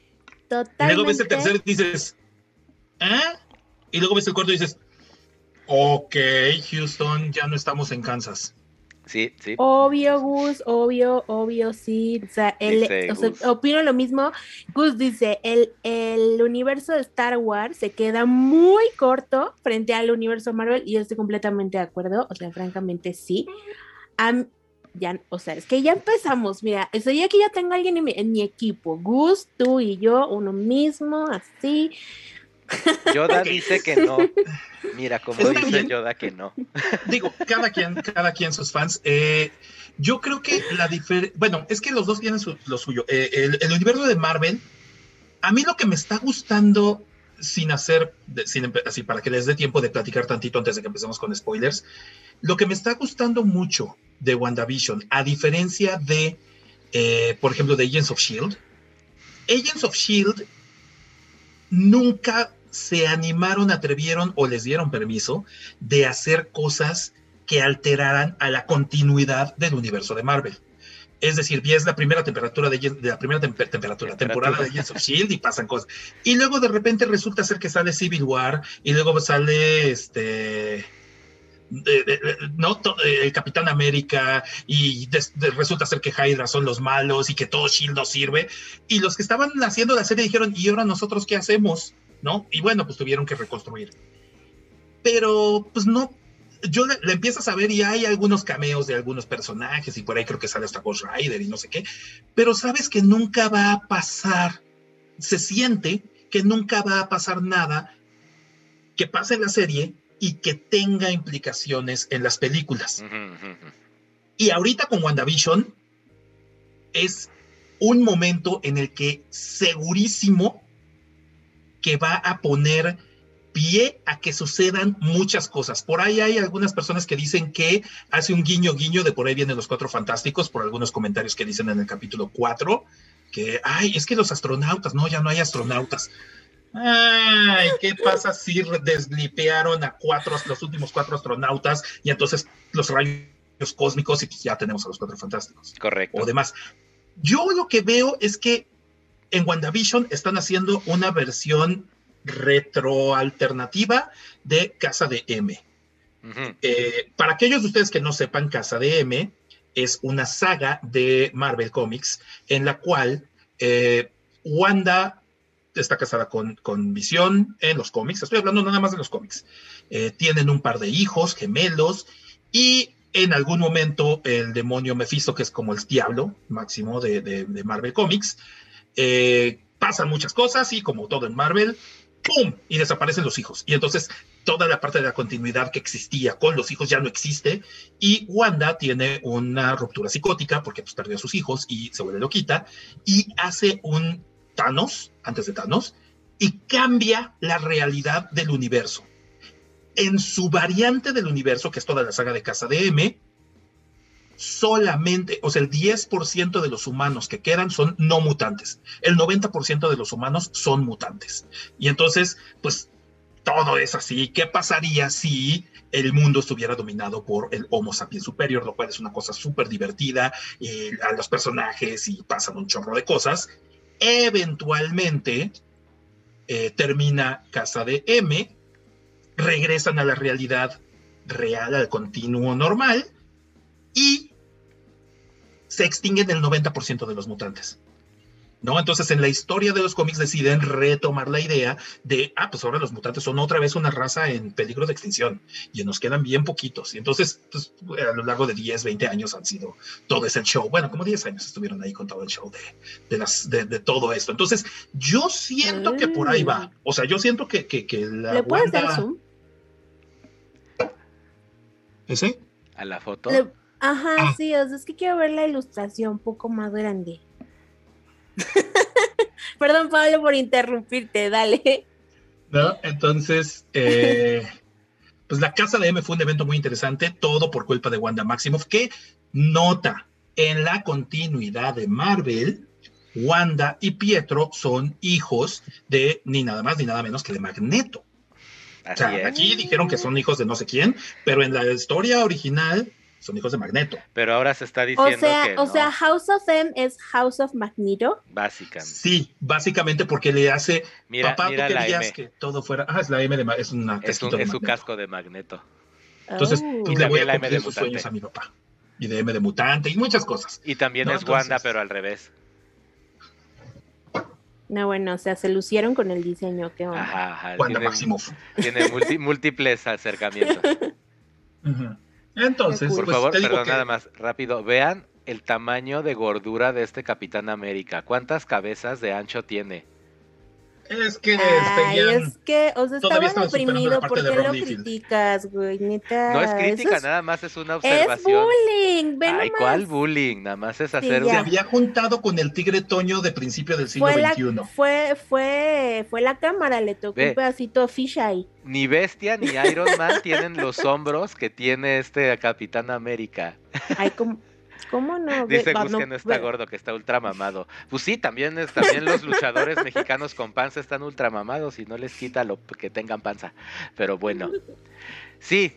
Totalmente. Y luego ves el tercero y dices, ¿eh? Y luego ves el cuarto y dices, ok, Houston, ya no estamos en Kansas. Sí, sí. Obvio, Gus, obvio, obvio, sí. O sea, opino lo mismo. Gus dice, el, el universo de Star Wars se queda muy corto frente al universo Marvel y yo estoy completamente de acuerdo. O sea, francamente sí. ya, o sea, es que ya empezamos, mira, estoy aquí ya tengo a alguien en mi, en mi equipo, Gus, tú y yo, uno mismo, así, Yoda dice que no. Mira cómo dice Yoda que no. Digo, cada quien, cada quien sus fans. Eh, yo creo que la diferencia, bueno, es que los dos tienen lo suyo. Eh, el, universo de Marvel, a mí lo que me está gustando, sin hacer, sin, así para que les dé tiempo de platicar tantito antes de que empecemos con spoilers, lo que me está gustando mucho de WandaVision, a diferencia de, eh, por ejemplo, de Agents of Shield, Agents of Shield nunca se animaron, atrevieron o les dieron permiso de hacer cosas que alteraran a la continuidad del universo de Marvel. Es decir, es la primera temperatura de, la primera temperatura, temporada de Agents of Shield y pasan cosas. Y luego de repente resulta ser que sale Civil War y luego sale este no el Capitán América y resulta ser que Hydra son los malos y que todo Shield no sirve y los que estaban haciendo la serie dijeron y ahora nosotros qué hacemos no y bueno pues tuvieron que reconstruir. Pero pues no yo le, empiezo a saber y hay algunos cameos de algunos personajes y por ahí creo que sale hasta Ghost Rider y no sé qué pero sabes que nunca va a pasar se siente que nunca va a pasar nada que pase en la serie y que tenga implicaciones en las películas. Y ahorita con WandaVision, es un momento en el que segurísimo que va a poner pie a que sucedan muchas cosas. Por ahí hay algunas personas que dicen que hace un guiño guiño de por ahí vienen los cuatro fantásticos, por algunos comentarios que dicen en el capítulo 4, que, ay, es que los astronautas, no, ya no hay astronautas. Ay, ¿qué pasa si desblipearon a cuatro, los últimos cuatro astronautas y entonces los rayos cósmicos y pues ya tenemos a los cuatro fantásticos? Correcto. O demás. Yo lo que veo es que en WandaVision están haciendo una versión retroalternativa de Casa de M. Eh, para aquellos de ustedes que no sepan, Casa de M es una saga de Marvel Comics en la cual eh, Wanda está casada con, con Visión en los cómics, estoy hablando nada más de los cómics. Eh, tienen un par de hijos gemelos y en algún momento el demonio Mephisto, que es como el diablo máximo de, Marvel Comics, eh, pasan muchas cosas y como todo en Marvel, ¡pum! Y desaparecen los hijos. Y entonces toda la parte de la continuidad que existía con los hijos ya no existe. Y Wanda tiene una ruptura psicótica porque pues, perdió a sus hijos y se vuelve loquita. Y hace un Thanos, antes de Thanos, y cambia la realidad del universo. En su variante del universo, que es toda la saga de Casa de M, solamente, o sea, el 10% de los humanos que quedan son no mutantes. El 90% de los humanos son mutantes. Y entonces, pues todo es así. ¿Qué pasaría si el mundo estuviera dominado por el Homo sapiens superior? Lo cual es una cosa súper divertida y a los personajes y pasan un chorro de cosas. Eventualmente eh, termina Casa de M, regresan a la realidad real, al continuo normal y se extinguen el 90% de los mutantes. ¿No? Entonces, en la historia de los cómics deciden retomar la idea de, ah, pues ahora los mutantes son otra vez una raza en peligro de extinción y nos quedan bien poquitos. Y entonces, pues, a lo largo de 10, 20 años han sido todo ese show. Bueno, como 10 años estuvieron ahí con todo el show de, las, de, todo esto. Entonces, yo siento que por ahí va. Mm. O sea, yo siento que, que, la. ¿Le puedes dar zoom? ¿Ese? A la foto. Ajá, ah. sí, o sea, es que quiero ver la ilustración un poco más grande. Perdón, Pablo, por interrumpirte, dale. ¿No? Entonces, eh, pues la Casa de M fue un evento muy interesante, todo por culpa de Wanda Maximoff, que nota en la continuidad de Marvel, Wanda y Pietro son hijos de ni nada más ni nada menos que de Magneto. o sea, aquí dijeron que son hijos de no sé quién, pero en la historia original son hijos de Magneto. Pero ahora se está diciendo o sea, que O sea, House of M es House of Magneto. Básicamente. Sí, básicamente porque le hace... Mira, papá, mira tú querías que todo fuera... Ah, es la M de... Es, una es, un, es su casco de Magneto. Entonces, oh. pues le voy a la M de sus sueños a mi papá. Y de M de mutante y muchas cosas. Y también es Wanda, pero al revés. No, bueno, o sea, se lucieron con el diseño, qué onda. Ajá, ajá. Wanda tiene, Tiene múltiples acercamientos. Ajá. Entonces, por pues, favor, perdón, nada más, rápido, vean el tamaño de gordura de este Capitán América. ¿Cuántas cabezas de ancho tiene? Es que Ay, es que, o sea, estaba deprimido, ¿por qué lo criticas, güey? Neta. No es crítica, nada más es una observación. Es bullying, ven Ay, ¿cuál bullying? Nada más es hacer... Se había juntado con el tigre Toño de principio del siglo XXI. fue, fue, fue la cámara, le tocó un pedacito fish ahí. Ni Bestia ni Iron Man tienen los hombros que tiene este Capitán América. Ay, como... ¿Cómo no? Dice Gus que no está gordo, que está ultra mamado. Pues sí, también, es, también los luchadores mexicanos con panza están ultra mamados y no les quita lo que tengan panza. Pero bueno, sí,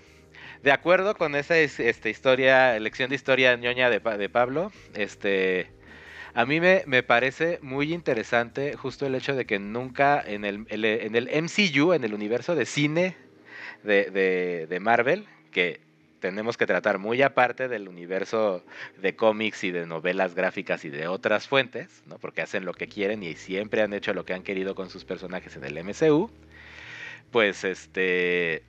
de acuerdo con esa este, historia, lección de historia ñoña de, de Pablo, este, a mí me, me, parece muy interesante justo el hecho de que nunca en el, en el MCU, en el universo de cine de, de, de Marvel, que tenemos que tratar muy aparte del universo de cómics y de novelas gráficas y de otras fuentes, ¿no? porque hacen lo que quieren y siempre han hecho lo que han querido con sus personajes en el MCU, pues este,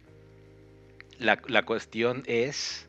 la, la cuestión es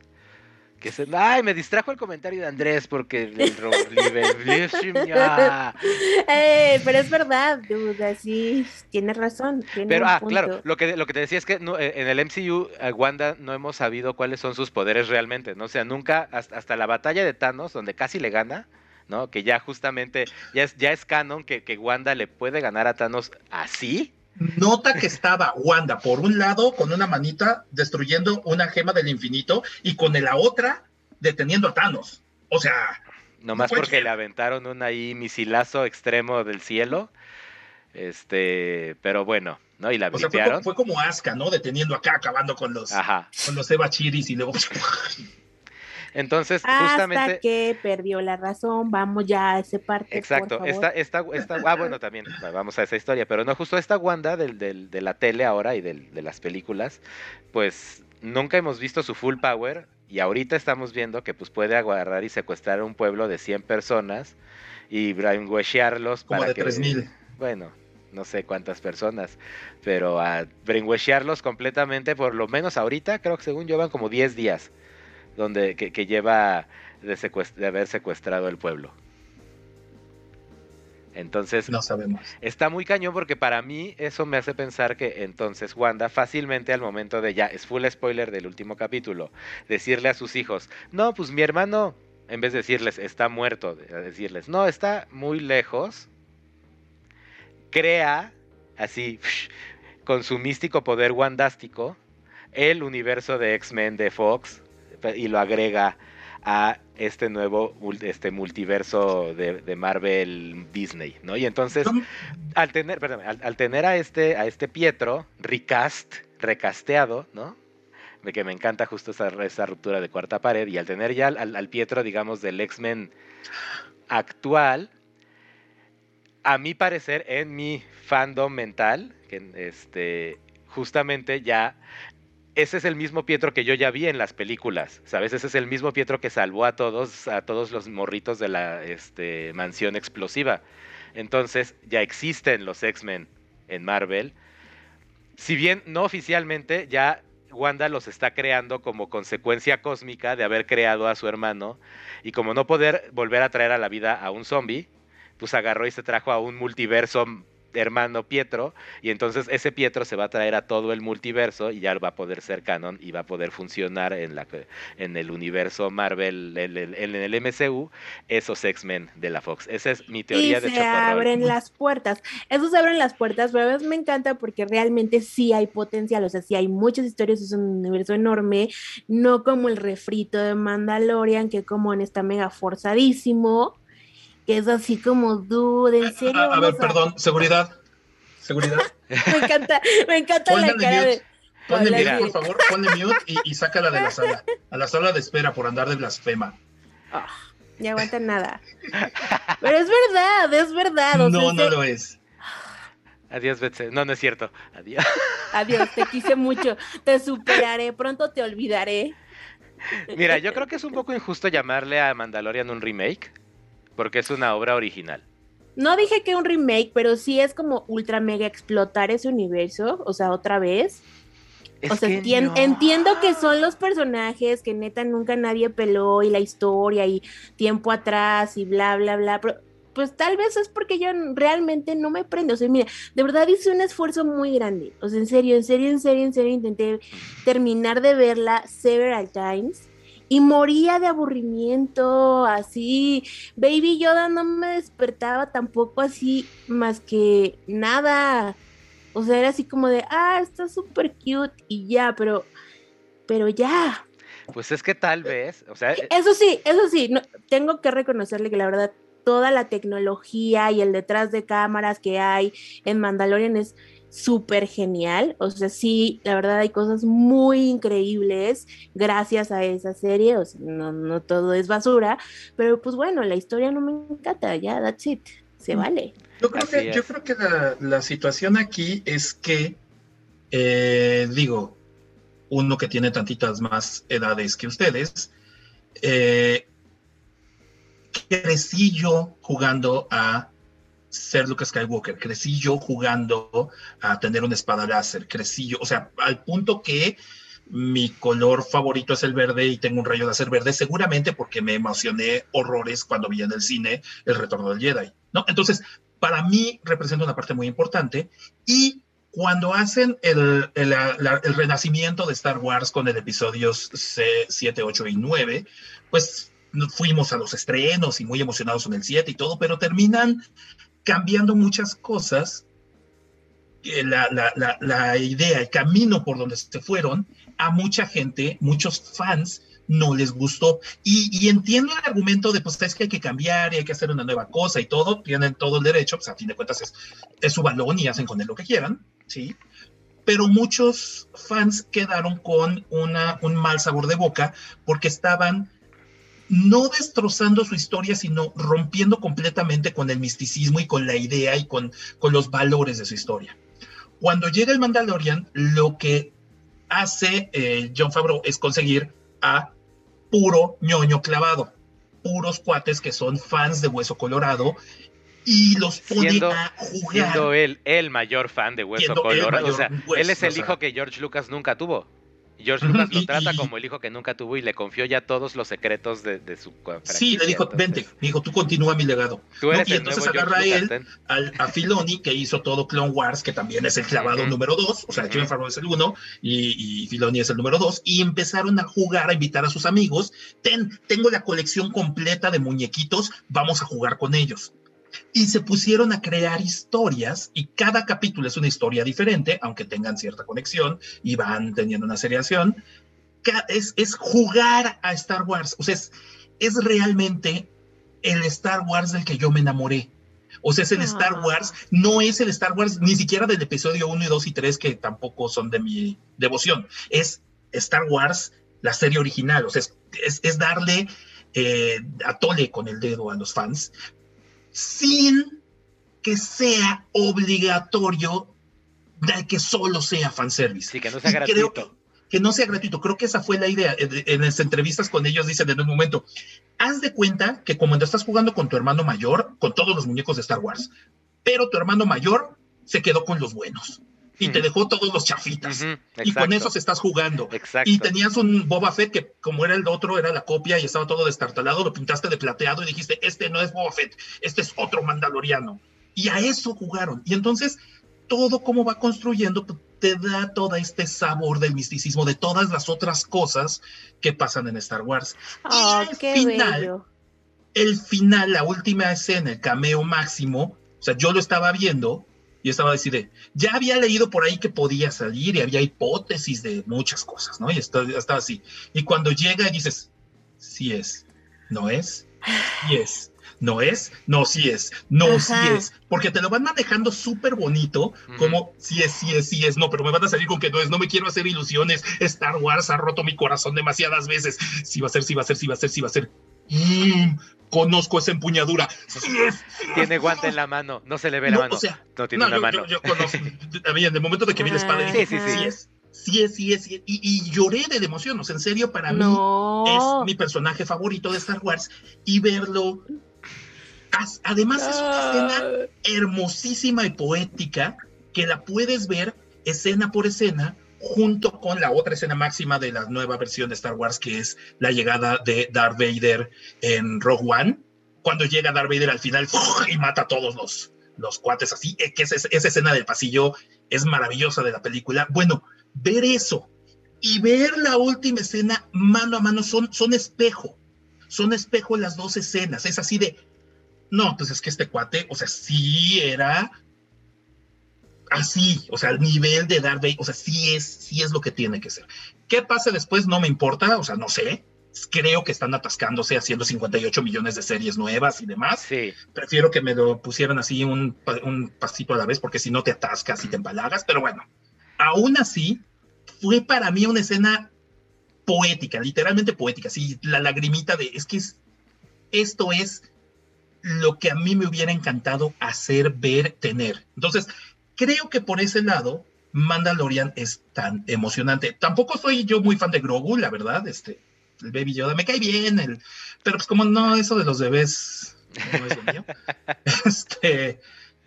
que se... Ay, me distrajo el comentario de Andrés porque el eh, pero es verdad, dude, sí, tienes razón. pero, ah, claro, lo que, lo que te decía es que eh, en el MCU, Wanda no hemos sabido cuáles son sus poderes realmente, ¿no? O sea, nunca, hasta, hasta la batalla de Thanos, donde casi le gana, ¿no? Que ya justamente, ya es, ya es canon que, que Wanda le puede ganar a Thanos así. Nota que estaba Wanda por un lado con una manita destruyendo una gema del infinito y con la otra deteniendo a Thanos. O sea. Nomás porque le aventaron un ahí misilazo extremo del cielo. Este, pero bueno, ¿no? Y la o fue, fue, como Aska, ¿no? Deteniendo acá, acabando con los, con los Eva Chiris y luego. Entonces, Hasta justamente. que perdió la razón, vamos ya a ese parte. Exacto, esta, esta, esta, ah, bueno, también vamos a esa historia, pero no, justo esta Wanda del, del, de la tele ahora y del, de las películas, pues nunca hemos visto su full power y ahorita estamos viendo que pues puede agarrar y secuestrar a un pueblo de 100 personas y brainwashearlos Como para de 3000. Bueno, no sé cuántas personas, pero a brainwashearlos completamente, por lo menos ahorita, creo que según yo van como 10 días donde que, lleva de, haber secuestrado el pueblo. Entonces, no sabemos. Está muy cañón porque para mí eso me hace pensar que entonces Wanda fácilmente al momento de ya, es full spoiler del último capítulo, decirle a sus hijos, no, pues mi hermano, en vez de decirles está muerto, decirles, no, está muy lejos, crea así, con su místico poder wandástico, el universo de X-Men de Fox y lo agrega a este nuevo este multiverso de, Marvel Disney, ¿no? Y entonces, al tener, perdón, al, tener a este, a este Pietro recast, recasteado, ¿no? De que me encanta justo esa, esa ruptura de cuarta pared, y al tener ya al, al Pietro, digamos, del X-Men actual, a mi parecer, en mi fandom mental, que este, justamente ya ese es el mismo Pietro que yo ya vi en las películas, ¿sabes? Ese es el mismo Pietro que salvó a todos, a todos los morritos de la este, mansión explosiva. Entonces, ya existen los X-Men en Marvel. Si bien no oficialmente, ya Wanda los está creando como consecuencia cósmica de haber creado a su hermano. Y como no poder volver a traer a la vida a un zombie, pues agarró y se trajo a un multiverso hermano Pietro, y entonces ese Pietro se va a traer a todo el multiverso y ya va a poder ser canon y va a poder funcionar en, la, en el universo Marvel, en el, MCU, esos X-Men de la Fox. Esa es mi teoría y de se abren las puertas. Eso se abren las puertas, pero a veces me encanta porque realmente sí hay potencial, o sea, sí hay muchas historias, es un universo enorme, no como el refrito de Mandalorian, que como en esta mega forzadísimo que es así como dude, en serio. A, ver, perdón, seguridad. Seguridad. me encanta, me encanta la cara de. Ponle mute, por favor, ponle mute y, sácala de la sala. A la sala de espera por andar de blasfema. Oh, ni aguanta nada. Pero es verdad, es verdad. no, no lo es. Adiós, Betsy. No, no es cierto. Adiós. Adiós, te quise mucho. Te superaré, pronto te olvidaré. Mira, yo creo que es un poco injusto llamarle a Mandalorian un remake porque es una obra original. No dije que un remake, pero sí es como ultra mega explotar ese universo, o sea, otra vez. o sea, entiendo que son los personajes que neta nunca nadie peló y la historia y tiempo atrás y bla, bla, bla, pero pues tal vez es porque yo realmente no me prendo. O sea, mira, de verdad hice un esfuerzo muy grande. O sea, en serio, en serio, en serio, en serio, intenté terminar de verla several times y moría de aburrimiento, así. Baby Yoda no me despertaba tampoco así más que nada. O sea, era así como de, ah, está súper cute y ya, pero, pero ya. Pues es que tal vez, o sea... Eh, eso sí, eso sí, no, tengo que reconocerle que la verdad toda la tecnología y el detrás de cámaras que hay en Mandalorian es súper genial. O sea, sí, la verdad hay cosas muy increíbles gracias a esa serie. O sea, no, no todo es basura, pero pues bueno, la historia no me encanta, ya, that's it, se mm. vale. Yo creo que, yo creo que la, situación aquí es que, eh, digo, uno que tiene tantitas más edades que ustedes, eh, crecí yo jugando a ser Luke Skywalker, crecí yo jugando a tener una espada láser, crecí yo, o sea, al punto que mi color favorito es el verde y tengo un rayo de láser verde, seguramente porque me emocioné horrores cuando vi en el cine El Retorno del Jedi, ¿no? Entonces, para mí representa una parte muy importante y cuando hacen el, el, renacimiento de Star Wars con el episodios 7, 8 y 9, pues fuimos a los estrenos y muy emocionados en el 7 y todo, pero terminan cambiando muchas cosas. Eh, la, la, la, idea, el camino por donde se fueron, a mucha gente, muchos fans, no les gustó. Y, entiendo el argumento de, pues es que hay que cambiar y hay que hacer una nueva cosa y todo, tienen todo el derecho, pues a fin de cuentas es, es su balón y hacen con él lo que quieran, ¿sí? Pero muchos fans quedaron con una, un mal sabor de boca porque estaban no destrozando su historia, sino rompiendo completamente con el misticismo y con la idea y con, con los valores de su historia. Cuando llega el Mandalorian, lo que hace eh, John Favreau es conseguir a puro ñoño clavado, puros cuates que son fans de Hueso Colorado y los pone a jugar. Siendo él el mayor fan de Hueso Colorado. o sea, él es el hijo que George Lucas nunca tuvo. George Lucas lo trata como el hijo que nunca tuvo y le confió ya todos los secretos de, su Sí, le dijo, vente, me dijo, tú continúa mi legado. y entonces agarra a él, a Filoni, que hizo todo Clone Wars, que también es el clavado número dos, o sea, uh John es el uno y, y, Filoni es el número dos, y empezaron a jugar, a invitar a sus amigos, ten, tengo la colección completa de muñequitos, vamos a jugar con ellos y se pusieron a crear historias y cada capítulo es una historia diferente, aunque tengan cierta conexión y van teniendo una seriación. Es, es jugar a Star Wars, o sea, es, es realmente el Star Wars del que yo me enamoré. O sea, es el Star ah. Wars, no es el Star Wars ni siquiera del episodio 1 y 2 y 3 que tampoco son de mi devoción. Es Star Wars, la serie original, o sea, es, es, darle eh, a tole con el dedo a los fans, sin que sea obligatorio de que solo sea fanservice. Sí, que no sea gratuito. que no sea gratuito. Creo que esa fue la idea. En las entrevistas con ellos dicen en un momento, haz de cuenta que como estás jugando con tu hermano mayor, con todos los muñecos de Star Wars, pero tu hermano mayor se quedó con los buenos y te dejó todos los chafitas. y con esos estás jugando. Y tenías un Boba Fett que, como era el otro, era la copia y estaba todo destartalado, lo pintaste de plateado y dijiste: Este no es Boba Fett, este es otro Mandaloriano. Y a eso jugaron. Y entonces, todo como va construyendo te da todo este sabor del misticismo de todas las otras cosas que pasan en Star Wars. y ah, al final, el final, la última escena, el cameo máximo, o sea, yo lo estaba viendo y estaba así ya había leído por ahí que podía salir y había hipótesis de muchas cosas, ¿no? Y estaba, estaba así. Y cuando llega y dices, sí es, no es, sí es, no es, no sí es, no sí es, porque te lo van manejando súper bonito, como sí es, sí es, sí es, no, pero me van a salir con que no es, no me quiero hacer ilusiones, Star Wars ha roto mi corazón demasiadas veces, sí va a ser, sí va a ser, sí va a ser, sí va a ser. Mm, conozco esa empuñadura. tiene guante en la mano, no se le ve la mano. no tiene una mano. Yo, conozco. en el momento de que vi la espada, dije, sí, sí, sí. es. Sí es, sí es, sí Y, lloré de emoción, o sea, en serio, para mí es mi personaje favorito de Star Wars y verlo. Además, es una escena hermosísima y poética que la puedes ver escena por escena junto con la otra escena máxima de la nueva versión de Star Wars, que es la llegada de Darth Vader en Rogue One, cuando llega Darth Vader al final y mata a todos los, los cuates así, eh, que esa, esa escena del pasillo es maravillosa de la película. Bueno, ver eso y ver la última escena mano a mano son, son espejo, son espejo las dos escenas, es así de, no, pues es que este cuate, o sea, sí era así, o sea, al nivel de Darth Vader, o sea, sí es, sí es lo que tiene que ser. ¿Qué pase después? No me importa, o sea, no sé. Creo que están atascándose haciendo 58 millones de series nuevas y demás. Sí. Prefiero que me lo pusieran así un, un pasito a la vez, porque si no te atascas y te empalagas, pero bueno, aún así, fue para mí una escena poética, literalmente poética, sí, la lagrimita de, es que esto es lo que a mí me hubiera encantado hacer, ver, tener. Entonces, creo que por ese lado, Mandalorian es tan emocionante. Tampoco soy yo muy fan de Grogu, la verdad, este, el Baby Yoda me cae bien, el, pero pues como no, eso de los bebés no es lo mío. este,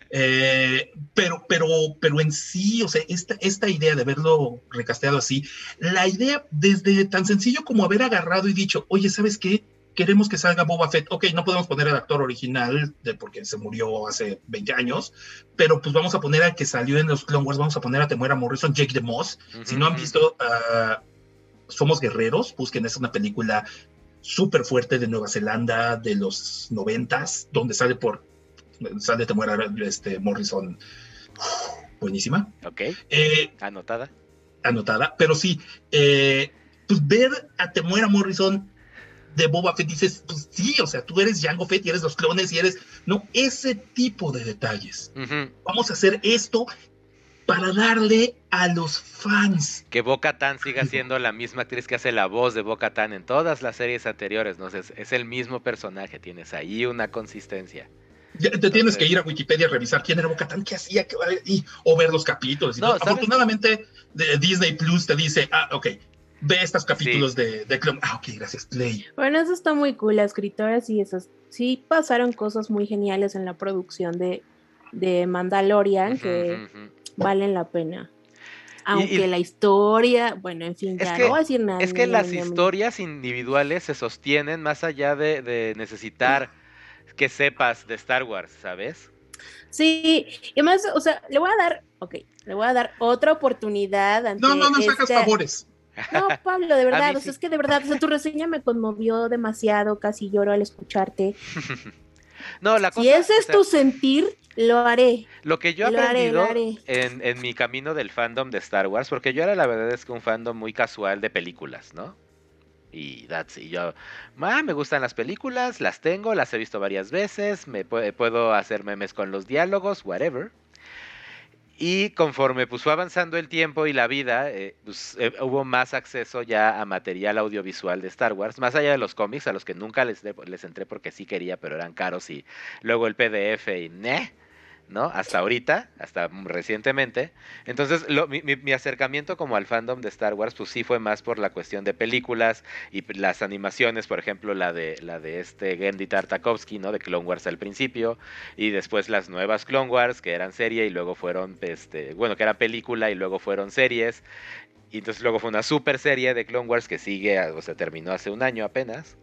eh, pero, pero, pero en sí, o sea, esta, esta idea de verlo recasteado así, la idea desde tan sencillo como haber agarrado y dicho, oye, ¿sabes qué? Queremos que salga Boba Fett. Ok, no podemos poner al actor original de porque se murió hace 20 años, pero pues vamos a poner al que salió en los Clone Wars, vamos a poner a Temuera Morrison, Jake the Moss. Si no han visto uh, Somos Guerreros, busquen, es una película súper fuerte de Nueva Zelanda de los noventas, donde sale por sale Temuera este, Morrison. buenísima. Ok. Eh, anotada. Anotada. Pero sí, eh, pues ver a Temuera Morrison de Boba Fett dices, pues sí, o sea, tú eres Jango Fett y eres los clones y eres, no, ese tipo de detalles. Vamos a hacer esto para darle a los fans. Que Boca Tan siga siendo la misma actriz que hace la voz de Boca Tan en todas las series anteriores, ¿no? Es, es el mismo personaje, tienes ahí una consistencia. te tienes que ir a Wikipedia a revisar quién era Boca Tan, qué hacía, y, o ver los capítulos. Y Afortunadamente, Disney Plus te dice, ah, ok, ve estos capítulos de, de Clone. Ah, ok, gracias, Play. Bueno, eso está muy cool, las escritoras y esas. Sí pasaron cosas muy geniales en la producción de, de Mandalorian que valen la pena. Aunque la historia, bueno, en fin, ya no voy a decir nada. Es que las historias individuales se sostienen más allá de, necesitar que sepas de Star Wars, ¿sabes? Sí, y más, o sea, le voy a dar, ok, le voy a dar otra oportunidad. no, no, no sacas favores. No, Pablo, de verdad, o sea, es que de verdad, o sea, tu reseña me conmovió demasiado, casi lloro al escucharte. no, la cosa, si ese es tu sentir, lo haré. Lo que yo he aprendido En, en, mi camino del fandom de Star Wars, porque yo era la verdad es que un fandom muy casual de películas, ¿no? Y that's y yo, ah, me gustan las películas, las tengo, las he visto varias veces, me puedo hacer memes con los diálogos, whatever. Y conforme pues, fue avanzando el tiempo y la vida, eh, pues, eh, hubo más acceso ya a material audiovisual de Star Wars, más allá de los cómics, a los que nunca les, les entré porque sí quería, pero eran caros, y luego el PDF y ne. ¿No? Hasta ahorita, hasta recientemente. Entonces, mi, acercamiento como al fandom de Star Wars, pues sí fue más por la cuestión de películas y las animaciones, por ejemplo, la de, la de este Gendy Tartakovsky, ¿no? De Clone Wars al principio, y después las nuevas Clone Wars, que eran serie y luego fueron, este, bueno, que eran película y luego fueron series. Y entonces luego fue una super serie de Clone Wars que sigue, o sea, terminó hace un año apenas.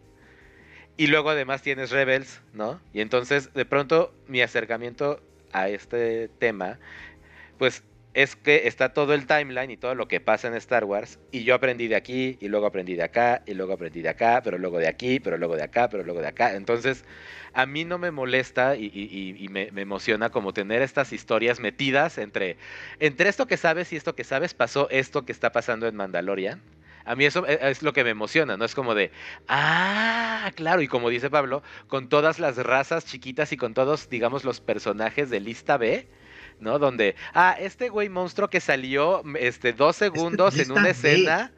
Y luego además tienes Rebels, ¿no? Y entonces de pronto mi acercamiento a este tema, pues es que está todo el timeline y todo lo que pasa en Star Wars y yo aprendí de aquí y luego aprendí de acá y luego aprendí de acá, pero luego de aquí, pero luego de acá, pero luego de acá. Entonces a mí no me molesta y, me, emociona como tener estas historias metidas entre, entre esto que sabes y esto que sabes pasó esto que está pasando en Mandalorian. A mí eso e, es lo que me emociona, ¿no? Es como de, ah, claro, y como dice Pablo, con todas las razas chiquitas y con todos, digamos, los personajes de lista B, ¿no? Donde, ah, este güey monstruo que salió este, dos segundos en una escena.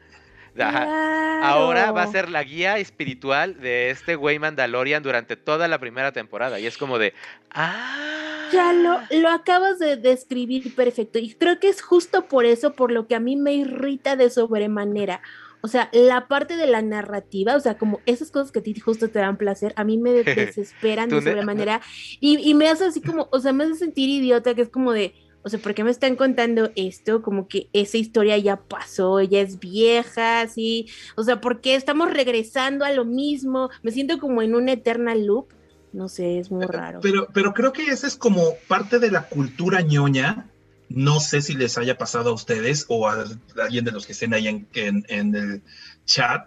Ahora va a ser la guía espiritual de este güey Mandalorian durante toda la primera temporada. Y es como de, ah. Ya lo, lo acabas de describir perfecto. Y creo que es justo por eso por lo que a mí me irrita de sobremanera. O sea, la parte de la narrativa, o sea, como esas cosas que a ti justo te dan placer, a mí me desesperan de sobremanera. Y, y me hace así como, o sea, me hace sentir idiota, que es como de, o sea, ¿por qué me están contando esto? Como que esa historia ya pasó, ella es vieja, sí. O sea, ¿por qué estamos regresando a lo mismo? Me siento como en un eternal loop. No sé, es muy raro. Pero, pero creo que esa es como parte de la cultura ñoña. No sé si les haya pasado a ustedes o a alguien de los que estén ahí en, el chat,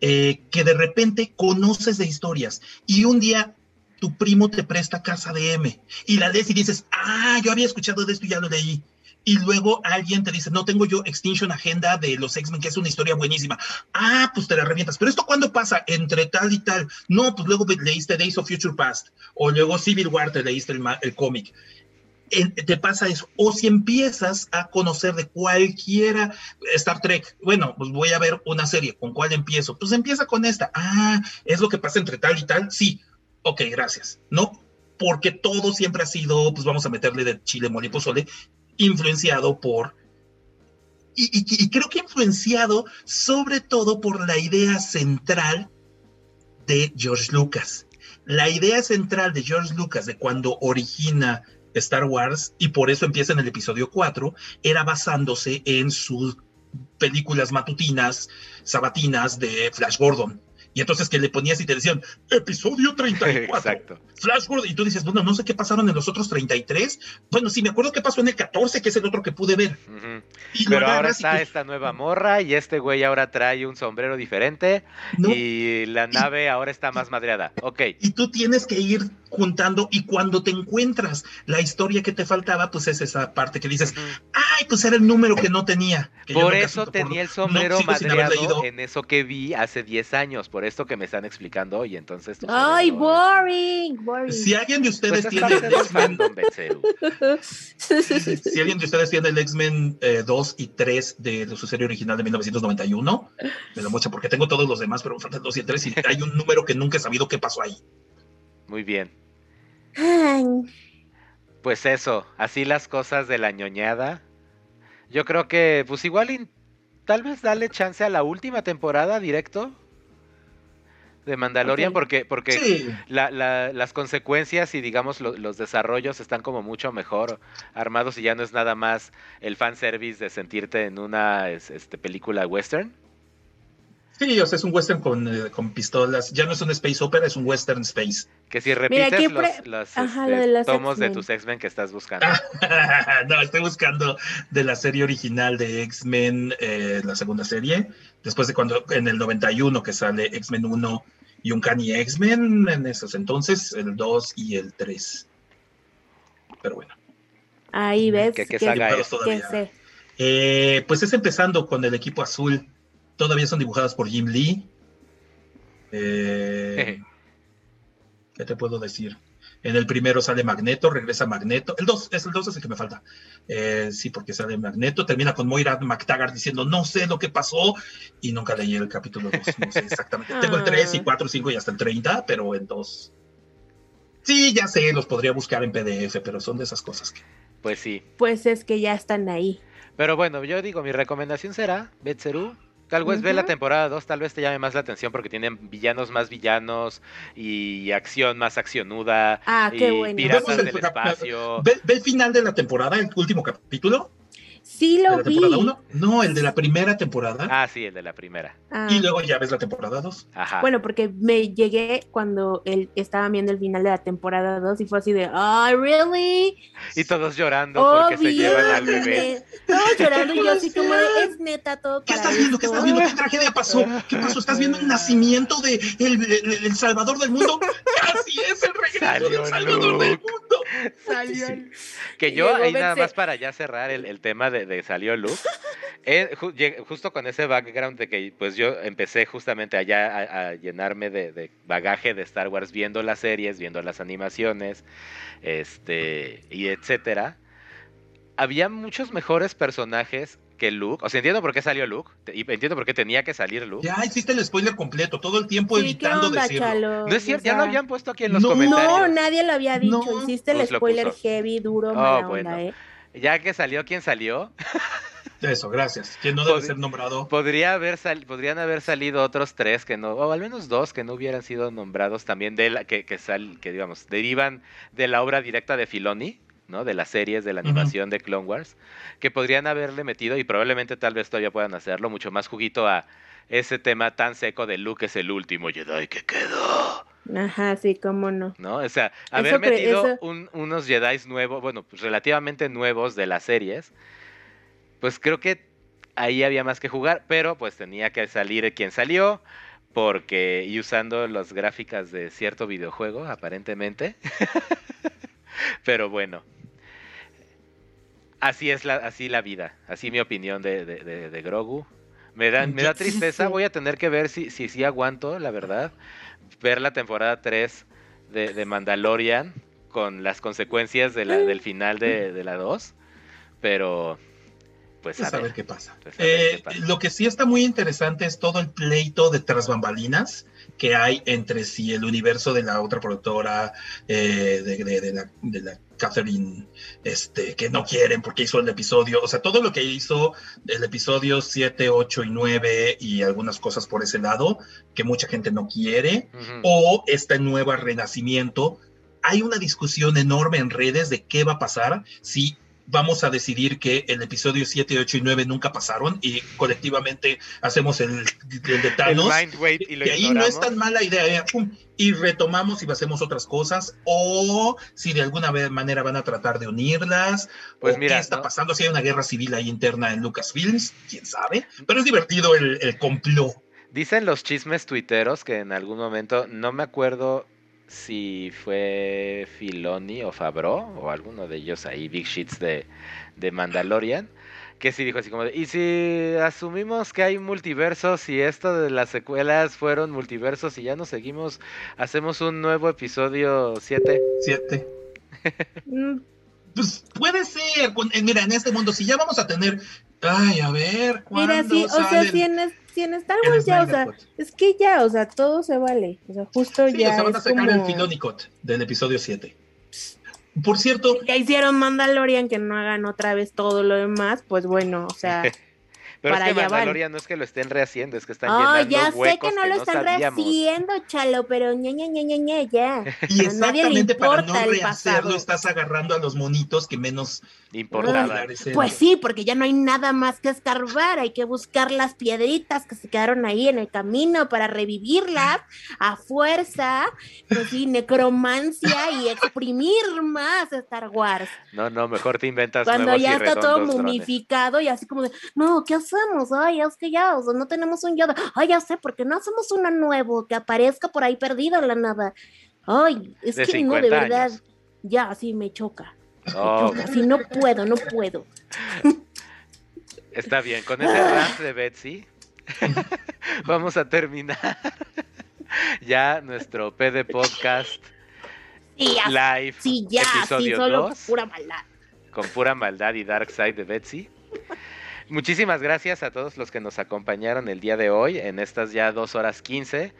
eh, que de repente conoces de historias y un día tu primo te presta Casa de M y la lees y dices, ah, yo había escuchado de esto y ya lo leí. Y luego alguien te dice, no tengo yo Extinction Agenda de los X-Men, que es una historia buenísima. Ah, pues te la revientas. Pero esto cuándo pasa? Entre tal y tal. No, pues luego leíste Days of Future Past. O luego Civil War te leíste el, el cómic. Te pasa eso. O si empiezas a conocer de cualquiera Star Trek, bueno, pues voy a ver una serie, ¿con cuál empiezo? Pues empieza con esta. Ah, es lo que pasa entre tal y tal. Sí, ok, gracias. No, porque todo siempre ha sido, pues vamos a meterle de chile, mole y pozole, influenciado por... Y, creo que influenciado sobre todo por la idea central de George Lucas. La idea central de George Lucas de cuando origina Star Wars, y por eso empieza en el episodio 4, era basándose en sus películas matutinas, sabatinas de Flash Gordon Y entonces que le ponías y te decían, episodio 34, Exacto. Flashforward, y tú dices, bueno, no sé qué pasaron en los otros 33. Bueno, sí, me acuerdo qué pasó en el 14, que es el otro que pude ver. Pero ahora está esta nueva morra y este güey ahora trae un sombrero diferente y la nave ahora está más madreada. Ok. Y tú tienes que ir juntando y cuando te encuentras la historia que te faltaba, pues es esa parte que dices, ay, pues era el número que no tenía. por eso tenía el sombrero madreado en eso que vi hace 10 años, por esto que me están explicando hoy, entonces... Ay, boring, boring. Si alguien de ustedes pues tiene el X-Men... si alguien de ustedes tiene el X-Men 2 y 3 de su serie original de 1991, me lo muestra porque tengo todos los demás, pero me faltan 2 y 3 y hay un número que nunca he sabido qué pasó ahí. Muy bien. Pues eso, así las cosas de la ñoñada. Yo creo que, pues igual, tal vez darle chance a la última temporada directo de Mandalorian, porque, porque las consecuencias y digamos los desarrollos están como mucho mejor armados y ya no es nada más el fanservice de sentirte en una este, película western. Sí, o sea, es un western con, eh, con, pistolas. Ya no es un space opera, es un western space. Que si repites los, este, tomos de tus X-Men que estás buscando. no, estoy buscando de la serie original de X-Men, eh, la segunda serie. Después de cuando, en el 91 que sale X-Men 1 y un Kanye X-Men, en esos entonces, el 2 y el 3. Pero bueno. Ahí ves. ¿Qué, qué saga es? Eh, pues es empezando con el equipo azul todavía son dibujadas por Jim Lee. Eh, ¿Qué te puedo decir? En el primero sale Magneto, regresa Magneto. El 2, es el 2 es el que me falta. Eh, sí, porque sale Magneto. Termina con Moira McTaggart diciendo, no sé lo que pasó. Y nunca leí el capítulo 2. No sé exactamente. Tengo el 3 y 4, 5 y hasta el 30, pero el 2. Sí, ya sé, los podría buscar en PDF, pero son de esas cosas que. Pues sí. Pues es que ya están ahí. Pero bueno, yo digo, mi recomendación será Betseru, Tal vez ve la temporada 2, tal vez te llame más la atención porque tienen villanos más villanos y acción más accionuda. Ah, qué bueno. Piratas del espacio. ¿Ve, el final de la temporada, el último capítulo? Sí, lo vi. No, el de la primera temporada. Ah, sí, el de la primera. Ah. Y luego ya ves la temporada 2. Ajá. Bueno, porque me llegué cuando él estaba viendo el final de la temporada 2 y fue así de, ¡ay, really! Y todos llorando porque se llevan al bebé. Todos llorando y yo así como de, es neta todo ¿Qué estás viendo? ¿Qué estás viendo? ¿Qué tragedia pasó? ¿Qué pasó? ¿Estás viendo el nacimiento de el, Salvador del mundo? Así es el regreso del Salvador del mundo. Salió. Que yo ahí nada más para ya cerrar el tema de de, salió Luke, eh, justo con ese background de que pues yo empecé justamente allá a, llenarme de, bagaje de Star Wars viendo las series, viendo las animaciones, este, y etcétera. Había muchos mejores personajes que Luke. O sea, entiendo por qué salió Luke. Y entiendo por qué tenía que salir Luke. Ya hiciste el spoiler completo, todo el tiempo evitando decirlo. no es cierto, ya lo habían puesto aquí en los comentarios. No, nadie lo había dicho. Hiciste el pues spoiler heavy, duro, oh, onda, ¿eh? Ya que salió quien salió. Eso, gracias. ¿Quién no debe ser nombrado? Podría haber podrían haber salido otros tres que no, o al menos dos que no hubieran sido nombrados también de la, que, que, sal, que digamos, derivan de la obra directa de Filoni, ¿no? De las series, de la animación de Clone Wars, que podrían haberle metido, y probablemente tal vez todavía puedan hacerlo, mucho más juguito a ese tema tan seco de Luke es el último Jedi que quedó. Ajá, sí, cómo no. ¿No? O sea, haber metido unos Jedi nuevos, bueno, pues relativamente nuevos de las series, pues creo que ahí había más que jugar, pero pues tenía que salir quien salió, porque, y usando las gráficas de cierto videojuego, aparentemente. pero bueno. Así es la, así la vida, así mi opinión de, de, de, Grogu. Me da, me da tristeza, voy a tener que ver si, si, si aguanto, la verdad ver la temporada 3 de, Mandalorian con las consecuencias de la, del final de, la 2, pero pues, pues a, ver, qué pasa. Pues eh, lo que sí está muy interesante es todo el pleito de tras bambalinas que hay entre si el universo de la otra productora, eh, de, la, de la Catherine, este, que no quieren porque hizo el episodio, o sea, todo lo que hizo el episodio 7, 8 y 9 y algunas cosas por ese lado que mucha gente no quiere, o este nuevo renacimiento. Hay una discusión enorme en redes de qué va a pasar si vamos a decidir que el episodio 7, 8 y 9 nunca pasaron y colectivamente hacemos el, el de Thanos. y, ahí no es tan mala idea. ¿eh? y retomamos y hacemos otras cosas o si de alguna manera van a tratar de unirlas pues mira, qué está pasando, si hay una guerra civil ahí interna en Lucasfilms, quién sabe, pero es divertido el, el complot. Dicen los chismes tuiteros que en algún momento, no me acuerdo si fue Filoni o Fabro o alguno de ellos ahí, Big Sheets de, de Mandalorian, que sí dijo así como de, y si asumimos que hay multiversos y esto de las secuelas fueron multiversos y ya nos seguimos, hacemos un nuevo episodio 7. 7. Mm, pues puede ser, mira, en este mundo, si ya vamos a tener, ay, a ver, Mira, sí, o sea, si en, en Star Wars ya, o sea, es que ya, o sea, todo se vale, o sea, justo ya. O sea, van a sacar el Filonicot del episodio 7. Por cierto. Ya hicieron Mandalorian que no hagan otra vez todo lo demás, pues bueno, o sea. Pero es que Mandalorian no es que lo estén rehaciendo, es que están oh, llenando ya sé que no lo están rehaciendo, chalo, pero ña, ña, ña, ña, ya. Y exactamente para no rehacerlo estás agarrando a los monitos que menos importan. Pues sí, porque ya no hay nada más que escarbar, hay que buscar las piedritas que se quedaron ahí en el camino para revivirlas a fuerza, pues sí, necromancia y exprimir más Star Wars. No, no, mejor te inventas Cuando ya está todo momificado y así como de, no, ¿qué hacemos? Ay, es que ya, o sea, no tenemos un Yoda. Ay, ya sé, porque no hacemos uno nuevo que aparezca por ahí perdido en la nada. Ay, es que no, de verdad, ya, así me choca. Oh. Así no puedo, no puedo. Está bien, con ese rant de Betsy vamos a terminar ya nuestro PD Podcast live ya, episodio solo pura maldad. Con pura maldad y dark side de Betsy. Muchísimas gracias a todos los que nos acompañaron el día de hoy en estas ya dos horas quince.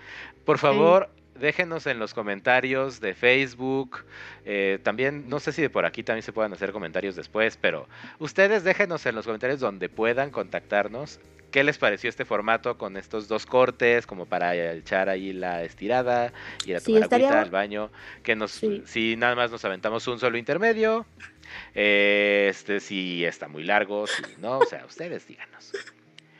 Por favor, déjenos en los comentarios de Facebook. Eh, también, no sé si de por aquí también se puedan hacer comentarios después, pero ustedes déjenos en los comentarios donde puedan contactarnos. ¿Qué les pareció este formato con estos dos cortes, como para echar ahí la estirada, ir a tomar agüita al baño? Que nos, si nada más nos aventamos un solo intermedio, este, si está muy largo, si no, o sea, ustedes díganos.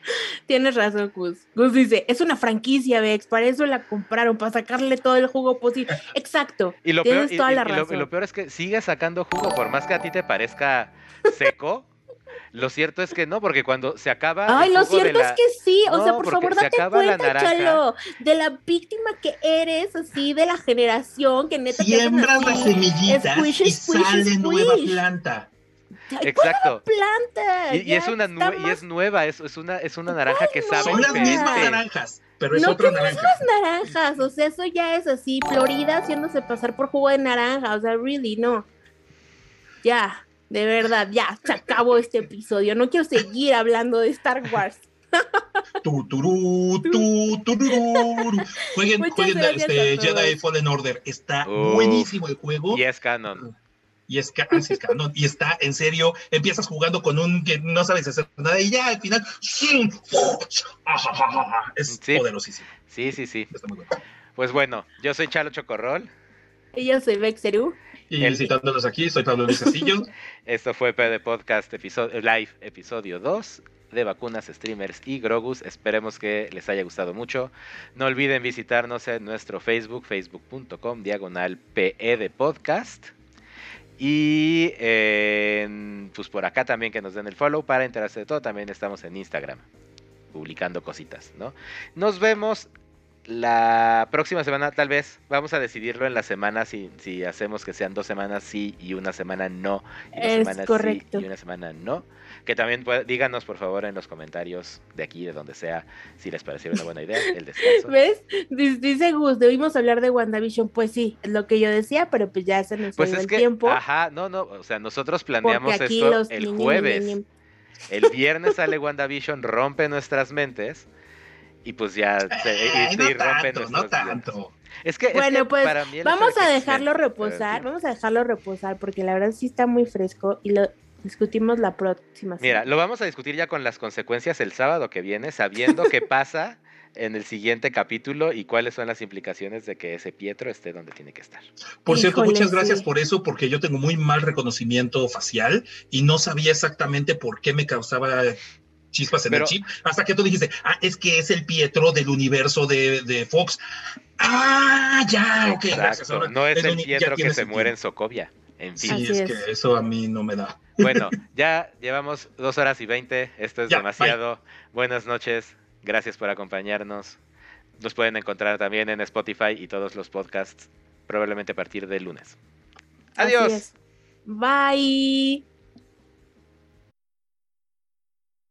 Tienes razón, Gus. Gus dice, es una franquicia, Vex, para eso la compraron, para sacarle todo el jugo posible. Exacto. Y lo, peor, toda la razón. y lo peor es que sigue sacando jugo, por más que a ti te parezca seco. Lo cierto es que no, porque cuando se acaba. Ay, lo cierto es que sí. O sea, por favor, date cuenta, Chalo, de la víctima que eres, así, de la generación que neta. Siembras la semillita y sale nueva planta. Exacto. Planta, y, es una y es nueva, es, es, una es una naranja que sabe Son las mismas naranjas, pero es no otra naranja. mismas naranjas, o sea, eso ya es así, Florida haciéndose pasar por jugo de naranja, o sea, really no. Ya. De verdad, ya, se acabó este episodio. No quiero seguir hablando de Star Wars. Jueguen, jueguen este, Jedi Fallen Order. Está buenísimo el juego. Y es canon. Y es, es canon. Y está en serio. Empiezas jugando con un que no sabes hacer nada y ya al final. Es poderosísimo. Sí, sí, sí. Pues bueno, yo soy Chalo Chocorrol. Y yo soy Vexeru. Y visitándonos aquí, soy Pablo Luis Castillo. Esto fue PD Podcast episodio, Live, episodio 2 de vacunas, streamers y Grogus. Esperemos que les haya gustado mucho. No olviden visitarnos en nuestro Facebook, facebook.com, diagonal PE de podcast. Y pues por acá también que nos den el follow para enterarse de todo. También estamos en Instagram publicando cositas, ¿no? Nos vemos la próxima semana, tal vez, vamos a decidirlo en la semana si, si hacemos que sean dos semanas sí y una semana no. Y es semana correcto. Sí y una semana no. Que también díganos, por favor, en los comentarios de aquí, de donde sea, si les pareció una buena idea el descanso. ¿Ves? Dice Gus, debimos hablar de WandaVision. Pues sí, es lo que yo decía, pero pues ya se nos pues es el tiempo. Ajá, no, no, o sea, nosotros planeamos esto el jueves. El viernes sale WandaVision, rompe nuestras mentes y pues ya se, no tanto, no tanto. Es que, bueno, pues vamos a dejarlo reposar, vamos a dejarlo reposar porque la verdad sí está muy fresco y lo discutimos la próxima semana. Mira, lo vamos a discutir ya con las consecuencias el sábado que viene, sabiendo qué pasa en el siguiente capítulo y cuáles son las implicaciones de que ese Pietro esté donde tiene que estar. Por cierto, muchas gracias por eso, porque yo tengo muy mal reconocimiento facial y no sabía exactamente por qué me causaba chispas en el chip, hasta que tú dijiste, ah, es que es el Pietro del universo de, Fox. Ah, ya, ok. Exacto. no es el Pietro que se muere en Sokovia. En fin. Sí, es, que eso a mí no me da. Bueno, ya llevamos dos horas y veinte. Esto es demasiado. Buenas noches. Gracias por acompañarnos. Nos pueden encontrar también en Spotify y todos los podcasts, probablemente a partir del lunes. Adiós. Bye.